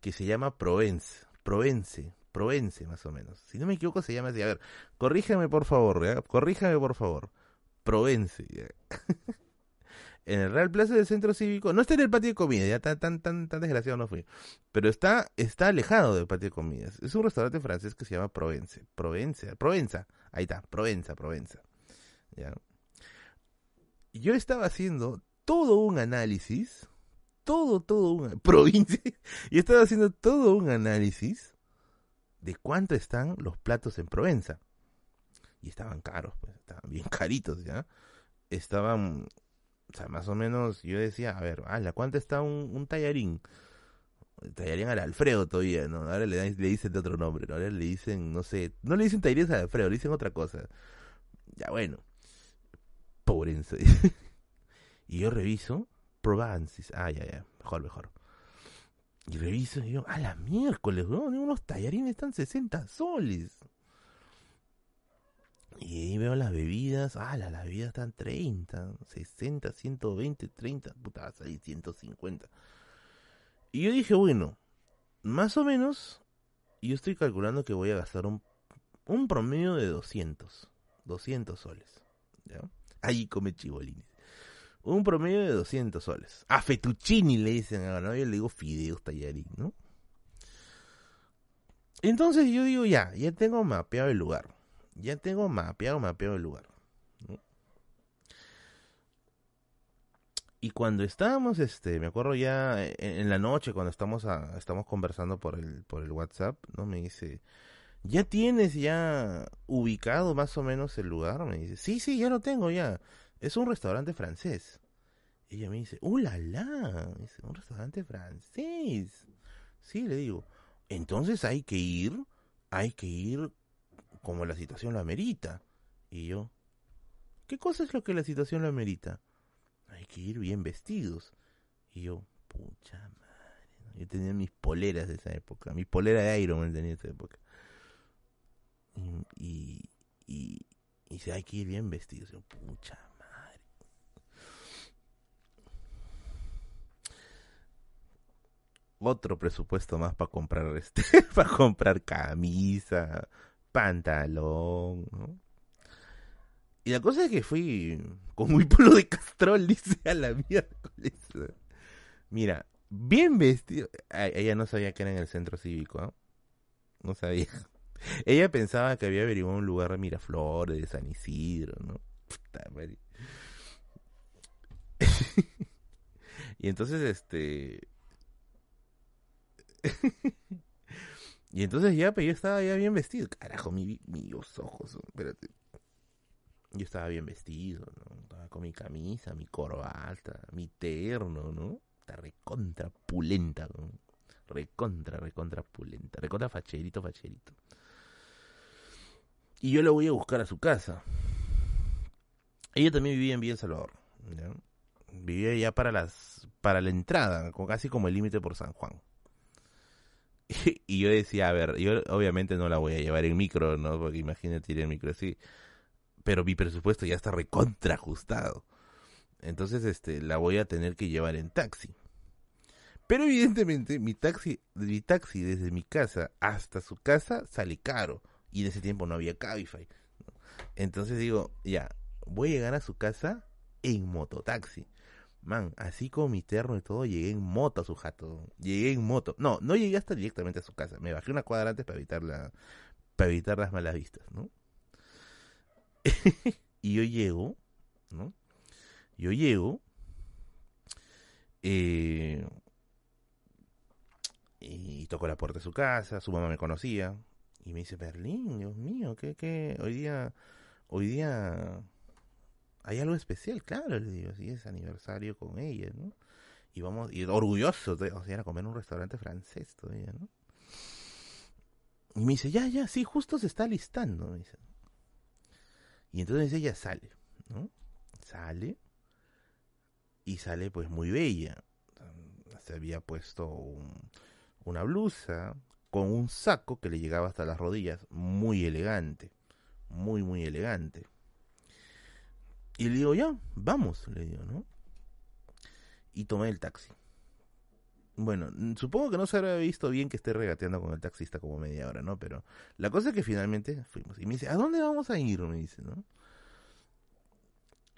que se llama Provence. Provence. Provence, más o menos. Si no me equivoco, se llama así. A ver, corríjame por favor, corríjame por favor. Provence. en el Real Plaza del Centro Cívico, no está en el patio de comidas, ya tan, tan, tan, tan desgraciado no fui, pero está, está alejado del patio de comidas. Es un restaurante francés que se llama Provence. Provence, Provenza, ahí está, Provenza, Provenza. ¿Ya? Yo estaba haciendo todo un análisis, todo, todo un provincia, y estaba haciendo todo un análisis de cuánto están los platos en Provenza y estaban caros, pues, estaban bien caritos, ¿ya? Estaban, o sea, más o menos, yo decía, a ver, ¿la ¿cuánto está un, un tallarín? Tallarín al Alfredo todavía, ¿no? Ahora le, le dicen de otro nombre, ¿no? Ahora le dicen, no sé, no le dicen tallarín al Alfredo, le dicen otra cosa. Ya bueno. Pobrense. y yo reviso. Provencis. Ah, ya, ya. Mejor, mejor. Y reviso y digo, a la miércoles, weón, unos tallarines están 60 soles. Y ahí veo las bebidas, ah, las, bebidas están 30, 60, 120, 30, puta, va a salir 150. Y yo dije, bueno, más o menos, yo estoy calculando que voy a gastar un, un promedio de 200, 200 soles. ¿ya? Ahí come chibolines. Un promedio de 200 soles. A fettuccini le dicen ¿no? Yo le digo fideos tallarín, ¿no? Entonces yo digo, ya, ya tengo mapeado el lugar. Ya tengo mapeado, mapeado el lugar. Y cuando estábamos, este, me acuerdo ya en, la noche, cuando estamos, estamos conversando por el, por el WhatsApp, ¿no? Me dice, ¿ya tienes ya ubicado más o menos el lugar? Me dice, sí, sí, ya lo tengo ya. Es un restaurante francés. Y ella me dice, ¡uh, la, la! Un restaurante francés. Sí, le digo. Entonces hay que ir, hay que ir como la situación lo amerita. Y yo, ¿qué cosa es lo que la situación lo amerita? Hay que ir bien vestidos. Y yo, pucha madre. Yo tenía mis poleras de esa época. Mi polera de Iron Man tenía esa época. Y, y, y, hay que ir bien vestidos. Yo, pucha otro presupuesto más para comprar este, para comprar camisa, pantalón, Y la cosa es que fui con muy polo de castrol, dice a la miércoles. Mira, bien vestido. ella no sabía que era en el centro cívico, ¿no? No sabía. Ella pensaba que había averiguado un lugar de Miraflores, de San Isidro, ¿no? y entonces, este, y entonces ya, pues yo estaba ya bien vestido. Carajo, mi, mis ojos, espérate. Yo estaba bien vestido, ¿no? Estaba con mi camisa, mi corbata, mi terno, ¿no? Está recontra pulenta. Recontra, recontra pulenta. Recontra facherito, facherito. Y yo la voy a buscar a su casa. Ella también vivía en Villa Salvador. Vivía ya para las para la entrada, casi como el límite por San Juan. Y, yo decía, a ver, yo obviamente no la voy a llevar en micro, ¿no? Porque imagínate ir en micro así. Pero mi presupuesto ya está recontra ajustado. Entonces, este, la voy a tener que llevar en taxi. Pero evidentemente, mi taxi, mi taxi desde mi casa hasta su casa sale caro. Y en ese tiempo no había Cabify. Entonces digo, ya, voy a llegar a su casa en mototaxi. Man, así con mi terno y todo, llegué en moto a su jato. Llegué en moto. No, no llegué hasta directamente a su casa. Me bajé una cuadra antes para evitar, la, para evitar las malas vistas, ¿no? y yo llego, ¿no? Yo llego. Eh, y toco la puerta de su casa. Su mamá me conocía. Y me dice, Berlín, Dios mío, ¿qué, qué? Hoy día, hoy día hay algo especial, claro, le digo, sí, es aniversario con ella, ¿no? Y vamos, y orgulloso, de, o sea, a comer en un restaurante francés todavía, ¿no? Y me dice, ya, ya, sí, justo se está listando, me dice. Y entonces ella sale, ¿no? Sale, y sale pues muy bella. Se había puesto una blusa con un saco que le llegaba hasta las rodillas, muy elegante, muy, muy elegante. Y le digo, ya, vamos, le digo, ¿no? Y tomé el taxi. Bueno, supongo que no se habrá visto bien que esté regateando con el taxista como media hora, ¿no? Pero la cosa es que finalmente fuimos. Y me dice, ¿a dónde vamos a ir? Me dice, ¿no?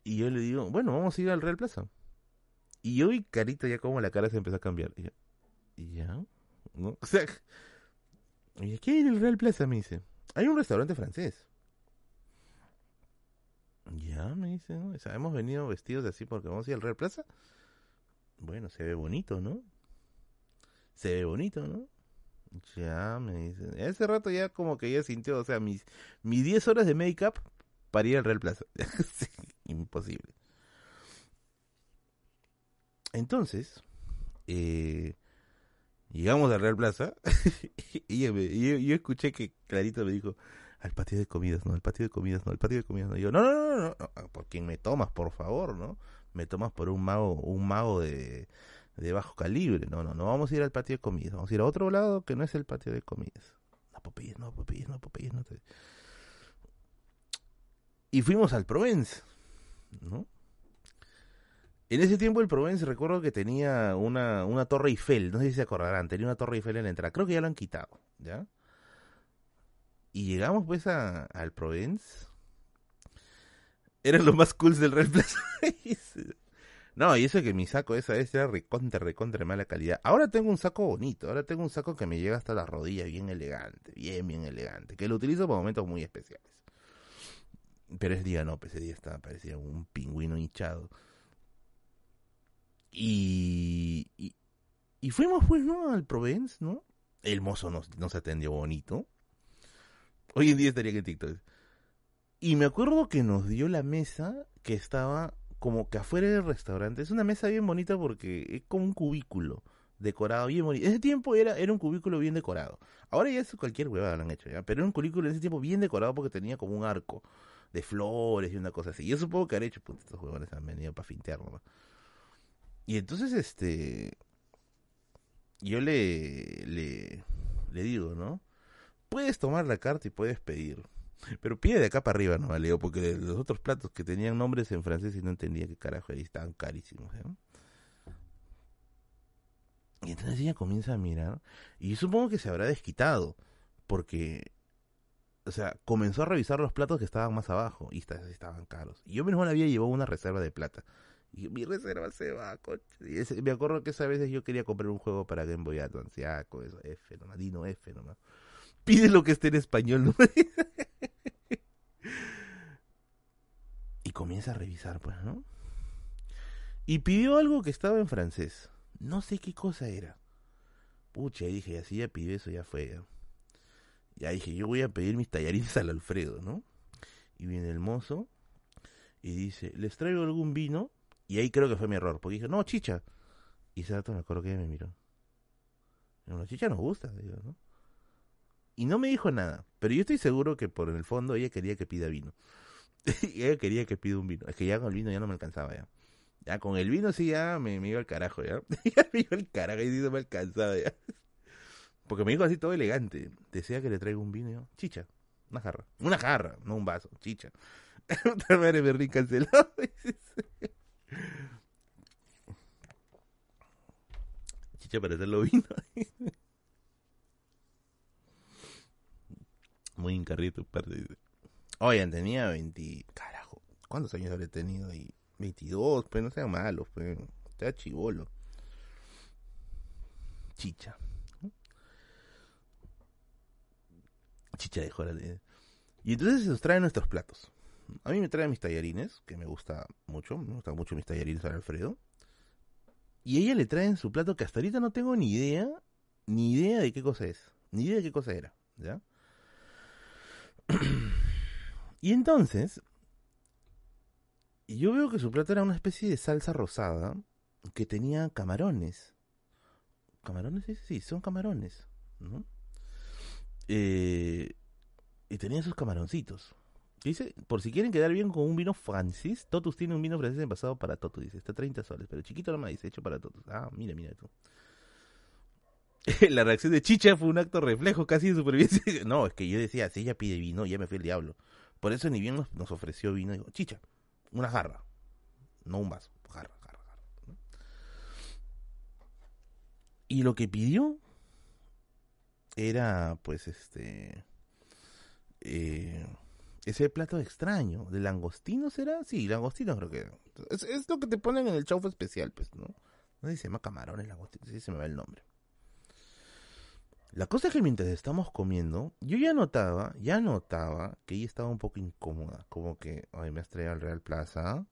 Y yo le digo, bueno, vamos a ir al Real Plaza. Y yo vi carita ya como la cara se empezó a cambiar. Y, yo, ¿Y ya? ¿No? O sea, ¿qué hay en el Real Plaza? Me dice, hay un restaurante francés. Ya, me dice, ¿no? hemos venido vestidos así porque vamos a ir al Real Plaza. Bueno, se ve bonito, ¿no? Se ve bonito, ¿no? Ya, me dice. Ese rato ya como que ya sintió, o sea, mis, mis 10 horas de make-up para ir al Real Plaza. imposible. Entonces, eh, llegamos al Real Plaza y yo, escuché que Clarito me dijo, al patio de comidas, no, al patio de comidas, no, al patio de comidas, no. Y yo, no, no, no, no, por quien me tomas, por favor, ¿no? Me tomas por un mago, un mago de, de bajo calibre. No, no, no vamos a ir al patio de comidas, vamos a ir a otro lado que no es el patio de comidas. No, Popeyes, no, Popeyes, no, Popeyes, no. Y fuimos al Provence, ¿no? En ese tiempo el Provence recuerdo que tenía una, una torre Eiffel, no sé si se acordarán, tenía una torre Eiffel en la entrada, creo que ya lo han quitado, ¿ya? Y llegamos pues a, al Provence. Eran los más cools del Real Plaza. no, y eso que mi saco esa vez era recontra, recontra mala calidad. Ahora tengo un saco bonito, ahora tengo un saco que me llega hasta la rodilla, bien elegante, bien, bien elegante, que lo utilizo para momentos muy especiales. Pero ese día no, pues ese día estaba, parecía un pingüino hinchado. Y, y, fuimos pues, ¿no? Al Provence, ¿no? El mozo nos, nos atendió bonito. Hoy en día estaría en TikTok. Y me acuerdo que nos dio la mesa que estaba como que afuera del restaurante. Es una mesa bien bonita porque es como un cubículo decorado bien bonito. Ese tiempo era, era un cubículo bien decorado. Ahora ya es cualquier huevada lo han hecho ya. Pero era un cubículo en ese tiempo bien decorado porque tenía como un arco de flores y una cosa así. Yo supongo que han hecho, pues estos huevones han venido para fintear, ¿no? Y entonces, este, yo le, le, le digo, ¿no? Puedes tomar la carta y puedes pedir. Pero pide de acá para arriba, ¿no? Porque los otros platos que tenían nombres en francés y no entendía qué carajo era, estaban carísimos, ¿eh? Y entonces ella comienza a mirar, y supongo que se habrá desquitado, porque, o sea, comenzó a revisar los platos que estaban más abajo, y estaban caros. Y yo menos mal había llevado una reserva de plata. Y mi reserva se va, coche. Me acuerdo que esa veces yo quería comprar un juego para Game Boy Advance, ya, con eso, F nomás, Dino F nomás. Pide lo que esté en español, y comienza a revisar, pues, ¿no? Y pidió algo que estaba en francés. No sé qué cosa era. Pucha, y dije, así ya pidió eso, ya fue. Ya. ya dije, yo voy a pedir mis tallarines al Alfredo, ¿no? Y viene el mozo y dice, ¿les traigo algún vino? Y ahí creo que fue mi error, porque dije, no, chicha. Y ese dato me acuerdo que me miró. La chicha nos gusta, digo, ¿no? Y no me dijo nada, pero yo estoy seguro que por el fondo ella quería que pida vino. ella quería que pida un vino. Es que ya con el vino ya no me alcanzaba ya. Ya con el vino sí ya me, iba al carajo, ya. ya me iba al carajo y no me alcanzaba ya. Porque me dijo así todo elegante. Desea que le traiga un vino. Yo, chicha, una jarra. Una jarra, no un vaso, chicha. Otra madre me cancelado. Chicha para hacerlo vino. Muy encarrito, parte. Oigan, tenía 20. Carajo, ¿cuántos años habré tenido ahí? 22, pues no sean malos, pues. Estaba chivolo. Chicha. Chicha de jora. Y entonces se nos traen nuestros platos. A mí me traen mis tallarines, que me gusta mucho, me gustan mucho mis tallarines al Alfredo. Y ella le traen su plato que hasta ahorita no tengo ni idea, ni idea de qué cosa es, ni idea de qué cosa era, ¿ya? y entonces, yo veo que su plato era una especie de salsa rosada que tenía camarones. ¿Camarones? Sí, son camarones, ¿no? Eh, y tenía sus camaroncitos. Dice, por si quieren quedar bien con un vino francés, Totus tiene un vino francés envasado para Totus, dice, está 30 soles, pero chiquito nomás dice, hecho para Totus. Ah, mira, mira tú. la reacción de Chicha fue un acto reflejo casi de supervivencia. no, es que yo decía, si ella pide vino, ya me fui el diablo. Por eso ni bien nos, ofreció vino, digo, Chicha, una jarra, no un vaso, jarra, jarra, jarra. Y lo que pidió era, pues, este... Eh, ese plato extraño. ¿De langostino será? Sí, langostino creo que. Es, lo que te ponen en el chaufa especial, pues, ¿no? No se llama camarones, langostino, sí se me va el nombre. La cosa es que mientras estamos comiendo, yo ya notaba, ya notaba que ella estaba un poco incómoda. Como que, ay, me has traído al Real Plaza.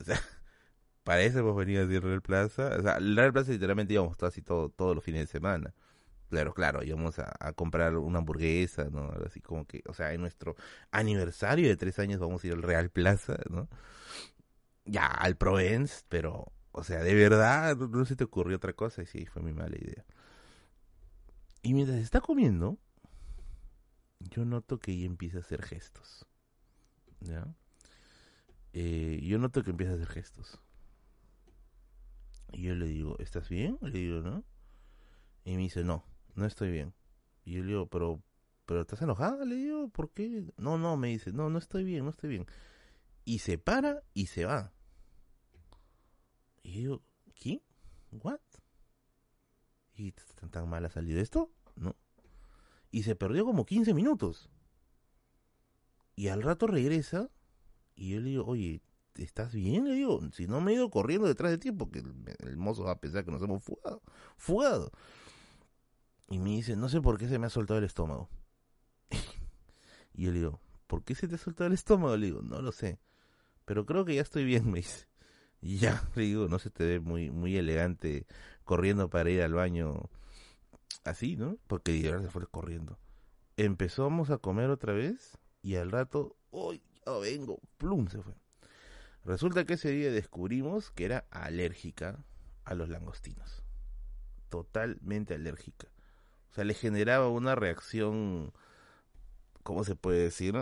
O sea, para eso hemos venido a decir Real Plaza. O sea, el Real Plaza literalmente íbamos así todo, todos los fines de semana. Claro, claro, íbamos a, comprar una hamburguesa, ¿no? Así como que, o sea, en nuestro aniversario de tres años vamos a ir al Real Plaza, ¿no? Ya, al Provence, pero, o sea, de verdad, no, se te ocurrió otra cosa y sí, fue mi mala idea. Y mientras está comiendo, yo noto que ella empieza a hacer gestos. ¿Ya? Eh, yo noto que empieza a hacer gestos. Y yo le digo, ¿estás bien? Le digo, ¿no? Y me dice, no, no estoy bien. Y yo le digo, pero, pero ¿estás enojada? Le digo, ¿por qué? No, no, me dice, no, no estoy bien, no estoy bien. Y se para y se va. Y yo ¿qué? ¿What? ¿Y tan, tan mal ha salido esto? No. Y se perdió como 15 minutos. Y al rato regresa y yo le digo, oye, ¿estás bien? Le digo, si no me he ido corriendo detrás de ti porque el, mozo va a pensar que nos hemos fugado. Fugado. Y me dice, no sé por qué se me ha soltado el estómago. y yo le digo, ¿por qué se te ha soltado el estómago? Le digo, no lo sé. Pero creo que ya estoy bien, me dice. Y ya, le digo, no se te ve muy, muy elegante corriendo para ir al baño así, ¿no? Porque ya se fue corriendo. Empezamos a comer otra vez y al rato, ¡uy! Ya vengo, plum, se fue. Resulta que ese día descubrimos que era alérgica a los langostinos. Totalmente alérgica. O sea, le generaba una reacción, ¿cómo se puede decir?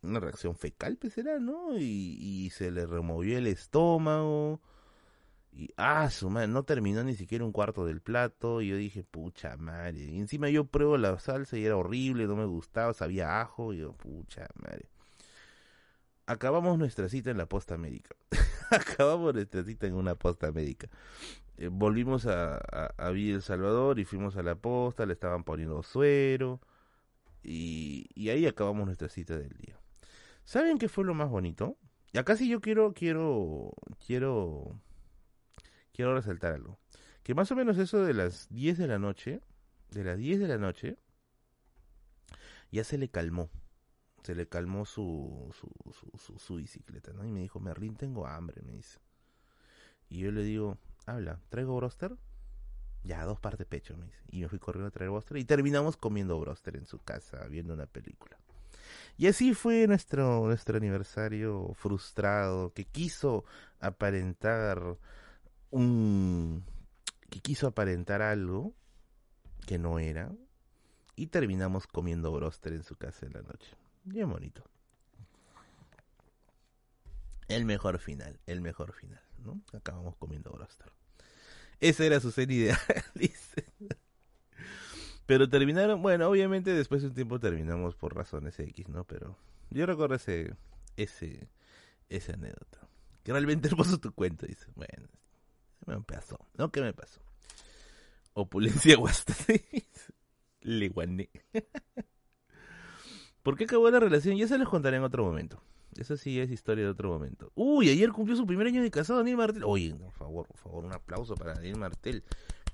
Una reacción fecal, pues era, ¿no? Y, y se le removió el estómago. Y, ah, su madre, no terminó ni siquiera un cuarto del plato. Y yo dije, pucha madre. Y encima yo pruebo la salsa y era horrible, no me gustaba, sabía ajo. Y yo, pucha madre acabamos nuestra cita en la posta médica. acabamos nuestra cita en una posta médica. Eh, volvimos a, a, Villa El Salvador y fuimos a la posta, le estaban poniendo suero y, y, ahí acabamos nuestra cita del día. ¿Saben qué fue lo más bonito? Y acá yo quiero, quiero, quiero, quiero resaltar algo. Que más o menos eso de las 10 de la noche, de las 10 de la noche, ya se le calmó se le calmó su, su, su, bicicleta, ¿no? Y me dijo, Merlín, tengo hambre, me dice. Y yo le digo, habla, ¿traigo broster? Ya, dos partes pecho, me dice. Y me fui corriendo a traer broster y terminamos comiendo broster en su casa, viendo una película. Y así fue nuestro, nuestro aniversario frustrado, que quiso aparentar un... que quiso aparentar algo que no era. Y terminamos comiendo broster en su casa en la noche. Bien bonito. El mejor final, el mejor final, ¿no? Acabamos comiendo broster. Esa era su serie ideal. Pero terminaron, bueno, obviamente después de un tiempo terminamos por razones X, ¿no? Pero yo recuerdo ese, ese, esa anécdota. Que realmente hermoso tu cuento, dice. Bueno, me pasó, ¿no? ¿Qué me pasó? Opulencia guasta, Le guané. ¿Por qué acabó la relación? Ya se les contaré en otro momento. Esa sí es historia de otro momento. Uy, ayer cumplió su primer año de casado Daniel Martel. Oye, por favor, por favor, un aplauso para Daniel Martel,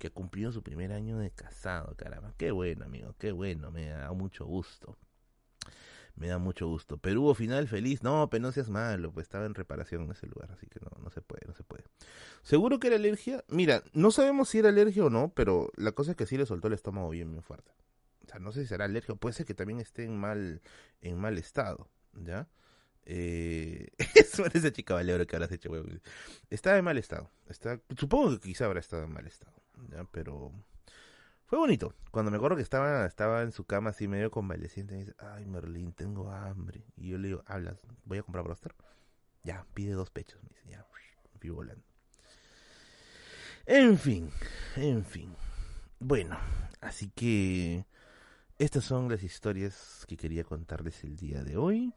que ha su primer año de casado, caramba. Qué bueno, amigo, qué bueno, me da mucho gusto. Me da mucho gusto. Pero final feliz. No, pero no seas malo, pues estaba en reparación en ese lugar, así que no, no se puede, no se puede. ¿Seguro que era alergia? Mira, no sabemos si era alergia o no, pero la cosa es que sí le soltó el estómago bien, bien fuerte no sé si será alérgico, puede ser que también esté en mal, en mal estado, ¿ya? Eh, esa chica valero que habrás hecho, huevo. Está en mal estado. Está, supongo que quizá habrá estado en mal estado. Pero fue bonito. Cuando me acuerdo que estaba, estaba en su cama así medio convaleciente, me dice, ay Merlín, tengo hambre. Y yo le digo, hablas, voy a comprar broster. Ya, pide dos pechos, me dice, ya, fui volando. En fin, en fin. Bueno, así que estas son las historias que quería contarles el día de hoy.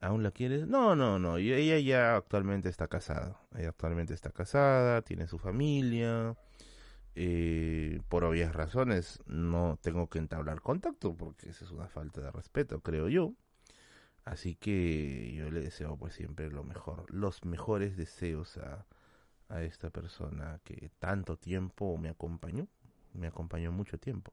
¿Aún la quieres? No, no, no. Ella ya actualmente está casada. Ella actualmente está casada, tiene su familia. Eh, por obvias razones no tengo que entablar contacto porque esa es una falta de respeto, creo yo. Así que yo le deseo pues siempre lo mejor, los mejores deseos a, a esta persona que tanto tiempo me acompañó, me acompañó mucho tiempo.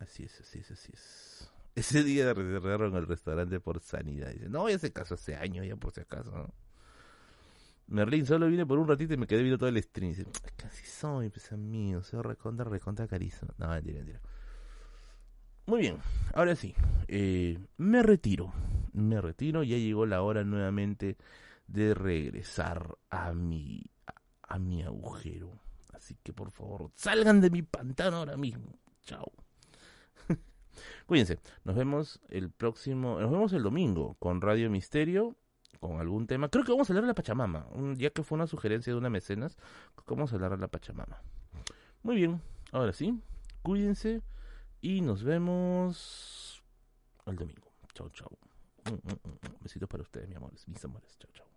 Así es, así es, así es. Ese día cerraron el restaurante por sanidad. Dice, no, ya se casó hace años, ya por si acaso, ¿no? Merlin solo vine por un ratito y me quedé viendo todo el stream. Dice, casi soy, pues amigo, soy recontra, recontra carísimo. No, mentira, mentira. Muy bien, ahora sí, eh, me retiro, me retiro, ya llegó la hora nuevamente de regresar a mi, a mi agujero. Así que por favor, salgan de mi pantano ahora mismo. Chao. Cuídense. Nos vemos el próximo, nos vemos el domingo con Radio Misterio con algún tema. Creo que vamos a hablar de la Pachamama, ya que fue una sugerencia de una mecenas, vamos a hablar de la Pachamama. Muy bien, ahora sí, cuídense y nos vemos el domingo. Chau, chau. Mm, mm, mm, Besitos para ustedes, mi amores, mis amores. Chau, chau.